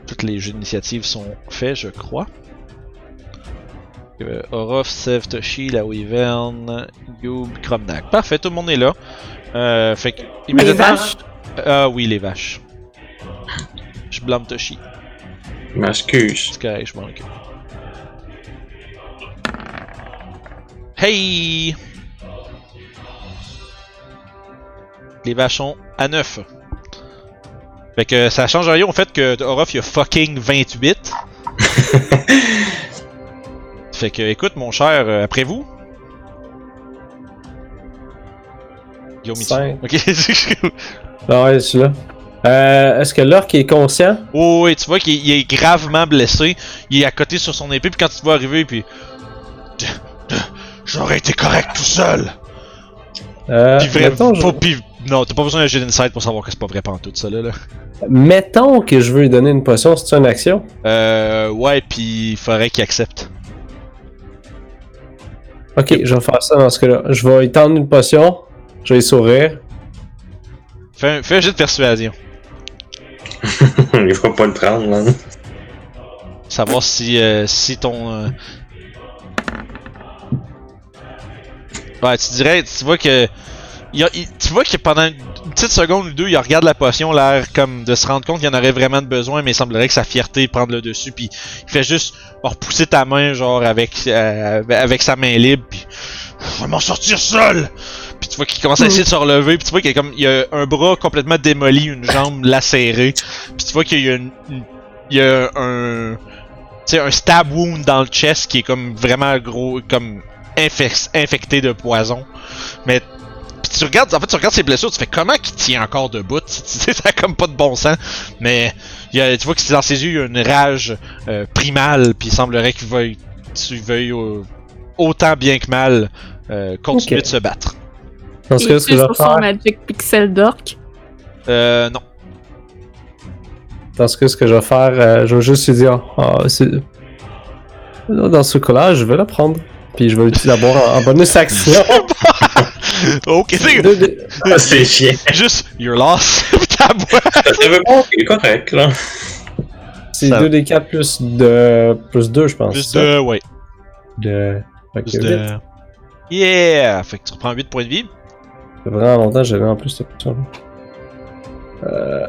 toutes les jeux d'initiative sont faits, je crois. Euh, Orof, Sev, Toshi, la Wyvern, Youb, Kromnak. Parfait, tout le monde est là. Euh, fait que, Les vaches. Ah oui, les vaches. Je blâme Toshi. M'excuse. C'est correct, je m'en occupe. Hey! Les vaches sont à 9. Fait que ça change rien au fait que Orof il a fucking 28. fait que écoute mon cher, euh, après vous. Guillaume. Cinq. Ok. Ah ouais, je suis là. Euh, Est-ce que l'orc est conscient? Oh, oui, tu vois qu'il il est gravement blessé. Il est à côté sur son épée, puis quand tu te vois arriver, puis. J'aurais été correct tout seul. Euh, Puis vrai, mettons, je- pas- puis- non, t'as pas besoin d'un jeu d'insight pour savoir que c'est pas vrai tout ça là. là. mettons que je veux lui donner une potion, c'est une action? Euh, ouais, puis il faudrait qu'il accepte. Ok, je vais faire ça dans ce cas-là. Je vais lui tendre une potion, je vais lui sourire. Fais un, fais un jeu de persuasion. Il va pas le prendre, là. Savoir si, euh, si ton. euh, Ouais, tu dirais, tu vois que. Tu vois que pendant une petite seconde ou deux, il regarde la potion, l'air comme de se rendre compte qu'il en aurait vraiment besoin, mais il semblerait que sa fierté prenne le dessus, puis il fait juste repousser ta main, genre avec euh, avec sa main libre, puis je vais m'en sortir seul. Puis tu vois qu'il commence à essayer de se relever, puis tu vois qu'il y a comme il a un bras complètement démoli, une jambe lacérée, puis tu vois qu'il y a une, une- il un stab wound dans le chest qui est comme vraiment gros comme infec- infecté de poison. Mais puis tu regardes, en fait, tu regardes ses blessures, tu fais comment qu'il tient encore debout, tu sais, ça a comme pas de bon sens. Mais il y a- tu vois que dans ses yeux, il y a une rage euh, primale, puis il semblerait qu'il veuille, tu veuilles euh, autant bien que mal euh, continuer de se battre. Dans ce Il cas, ce que est je vais sur son faire, Magic Pixel d'orc. Euh, non. dans ce cas, ce que je vais faire, euh, je vais juste lui dire, c'est... Dans ce cas-là, je vais la prendre. Puis je vais l'utiliser d'abord en, en bonus action. ok, c'est Ah, c'est chien. juste your loss. Ta voix. Ça veut pas, il est correct, là. C'est Ça- 2d4 plus de... plus 2, je pense. Plus c'est ça? de, ouais. De... Ok, Plus de. Yeah! Fait que tu reprends 8 points de vie. Ça fait vraiment longtemps que j'avais en plus cette potion. Euh...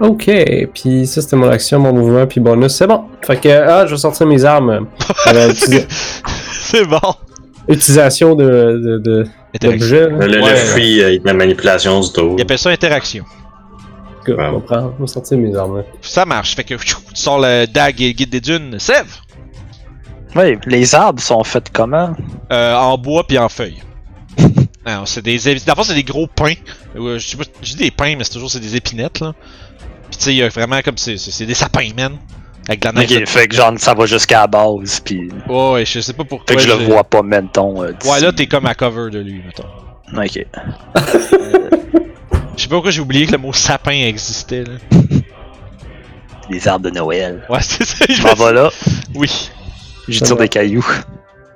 Ok, puis ça c'était mon action, mon mouvement, puis bonus, c'est bon. Fait que, ah, je vais sortir mes armes. Euh, C'est bon. Utilisation de, de, de, d'objets, là. Le, le Ouais. free, euh, il te met manipulation du tour. Il appelle ça interaction. Good, Ouais. on va prendre- on va sortir mes armes. là. Ça marche. Fait que tu sors le dag et le guide des dunes. Sève! Oui, les arbres sont faits comment? Euh, en bois puis en feuilles. Alors, c'est des. D'abord, c'est des gros pins. Euh, je sais pas, je dis des pins, mais c'est toujours c'est des épinettes, là. Puis tu sais, il y a vraiment comme. C'est c'est- c'est des sapins, man. Avec de la neige. Ok, fait que genre ça va jusqu'à la base, puis Ouais, ouais, je sais pas pourquoi. fait que je le vois pas, mettons. euh. Ouais, là, t'es comme à cover de lui, mettons. Ok. Je sais pas pourquoi j'ai oublié que le mot sapin existait, là. Les arbres de Noël. Ouais, c'est ça. Je m'en vais là, Oui. je tire des cailloux.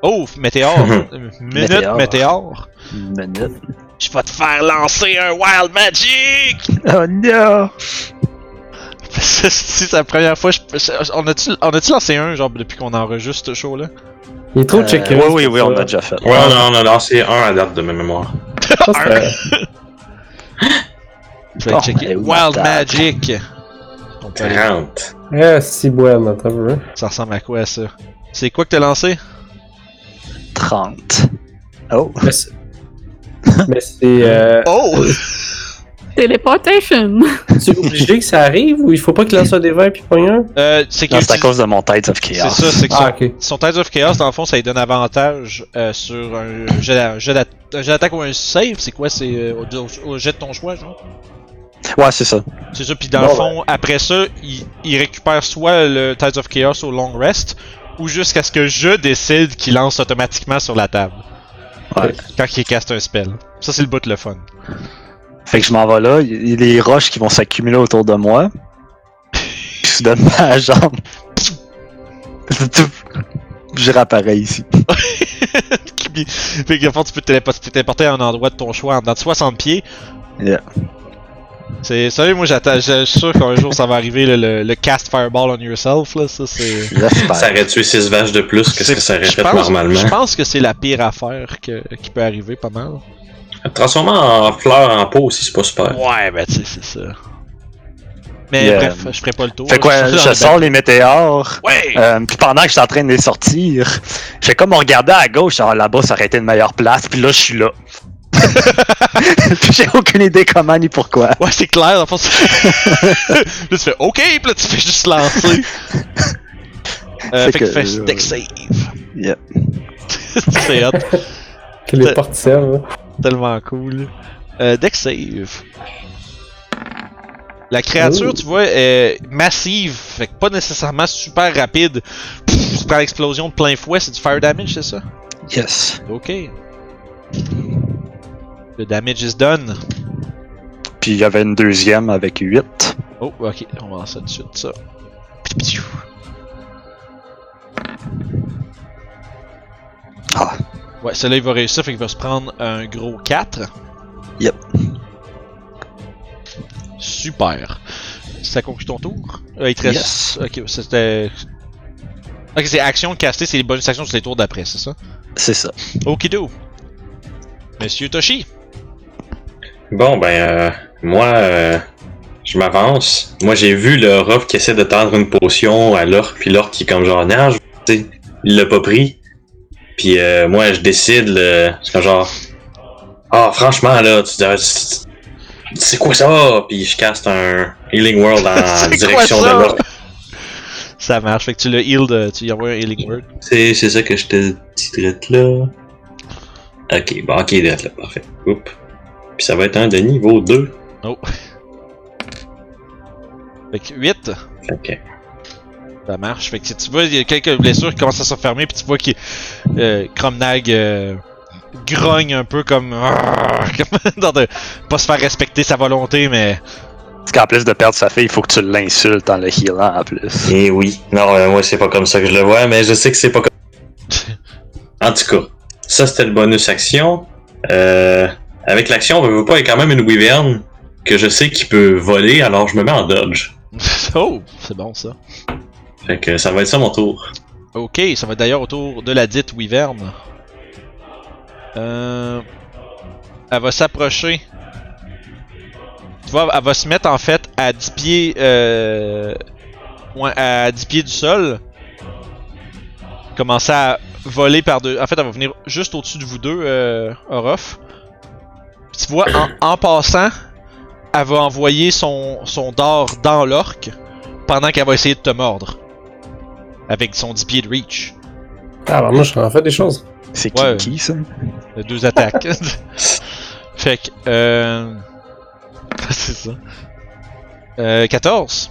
Oh, météore. Euh, Minute, Météore. minute. Je vais te faire lancer un Wild Magic! Oh non! si c'est la première fois, je, on a-tu on a-tu lancé un, genre, depuis qu'on enregistre ce show-là? Il est trop Euh, checké. oui, oui, oui, on a déjà fait. Ouais, on a, on a lancé un à date de ma mémoire. Je vais checker. Wild? Magic! On peut aller- 30. Ah, si bon, attends, un peu. Ça ressemble à quoi, ça? C'est quoi que t'as lancé? 30. Oh! Mais c'est. Mais c'est. Euh... Oh! Teleportation! C'est obligé que ça arrive ou il faut pas qu'il lance un des 20 puis pogne un? Euh, c'est Non, c'est à cause de mon tête of C'est chaos. ça, c'est que Ah, son, ok. son Tides of Chaos, dans le fond, ça lui donne avantage euh, sur un jet d'a- un jet d'att- un jet d'attaque ou un save. C'est quoi? C'est euh, au, au jet de ton choix, genre? Ouais, c'est ça. C'est ça, puis dans Bon, le fond, après ça, il, il récupère soit le Tides of Chaos au long rest, ou jusqu'à ce que je décide qu'il lance automatiquement sur la table. Ouais. Quand il caste un spell. Ça, c'est le bout de le fun. Fait que je m'en vais là, il y a les roches qui vont s'accumuler autour de moi. Puis soudainement, la jambe. Je réapparais ici. Puis- fait que, dans fond, tu peux te téléporter, te téléporter à un endroit de ton choix en dedans de 60 pieds. Yeah. C'est sérieux, moi j'attends, je suis sûr qu'un jour ça va arriver le, le, le cast fireball on yourself là, ça c'est. Ça aurait tué 6 vaches de plus que ce que ça aurait fait normalement. Je pense que c'est la pire affaire que, qui peut arriver pas mal. Transformer en fleurs en peau aussi, c'est pas super. Ouais, ben tu sais, c'est ça. Mais Yeah. bref, je ferai pas le tour. Fait quoi, suis je sors les météores. Ouais! Euh, puis pendant que j'étais en train de les sortir, j'ai comme regardé à gauche, genre là-bas, ça aurait été une meilleure place. Puis là, je suis là. puis j'ai aucune idée comment ni pourquoi. Ouais, c'est clair, dans le fond, c'est- là tu fais OK, puis là tu fais juste lancer. Euh, fait, Fait que, que, fais euh, deck save. Yeah. c'est hot. Que les portes servent. Tellement cool. Euh, deck save. La créature, Oh. tu vois, est massive, fait que pas nécessairement super rapide. Pff, tu prends l'explosion de plein fouet, c'est du fire damage, c'est ça? Yes. Ok. Le damage is done. Puis il y avait une deuxième avec 8. Oh, ok, on va lancer ça tout de suite, ça. Ah. Ouais, celui-là il va réussir, fait qu'il va se prendre un gros 4. Yep. Super. Ça conclut ton tour? Euh, il te reste. Yes. Ok, c'était. Ok, c'est action castée, c'est les bonus actions sur les tours d'après, c'est ça? C'est ça. Okido. Monsieur Toshi. Bon, ben, euh, moi, euh, je m'avance. Moi, j'ai vu le Ruff qui essaie de tendre une potion à l'orc, puis l'orc qui est comme genre, non, je- tu sais, il l'a pas pris. Puis euh, moi, je décide, le- c'est comme genre, ah, franchement, là, tu dirais, c'est c'est quoi ça? Puis je caste un Healing World en C'est direction quoi ça? de l'orc. Ça marche, fait que tu le heal, de... tu y envoies un healing word. C'est c'est ça que je te dis là. Ok, bon, ok, direct là, parfait. Oups. Puis ça va être un de niveau 2. Oh. Fait que 8. Ok. Ça marche. Fait que si tu vois, il y a quelques blessures qui commencent à se fermer, puis tu vois qu'il. Euh, Cromnag euh, grogne un peu comme. comme dans de, pas se faire respecter sa volonté, mais. Parce qu'en plus de perdre sa fille, il faut que tu l'insultes en le healant en plus. Et oui. Non, euh, moi, c'est pas comme ça que je le vois, mais je sais que c'est pas comme. En tout cas, ça c'était le bonus action. Euh, avec l'action, on veut pas, il y a quand même une wyvern que je sais qu'il peut voler, alors je me mets en dodge. oh, c'est bon ça. Fait que ça va être ça mon tour. Ok, ça va d'ailleurs autour de la dite Wyvern. Euh. elle va s'approcher. Tu vois, elle va se mettre en fait à 10 pieds. Euh, à 10 pieds du sol. Commencer à voler par deux. En fait, elle va venir juste au-dessus de vous deux, euh, Orof. Tu vois, en, en passant, elle va envoyer son, son dard dans l'orque pendant qu'elle va essayer de te mordre. Avec son 10 pieds de reach. Ah, bah moi, je en fait des choses. C'est Ouais. qui ça? Euh, Deux attaques. fait que, euh... c'est ça. Euh, 14.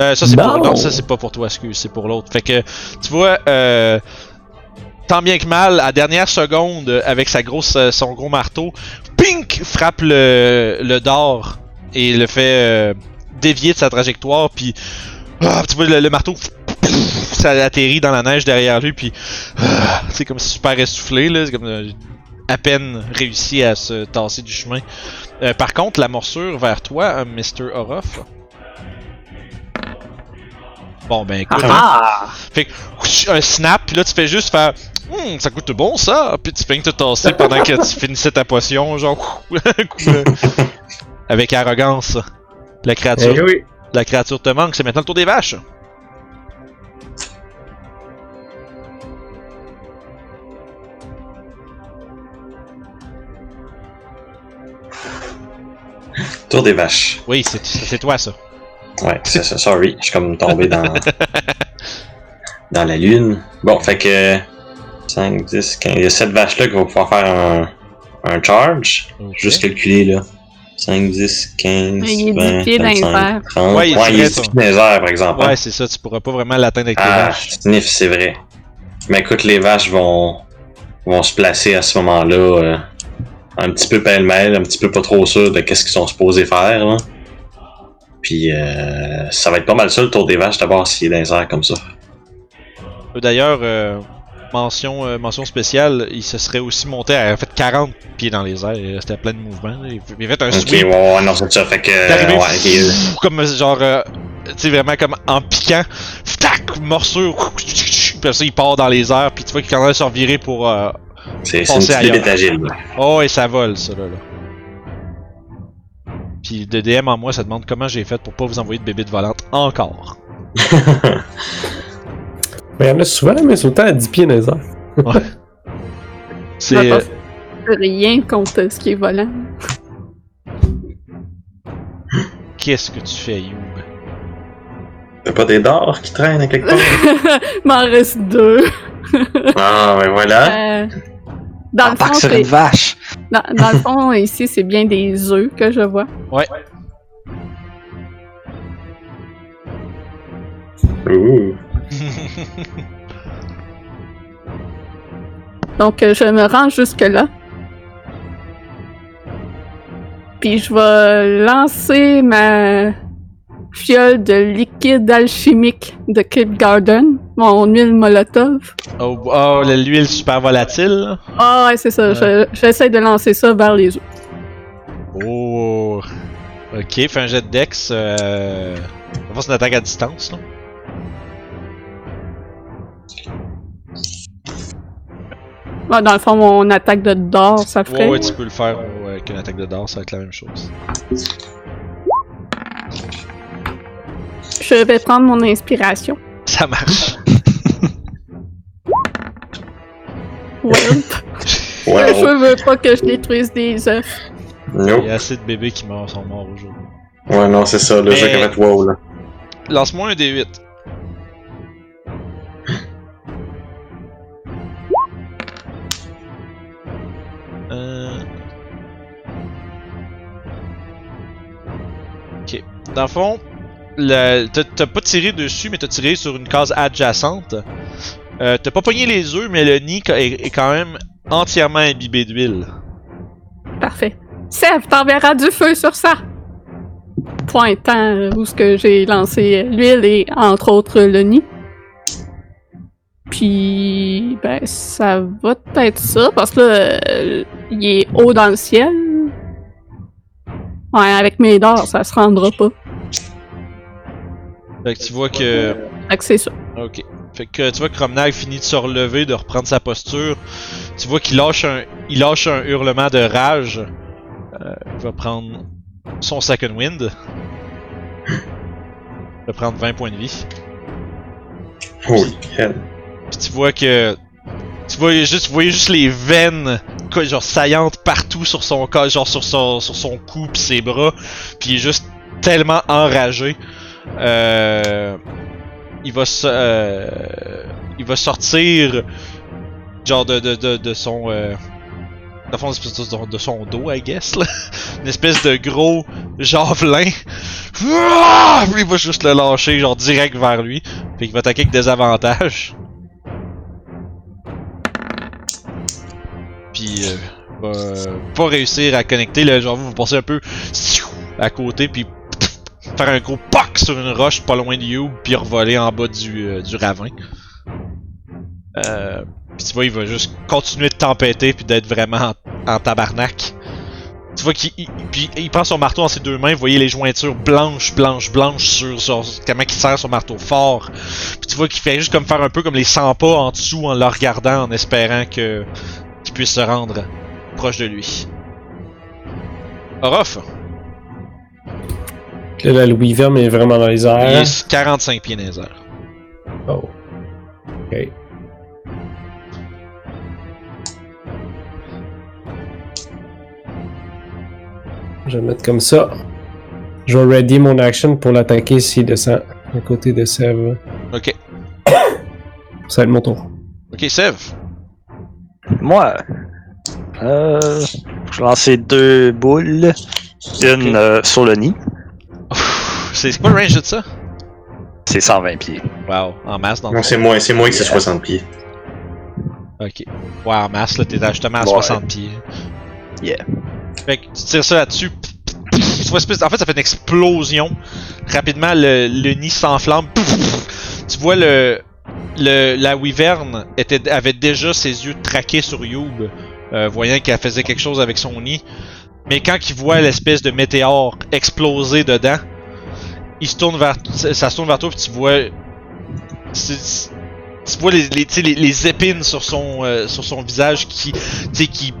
Euh, ça c'est pour... Non. Ça c'est pas pour toi, excuse, c'est pour l'autre. Fait que, tu vois, euh... Tant bien que mal, à dernière seconde, euh, avec sa grosse, euh, son gros marteau, pink frappe le, le dard et le fait euh, dévier de sa trajectoire, puis ah, tu vois le, le marteau, ça atterrit dans la neige derrière lui, puis ah, c'est comme super essoufflé là, c'est comme euh, à peine réussi à se tasser du chemin. Euh, par contre, la morsure vers toi, euh, Mr. Orof. Bon ben écoute, Ah! fait que un snap, puis là tu fais juste faire Hum, ça coûte bon ça, puis tu fais te tasser pendant que tu finissais ta potion, genre avec arrogance. La créature, Eh oui. la créature te manque, c'est maintenant le tour des vaches. Tour des vaches. Oui, c'est toi ça. Ouais, c'est ça. Sorry, je suis comme tombé dans. dans la lune. Bon, fait que. 5, 10, 15. Il y a cette vache-là qui va pouvoir faire un, un charge. Juste calculer là. 5, 10, 15, Il est 20, 10 pieds dans les 25, airs. 30. Ouais, il est Ouais, il est vrai, 10 pieds dans les airs, par exemple. hein. Ouais, c'est ça, tu pourras pas vraiment l'atteindre avec tes Ah, vaches. sniff, c'est vrai. Mais écoute, les vaches vont, vont se placer à ce moment-là euh, un petit peu pêle-mêle, un petit peu pas trop sûr de qu'est-ce qu'ils sont supposés faire. Là. Puis euh, ça va être pas mal ça le tour des vaches d'abord s'il est dans les airs comme ça. Euh, D'ailleurs, euh, mention, euh, mention spéciale, il se serait aussi monté à fait 40 pieds dans les airs, il restait plein de mouvements. Il il fait un Ok, sweep. ouais, non, c'est ça. Fait que. Euh, arrivé ouais, pff, comme genre euh, tu sais vraiment comme en piquant tac morsure puis ça il part dans les airs puis tu vois qu'il est en train de se revirer pour euh... c'est une petite bébête agile. là. oh et ça vole ça là, là. puis de DM en moi ça demande comment j'ai fait pour pas vous envoyer de bébites volantes encore Mais il y en a souvent, mais c'est autant à 10 pieds dans les airs. c'est euh, rien contre ce qui est volant. qu'est-ce que tu fais Youb? T'as pas des dards qui traînent à quelque part? Il m'en reste deux. ah, ouais, voilà. Euh, dans, le fond, sur c'est- une vache! dans, dans le fond, ici, c'est bien des œufs que je vois. Ouh. Donc, euh, je me rends jusque-là. Puis je vais lancer ma fiole de liquide alchimique de Kid Garden, mon huile Molotov. oh, oh l'huile super volatile. Ah ouais, c'est ça. je- J'essaie de lancer ça vers les œufs. oh ok fais un jet de dex euh... on va faire une attaque à distance là. Ah, dans le fond, mon attaque de d'or, ça Ouais, ferait. ouais, tu peux le faire avec une attaque de dard, ça va être la même chose. Je vais prendre mon inspiration. Ça marche. Ouais. Ouais, Je veux pas que je détruise des œufs. Nope. Il y a assez de bébés qui meurent, sont morts aujourd'hui. Ouais, non, c'est ça, le Mais- jeu qui va être wow, là. Lance-moi un D8. Euh... Ok. Dans le fond, t'as pas tiré dessus, mais t'as tiré sur une case adjacente. Euh, t'as pas pogné les œufs, mais le nid est, quand même entièrement imbibé d'huile. Parfait. Sèvres, t'enverras du feu sur ça! Pointant où ce que j'ai lancé l'huile et entre autres le nid. Puis, ben, ça va être ça, parce que là, il est haut dans le ciel. Ouais, avec mes dards, ça se rendra pas. Fait que tu vois que. Fait que c'est ça. Ok. Fait que tu vois que Romnag finit de se relever, de reprendre sa posture. Tu vois qu'il lâche un, il lâche un hurlement de rage. il va prendre son second wind. Il va prendre 20 points de vie. Holy hell. Puis tu vois que. Tu vois juste, voyez juste les veines quoi, genre saillantes partout sur son corps, genre sur son, sur son cou pis ses bras. Puis il est juste tellement enragé. Euh, il va euh, il va sortir genre de, de, de, de son euh, fond, de, son dos, I guess. Une espèce de gros javelin. Puis il va juste le lâcher, genre direct vers lui. Puis il va attaquer avec des avantages. Puis euh, va pas réussir à connecter. Là, genre vous, vous un peu à côté, puis faire un gros poc sur une roche pas loin de You, puis revoler en bas du, euh, du ravin. Euh, puis tu vois, il va juste continuer de tempêter puis d'être vraiment en, en tabarnak. Tu vois qu'il il, il prend son marteau dans ses deux mains, vous voyez les jointures blanches, blanches, blanches sur, sur comment il serre son marteau fort. Puis tu vois qu'il fait juste comme faire un peu comme les 100 pas en dessous en le regardant, en espérant que qu'il puisse se rendre proche de lui. Orof, Là, la Louis Verme est vraiment dans les il airs. est 45 pieds dans les airs. Oh. Ok. Je vais le mettre comme ça. Je vais ready mon action pour l'attaquer s'il descend à côté de Sev. Ok. Ça va être mon tour. Ok, Sev. Moi, euh, je vais lancer deux boules. Une euh, sur le nid. C'est quoi le range de ça? C'est 120 pieds. Wow, en masse dans le Non, c'est moins, c'est moins que c'est 60 pieds. Ok. Ouais, en masse, là, t'es justement à Ouais. 60 pieds. Yeah. Fait que tu tires ça là-dessus. En fait, ça fait une explosion. Rapidement, le, le nid s'enflamme. Tu vois le, le la wyvern était, avait déjà ses yeux traqués sur Youb, euh, voyant qu'elle faisait quelque chose avec son nid. Mais quand il voit l'espèce de météore exploser dedans, il se tourne vers, ça se tourne vers toi puis tu vois, tu vois les, les, les, les épines sur son, euh, sur son visage qui, tu sais, qui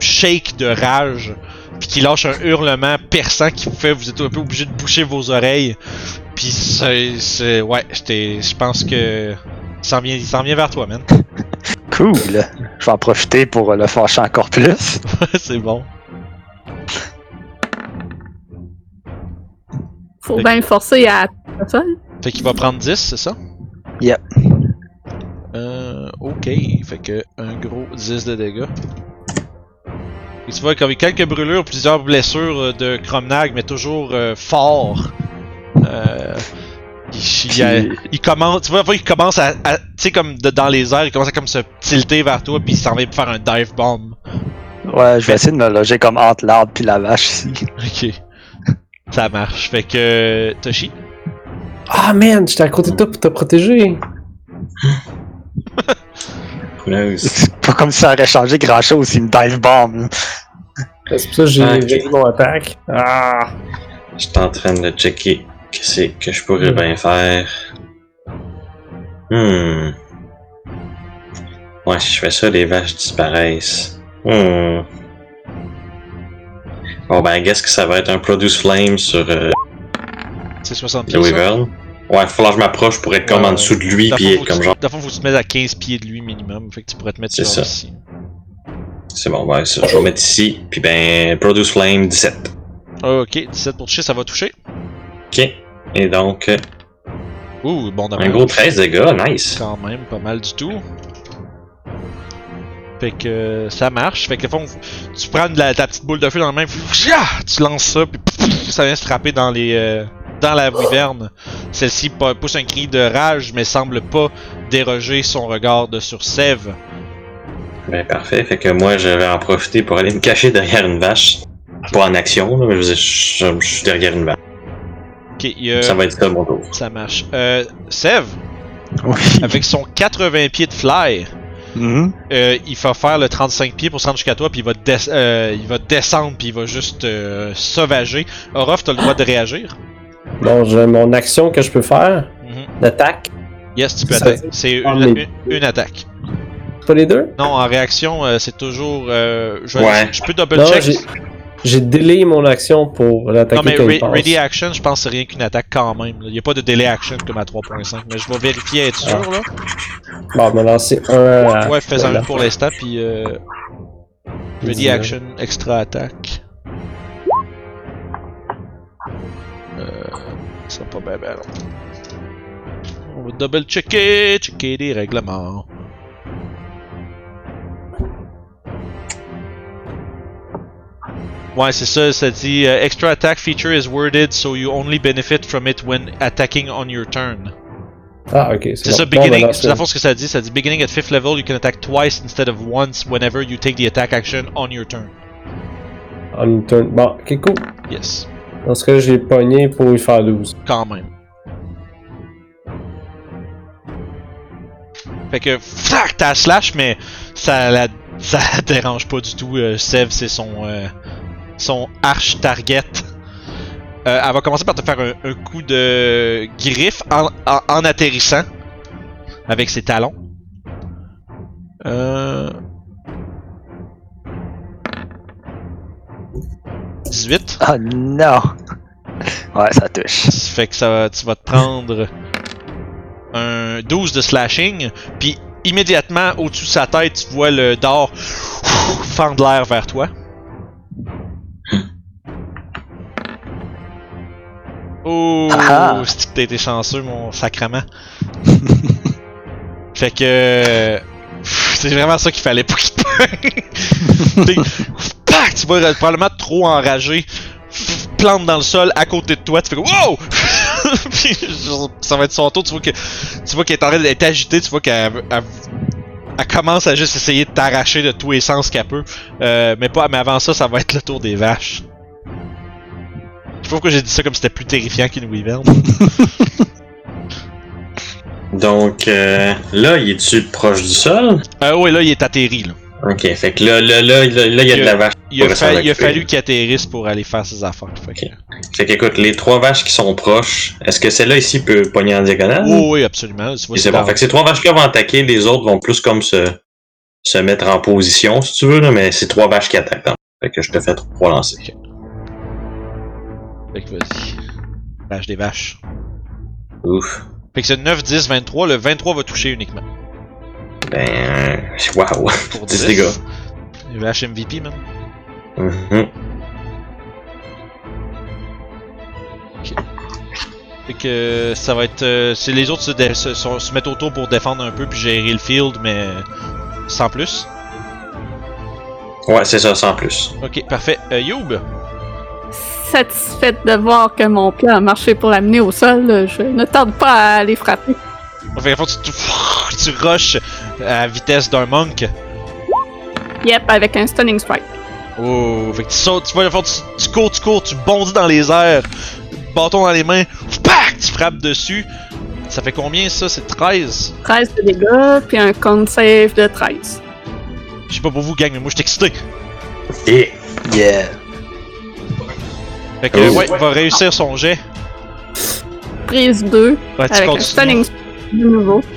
shake de rage, puis qui lâche un hurlement perçant qui vous fait, vous êtes un peu obligé de boucher vos oreilles. Puis c'est, ouais, je pense que il s'en vient, vers toi, man. Cool. Je vais en profiter pour le fâcher encore plus. c'est bon. Faut Fait bien forcer à ça. Fait qu'il va prendre 10, c'est ça? Yep. Euh, ok. Fait que un gros 10 de dégâts. Et tu vois, comme il y a quelques brûlures, plusieurs blessures euh, de Cromnag, mais toujours euh, fort. Euh, il, il, a- il commence, tu vois, il commence à, à- tu sais, comme de- dans les airs, il commence à comme se tilter vers toi, puis il s'en va faire un dive bomb. Ouais, je vais essayer de me loger comme entre l'arbre puis la vache ici. Ok. Ça marche. Fait que, Toshi? Ah man, j'étais à côté de toi pour te protéger. C'est pas comme si ça aurait changé grand chose si me dive bomb. C'est pour ça que j'ai Ah, ok. j'ai eu mon attaque. Ah! J'étais en train de checker qu'est-ce que je pourrais bien faire. Hmm. Ouais, si je fais ça, les vaches disparaissent. Hmm. Bon ben, qu'est-ce que ça va être un Produce Flame sur euh, C'est 60 pieds. Wyvern? Ouais, il faut que je m'approche pour être comme Ouais, en dessous de lui, puis être comme genre. fond, faut que tu te mettes à 15 pieds de lui minimum. Fait que tu pourrais te mettre C'est genre ça. ici. C'est bon, ouais, ça, je vais mettre ici, puis ben, Produce Flame 17. Ok, 17 pour toucher, ça va toucher. Ok. Et donc, euh, Ouh, bon dommage. un gros 13 dégâts, nice. Quand même, pas mal du tout. Fait que euh, ça marche. Fait que fond, tu prends de la, ta petite boule de feu dans la main, tu lances ça, puis ça vient se frapper dans les euh, dans la wyverne. Celle-ci pousse un cri de rage, mais semble pas déroger son regard de sur Sève. Ben parfait, fait que moi je vais en profiter pour aller me cacher derrière une vache. Pas en action, là, mais je, veux dire, je, je suis derrière une vache. Ok, Ça va être ça mon tour. ça marche. Euh, Sève, Oui. avec son 80 pieds de fly, Mhm. euh, il va faire le 35 pieds pour se rendre jusqu'à toi, puis il va, des- euh, il va descendre, puis il va juste euh, sauvager. Orof, t'as le droit de réagir. Bon, j'ai mon action que je peux faire. Mhm. D'attaque. Yes, tu peux attaquer. C'est une, mais- une- une attaque. Pas les deux? Non, en réaction, euh, c'est toujours. euh, je, Ouais. je peux double Non, check. J'ai- délayé mon action pour Non, l'attaquer mais re- passe. Ready Action, je pense que c'est rien qu'une attaque quand même. Il n'y a pas de Delay Action comme à 3.5. Mais je vais vérifier, être sûr, là? Bon, me lancer un. Ouais, fais-en voilà. une pour l'instant, puis euh, Ready. Action, extra attaque. Euh, ça pas bien, bien. On va double checker, checker les règlements. Ouais, c'est ça, ça dit euh, Extra attack feature is worded so you only benefit from it when attacking on your turn. Ah, ok. C'est ça, ben, beginning. lance-le. c'est la fois ce que ça dit. Ça dit beginning at 5th level, you can attack twice instead of once whenever you take the attack action on your turn. On turn. Bon, ok, cool. Yes. Dans ce cas, j'ai pogné pour y faire 12. Quand même. Fait que, fuck, t'as slash, mais ça la, ça la dérange pas du tout. Euh, Sev, c'est son, euh, son arch target. Euh, elle va commencer par te faire un, un coup de griffe en, en, en atterrissant avec ses talons. Euh... 18. Ah non! Ouais, ça touche. Ça fait que ça, tu vas te prendre un 12 de slashing, puis immédiatement au-dessus de sa tête, tu vois le dard fendre l'air vers toi. Oh, Ah. c'est que t'as été chanceux, mon sacrement? fait que. C'est vraiment ça qu'il fallait pour qu'il Pac! Tu vas probablement trop enragé. Plante dans le sol à côté de toi, tu fais Wow! Puis ça va être son tour, tu vois que tu vois qu'elle est en train d'être agitée, tu vois qu'elle elle- elle commence à juste essayer de t'arracher de tous les sens qu'elle peut. Euh, mais pas mais avant ça, ça va être le tour des vaches. Je pas pourquoi j'ai dit ça comme si c'était plus terrifiant qu'une wyvern. Donc, euh, là, il est-tu proche du sol? Euh, ouais, là, il est atterri, là. Ok, fait que là, là, là, là, il y a de la vache. Il a, fa- il a fallu qu'il atterrisse pour aller faire ses affaires. Fait que... Fait qu'écoute, les trois vaches qui sont proches, est-ce que celle-là ici peut pogner en diagonale? Oh, oui, absolument. C'est bon. Fait que ces trois vaches-là vont attaquer, les autres vont plus comme se, se mettre en position, si tu veux, là, mais c'est trois vaches qui attaquent. hein. Fait que je te fais trois lancers. Fait que vas-y. Vache des vaches. Ouf. Fait que c'est 9, 10, 23. Le 23 va toucher uniquement. Ben, waouh. Pour 10 dégâts. Vache MVP, man. Mhm. Fait que ça va être. euh, c'est les autres se, dé- se, se- se mettent autour pour défendre un peu puis gérer le field, mais sans plus. Ouais, c'est ça, sans plus. Ok, parfait. Euh, Youb, Satisfaite de voir que mon plan a marché pour l'amener au sol, je ne tarde pas à les frapper. fait que, tu, tu, tu rushes à la vitesse d'un monk. Yep, avec un stunning strike. Oh, fait que tu sautes, tu vois, tu, tu cours, tu cours, tu bondis dans les airs, bâton dans les mains, pac, tu frappes dessus. Ça fait combien ça? C'est 13 13 de dégâts, puis un con save de 13. Je sais pas pour vous, gang, mais moi je suis excité. Et Yeah. Fait que, Oh. ouais, il va réussir son jet. Prise 2, Ouais, tu avec un stunning de nouveau.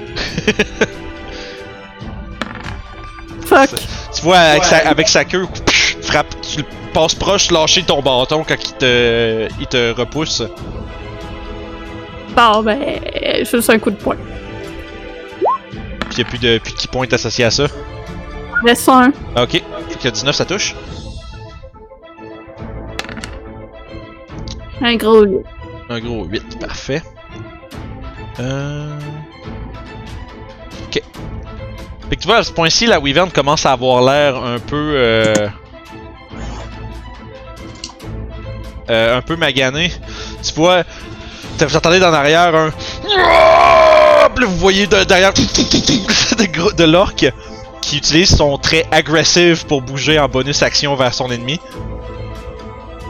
Fuck. Tu vois, avec, sa, avec sa queue, pff, frappe, tu le passes proche, lâcher ton bâton quand il te, il te repousse. Bon, ben, juste un coup de poing. Puis il y a plus de plus qui pointe associé à ça. Laisse un. Ok, fait que 19 ça touche. Un gros 8. Un gros 8, parfait. Euh... Ok. Fait que tu vois, à ce point-ci, la Wyvern commence à avoir l'air un peu... Euh... euh, un peu magané. Tu vois, vous entendez d'en arrière un... Vous voyez de- derrière de, de l'orque qui utilise son trait agressif pour bouger en bonus action vers son ennemi.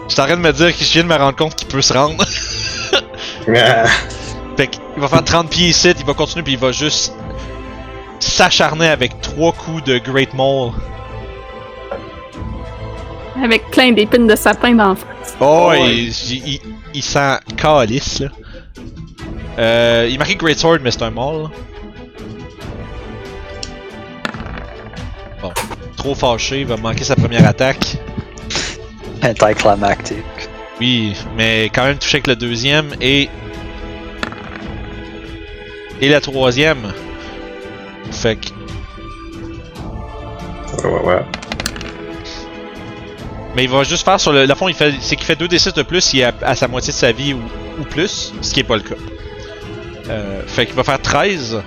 Je suis en train de me dire que je viens de me rendre compte qu'il peut se rendre. Fait qu'il va faire 30 pieds ici, il va continuer puis il va juste s'acharner avec trois coups de Great Maul. Avec plein d'épines de sapin dans face. Oh, ouais. il, il, il, il sent calice là. Euh, il marque Great Sword, mais c'est un Maul. là. Bon, trop fâché, il va manquer sa première attaque. Anticlimactique. Oui, mais quand même touché avec le deuxième et. Et la troisième. Fait que. Ouais, ouais, ouais. Mais il va juste faire sur le. La fond, il fait, c'est qu'il fait 2 d6 de plus s'il est à, à sa moitié de sa vie ou, ou plus, ce qui est pas le cas. Euh, fait qu'il va faire 13.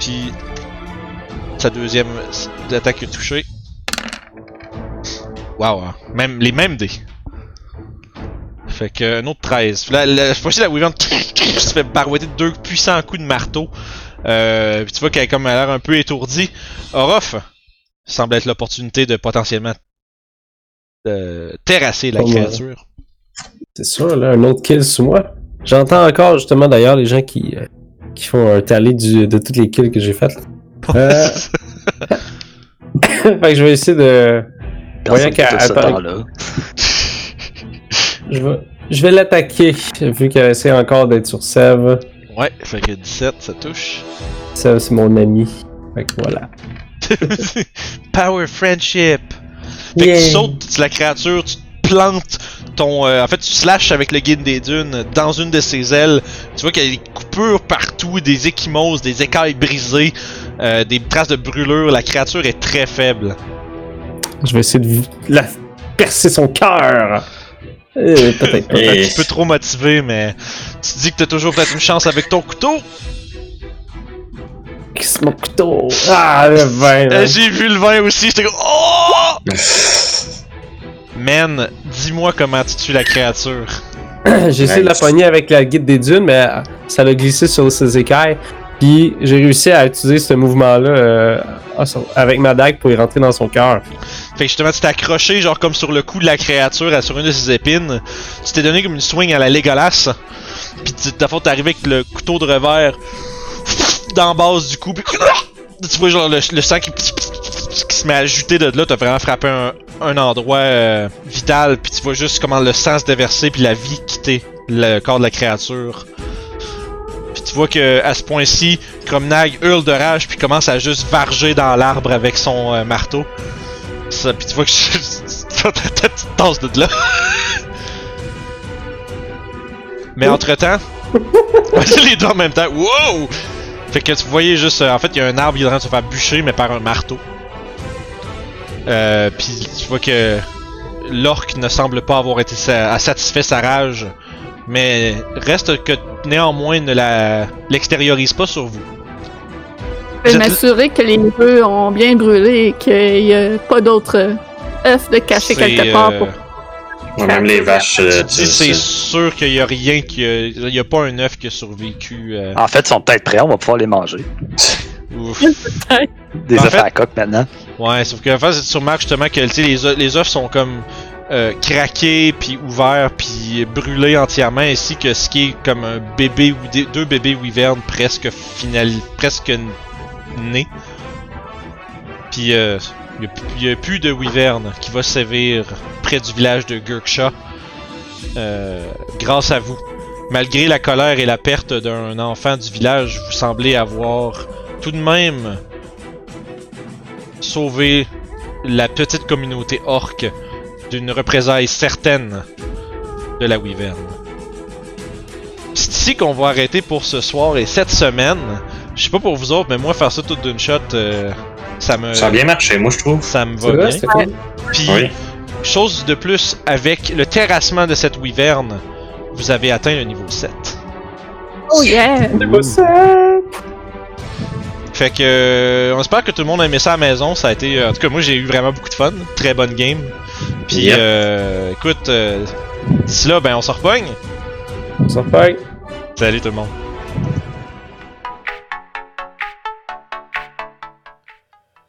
Puis. Sa deuxième attaque est touchée. Waouh, hein. même, les mêmes dés. Fait que un autre 13. Là, la, fois-ci, la Wyvern se fait barouetter de deux puissants coups de marteau. Euh, puis tu vois qu'elle a comme l'air un peu étourdie. Orof semble être l'opportunité de potentiellement euh, terrasser la créature. C'est sûr, là, un autre kill sur moi. J'entends encore justement d'ailleurs les gens qui, euh, qui font un tally du, de toutes les kills que j'ai faites. Euh, fait que je vais essayer de. Personne qu'elle ce temps-là. Je vais, je vais l'attaquer, vu qu'elle essaie encore d'être sur Sève. ouais, fait que 17, ça touche. Sève, c'est mon ami. Fait que voilà. Power friendship. Fait que Yeah. tu sautes sur la créature, tu te plantes ton. euh, en fait, tu slashes avec le guide des dunes dans une de ses ailes. Tu vois qu'il y a des coupures partout, des échymoses, des écailles brisées, euh, des traces de brûlure. La créature est très faible. Je vais essayer de la percer son cœur. Euh, peut-être Un petit peu trop motivé, mais tu te dis que t'as toujours peut-être une chance avec ton couteau? C'est mon couteau? Ah, le vin. là. Euh, J'ai vu le vin aussi, j'étais comme. Oh! Man, dis-moi comment tu tues la créature. J'ai essayé de la pogner avec la guide des dunes, mais ça l'a glissé sur ses écailles. Puis j'ai réussi à utiliser ce mouvement-là euh, ah, avec ma dague pour y rentrer dans son cœur. Fait que justement, tu t'es accroché, genre comme sur le cou de la créature, sur une de ses épines. Tu t'es donné comme une swing à la Legolas. Puis t'as fait t'arriver avec le couteau de revers la base du cou. Puis tu vois genre le, sang qui, qui se met à ajouter de là. T'as vraiment frappé un, un endroit euh, vital. Puis tu vois juste comment le sang se déverser puis la vie quitter le corps de la créature. Puis tu vois que à ce point-ci, Cromnag hurle de rage puis commence à juste varger dans l'arbre avec son euh, marteau. Ça, pis tu vois que je... ta petite tasse de là. Mais entre-temps... les deux en même temps. Wow! Fait que tu voyais juste... euh, en fait, il y a un arbre qui est en train de se faire bûcher, mais par un marteau. Euh, puis tu vois que l'orque ne semble pas avoir été sa- satisfait sa rage, mais reste que néanmoins ne la l'extériorise pas sur vous. Je vais m'assurer que les œufs ont bien brûlé et qu'il n'y a pas d'autres euh, œufs de cachés C'est, quelque part euh, pour. Ouais, même les vaches. euh, Tu dis, tu- c'est tu- sûr qu'il y a rien qui a... Il y a pas un œuf qui a survécu. euh, En fait, ils sont peut-être prêts, on va pouvoir les manger. ouf. Des œufs fait- à la coque maintenant. Ouais, sauf que en fait, tu remarques justement que tu sais, les, œufs- les œufs sont comme euh, craqués, puis ouverts, puis brûlés entièrement, ainsi que ce qui est comme un bébé ou des- deux bébés wyvernes presque final, presque n- nés. Puis euh, il n'y a, plus de wyvern qui va sévir près du village de Gurksha euh, grâce à vous. Malgré la colère et la perte d'un enfant du village, vous semblez avoir tout de même sauvé la petite communauté orque d'une représaille certaine de la Wyvern. C'est ici qu'on va arrêter pour ce soir et cette semaine. Je sais pas pour vous autres, mais moi faire ça tout d'une shot, euh, ça me Ça a bien marché, moi, je trouve. ça me va vrai, bien. cool. Puis Oui. chose de plus avec le terrassement de cette Wyvern, vous avez atteint le niveau 7. Oh yeah! Fait que euh, on espère que tout le monde a aimé ça à la maison. Ça a été, euh, en tout cas moi j'ai eu vraiment beaucoup de fun, très bonne game. Puis Yep. euh, écoute, euh, d'ici là ben on se repogne. On s'en fait. Salut tout le monde.